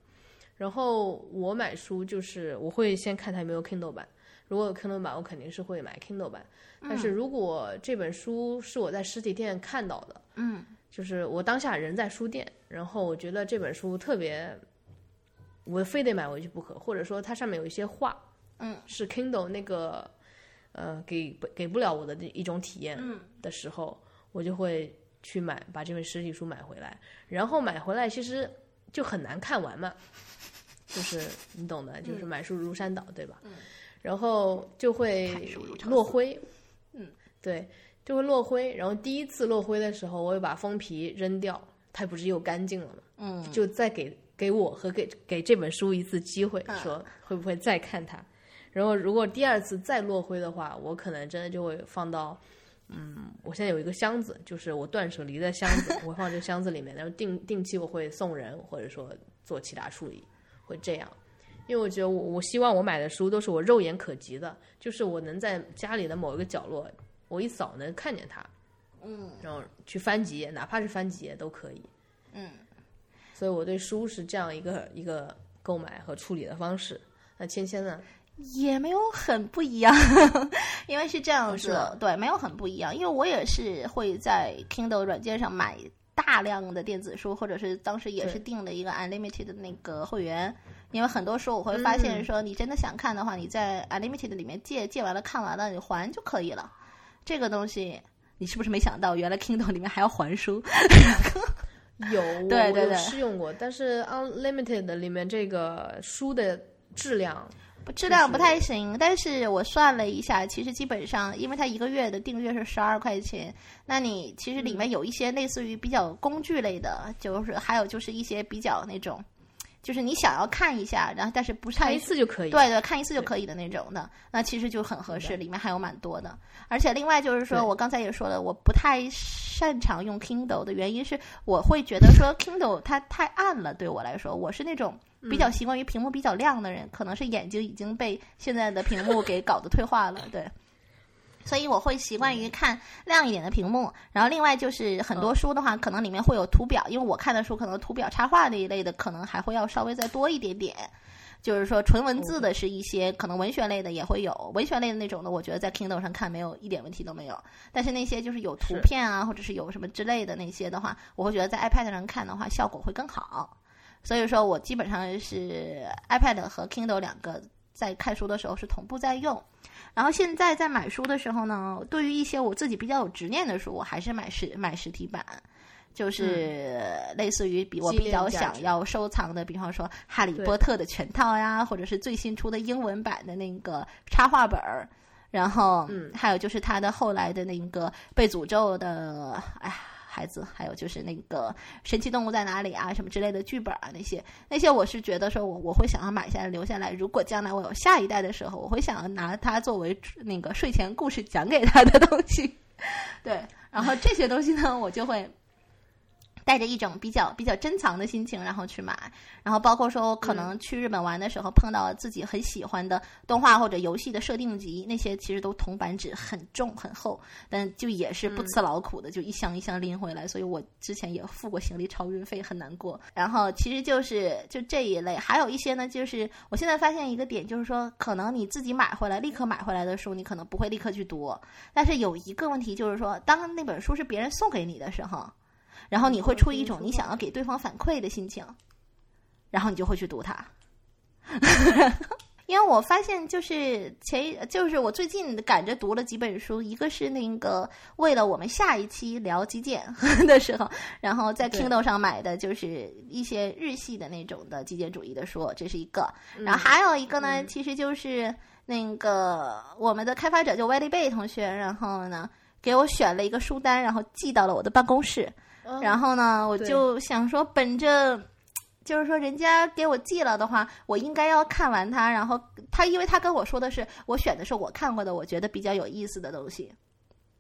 然后我买书就是我会先看它有没有 Kindle 版，如果有 Kindle 版，我肯定是会买 Kindle 版。但是如果这本书是我在实体店看到的，嗯，就是我当下人在书店，然后我觉得这本书特别，我非得买回去不可，或者说它上面有一些画，嗯，是 Kindle 那个呃给给不了我的一种体验的时候，我就会去买把这本实体书买回来，然后买回来其实就很难看完嘛，就是你懂的，就是买书如山倒，对吧？嗯，然后就会落灰，嗯，对，就会落灰。然后第一次落灰的时候，我又把封皮扔掉，它不是又干净了吗？嗯，就再给给我和给给这本书一次机会，嗯说会不会再看它。然后如果第二次再落灰的话，我可能真的就会放到，嗯，我现在有一个箱子，就是我断舍离的箱子，我会放这个箱子里面，然后定定期我会送人，或者说做其他处理，会这样。因为我觉得我我希望我买的书都是我肉眼可及的，就是我能在家里的某一个角落，我一扫能看见它，嗯然后去翻几页，哪怕是翻几页都可以。嗯，所以我对书是这样一个一个购买和处理的方式。那芊芊呢？也没有很不一样，因为是这样子，对，没有很不一样，因为我也是会在 Kindle 软件上买大量的电子书，或者是当时也是对订了一个 Unlimited 的那个会员，因为很多书我会发现嗯说，你真的想看的话，你在 Unlimited 里面借借完了看完了，你还就可以了。这个东西，你是不是没想到，原来 Kindle 里面还要还书？有，对对对试用过，但是 Unlimited 里面这个书的质量，不质量不太行，但是我算了一下，其实基本上，因为它一个月的订阅是十二块钱，那你其实里面有一些类似于比较工具类的，就是还有就是一些比较那种，就是你想要看一下，然后但是不是看一次就可以。对对，看一次就可以的那种的，那其实就很合适，里面还有蛮多的。而且另外就是说，我刚才也说了，我不太擅长用 Kindle 的原因是，我会觉得说 Kindle 它太暗了，对我来说，我是那种比较习惯于屏幕比较亮的人，可能是眼睛已经被现在的屏幕给搞得退化了，对。所以我会习惯于看亮一点的屏幕，然后另外就是很多书的话，可能里面会有图表，因为我看的书可能图表插画那一类的，可能还会要稍微再多一点点。就是说纯文字的是一些，可能文学类的也会有，文学类的那种的，我觉得在 Kindle 上看没有一点问题都没有。但是那些就是有图片啊，或者是有什么之类的那些的话，我会觉得在 iPad 上看的话效果会更好。所以说我基本上是 iPad 和 Kindle 两个在看书的时候是同步在用。然后现在在买书的时候呢，对于一些我自己比较有执念的书，我还是买实买实体版。就是类似于比我比较想要收藏的，比方说《哈利波特》的全套呀，或者是最新出的英文版的那个插画本儿，然后嗯还有就是他的后来的那个被诅咒的，哎呀。孩子，还有就是那个神奇动物在哪里啊，什么之类的剧本啊，那些那些，我是觉得说我我会想要买下来留下来。如果将来我有下一代的时候，我会想要拿它作为那个睡前故事讲给他的东西。对，然后这些东西呢，我就会带着一种比较比较珍藏的心情，然后去买。然后包括说，可能去日本玩的时候碰到自己很喜欢的动画或者游戏的设定集，那些其实都铜板纸，很重很厚，但就也是不辞劳苦的，就一箱一箱拎回来。所以我之前也付过行李超运费，很难过。然后其实就是就这一类，还有一些呢，就是我现在发现一个点，就是说，可能你自己买回来立刻买回来的书，你可能不会立刻去读，但是有一个问题就是说，当那本书是别人送给你的时候。然后你会出于一种你想要给对方反馈的心情，然后你就会去读它。因为我发现，就是前就是我最近赶着读了几本书，一个是那个为了我们下一期聊极简 的时候，然后在对 Kindle 上买的就是一些日系的那种的极简主义的书，这是一个。嗯然后还有一个呢，嗯其实就是那个我们的开发者就 Wiley 贝同学，然后呢给我选了一个书单，然后寄到了我的办公室。嗯然后呢，我就想说，本着就是说人家给我寄了的话，我应该要看完它。然后他，因为他跟我说的是，我选的是我看过的，我觉得比较有意思的东西。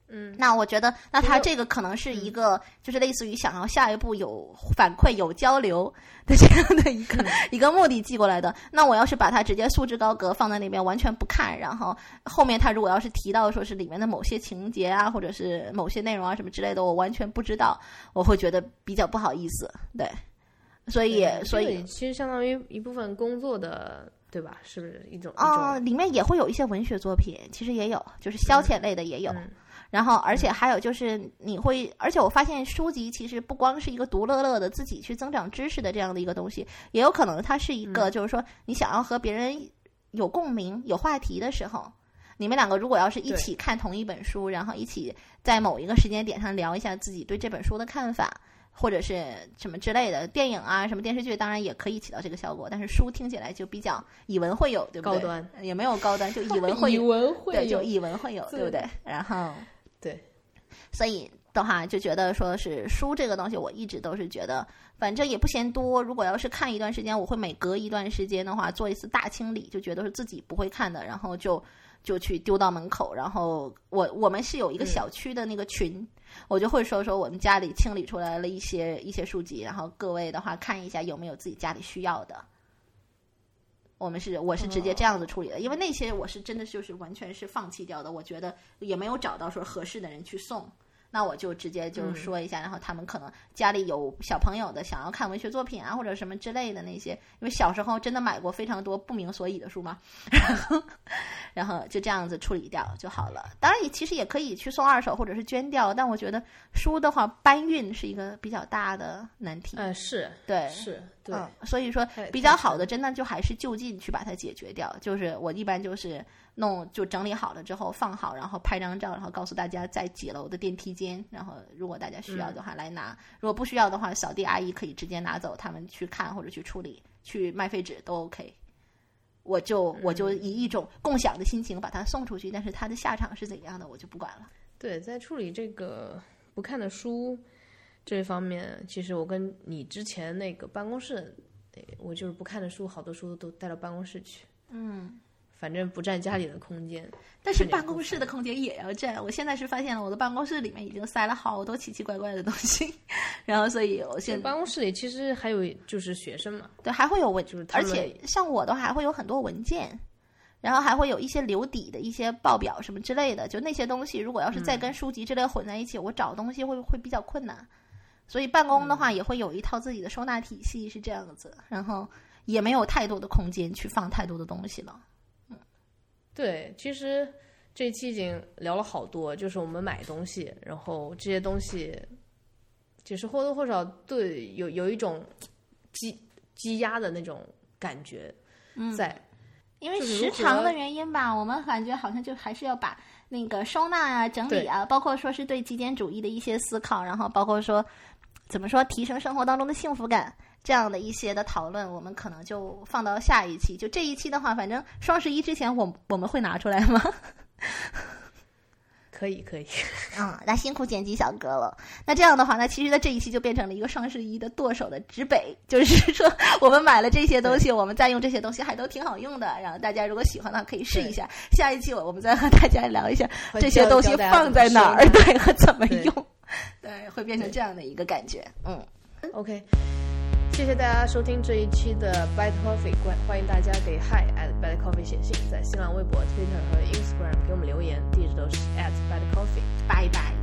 嗯，那我觉得，那他这个可能是一个，就是类似于想要下一步有反馈、有交流的这样的一个 一个目的寄过来的。那我要是把它直接束之高阁放在那边完全不看，然后后面他如果要是提到说是里面的某些情节啊，或者是某些内容啊什么之类的，我完全不知道，我会觉得比较不好意思。对，所以所以其实相当于一部分工作的。对吧？是不是一种啊？里面也会有一些文学作品，其实也有，就是消遣类的也有。然后，而且还有就是你会，而且我发现书籍其实不光是一个独乐乐的自己去增长知识的这样的一个东西，也有可能它是一个，就是说你想要和别人有共鸣、有话题的时候，你们两个如果要是一起看同一本书，然后一起在某一个时间点上聊一下自己对这本书的看法。或者是什么之类的电影啊，什么电视剧，当然也可以起到这个效果。但是书听起来就比较以文会友，对不对？高端也没有高端，就以文 会以文会对，就以文会友，对不对？然后对，所以的话就觉得说是书这个东西，我一直都是觉得，反正也不嫌多。如果要是看一段时间，我会每隔一段时间的话做一次大清理，就觉得是自己不会看的，然后就就去丢到门口。然后我我们是有一个小区的那个群。我就会说说我们家里清理出来了一些一些书籍，然后各位的话看一下有没有自己家里需要的。我们是我是直接这样子处理的，因为那些我是真的就是完全是放弃掉的，我觉得也没有找到说合适的人去送。那我就直接就说一下，然后他们可能家里有小朋友的，想要看文学作品啊，或者什么之类的那些，因为小时候真的买过非常多不明所以的书嘛，然 后然后就这样子处理掉就好了。当然，也其实也可以去送二手或者是捐掉，但我觉得书的话搬运是一个比较大的难题。嗯，是对，是对，所以说比较好的，真的就还是就近去把它解决掉。就是我一般就是。弄就整理好了之后放好，然后拍张照，然后告诉大家在几楼的电梯间。然后如果大家需要的话来拿，如果不需要的话，扫地阿姨可以直接拿走，他们去看或者去处理，去卖废纸都 OK。我就我就以一种共享的心情把它送出去，但是它的下场是怎样的，我就不管了。对，在处理这个不看的书这方面，其实我跟你之前那个办公室，我就是不看的书，好多书都带到办公室去。嗯。反正不占家里的空间，但是办公室的空间也要占。我现在是发现了，我的办公室里面已经塞了好多奇奇怪怪的东西，然后所以我现在办公室里其实还有就是学生嘛，对，还会有文，就是而且像我的话还会有很多文件，然后还会有一些留底的一些报表什么之类的，就那些东西如果要是再跟书籍之类混在一起，我找东西会会比较困难。所以办公的话也会有一套自己的收纳体系是这样子，然后也没有太多的空间去放太多的东西了。对，其实这期已经聊了好多，就是我们买东西，然后这些东西，其实或多或少对有有一种积积压的那种感觉在，因为时长的原因吧，我们感觉好像就还是要把那个收纳啊、整理啊，包括说是对极简主义的一些思考，然后包括说怎么说提升生活当中的幸福感。这样的一些的讨论，我们可能就放到下一期。就这一期的话，反正双十一之前，我我们会拿出来吗？可以，可以。啊，那辛苦剪辑小哥了。那这样的话，那其实在这一期就变成了一个双十一的剁手的指北，就是说我们买了这些东西，我们再用这些东西还都挺好用的。然后大家如果喜欢的话，可以试一下。下一期我我们再和大家聊一下这些东西放在哪儿，对，和怎么用，对，会变成这样的一个感觉。嗯，OK。谢谢大家收听这一期的 Bad Coffee，欢迎大家给 Hi at Bad Coffee 写信，在新浪微博、Twitter 和 Instagram 给我们留言，地址都是 at Bad Coffee。拜拜。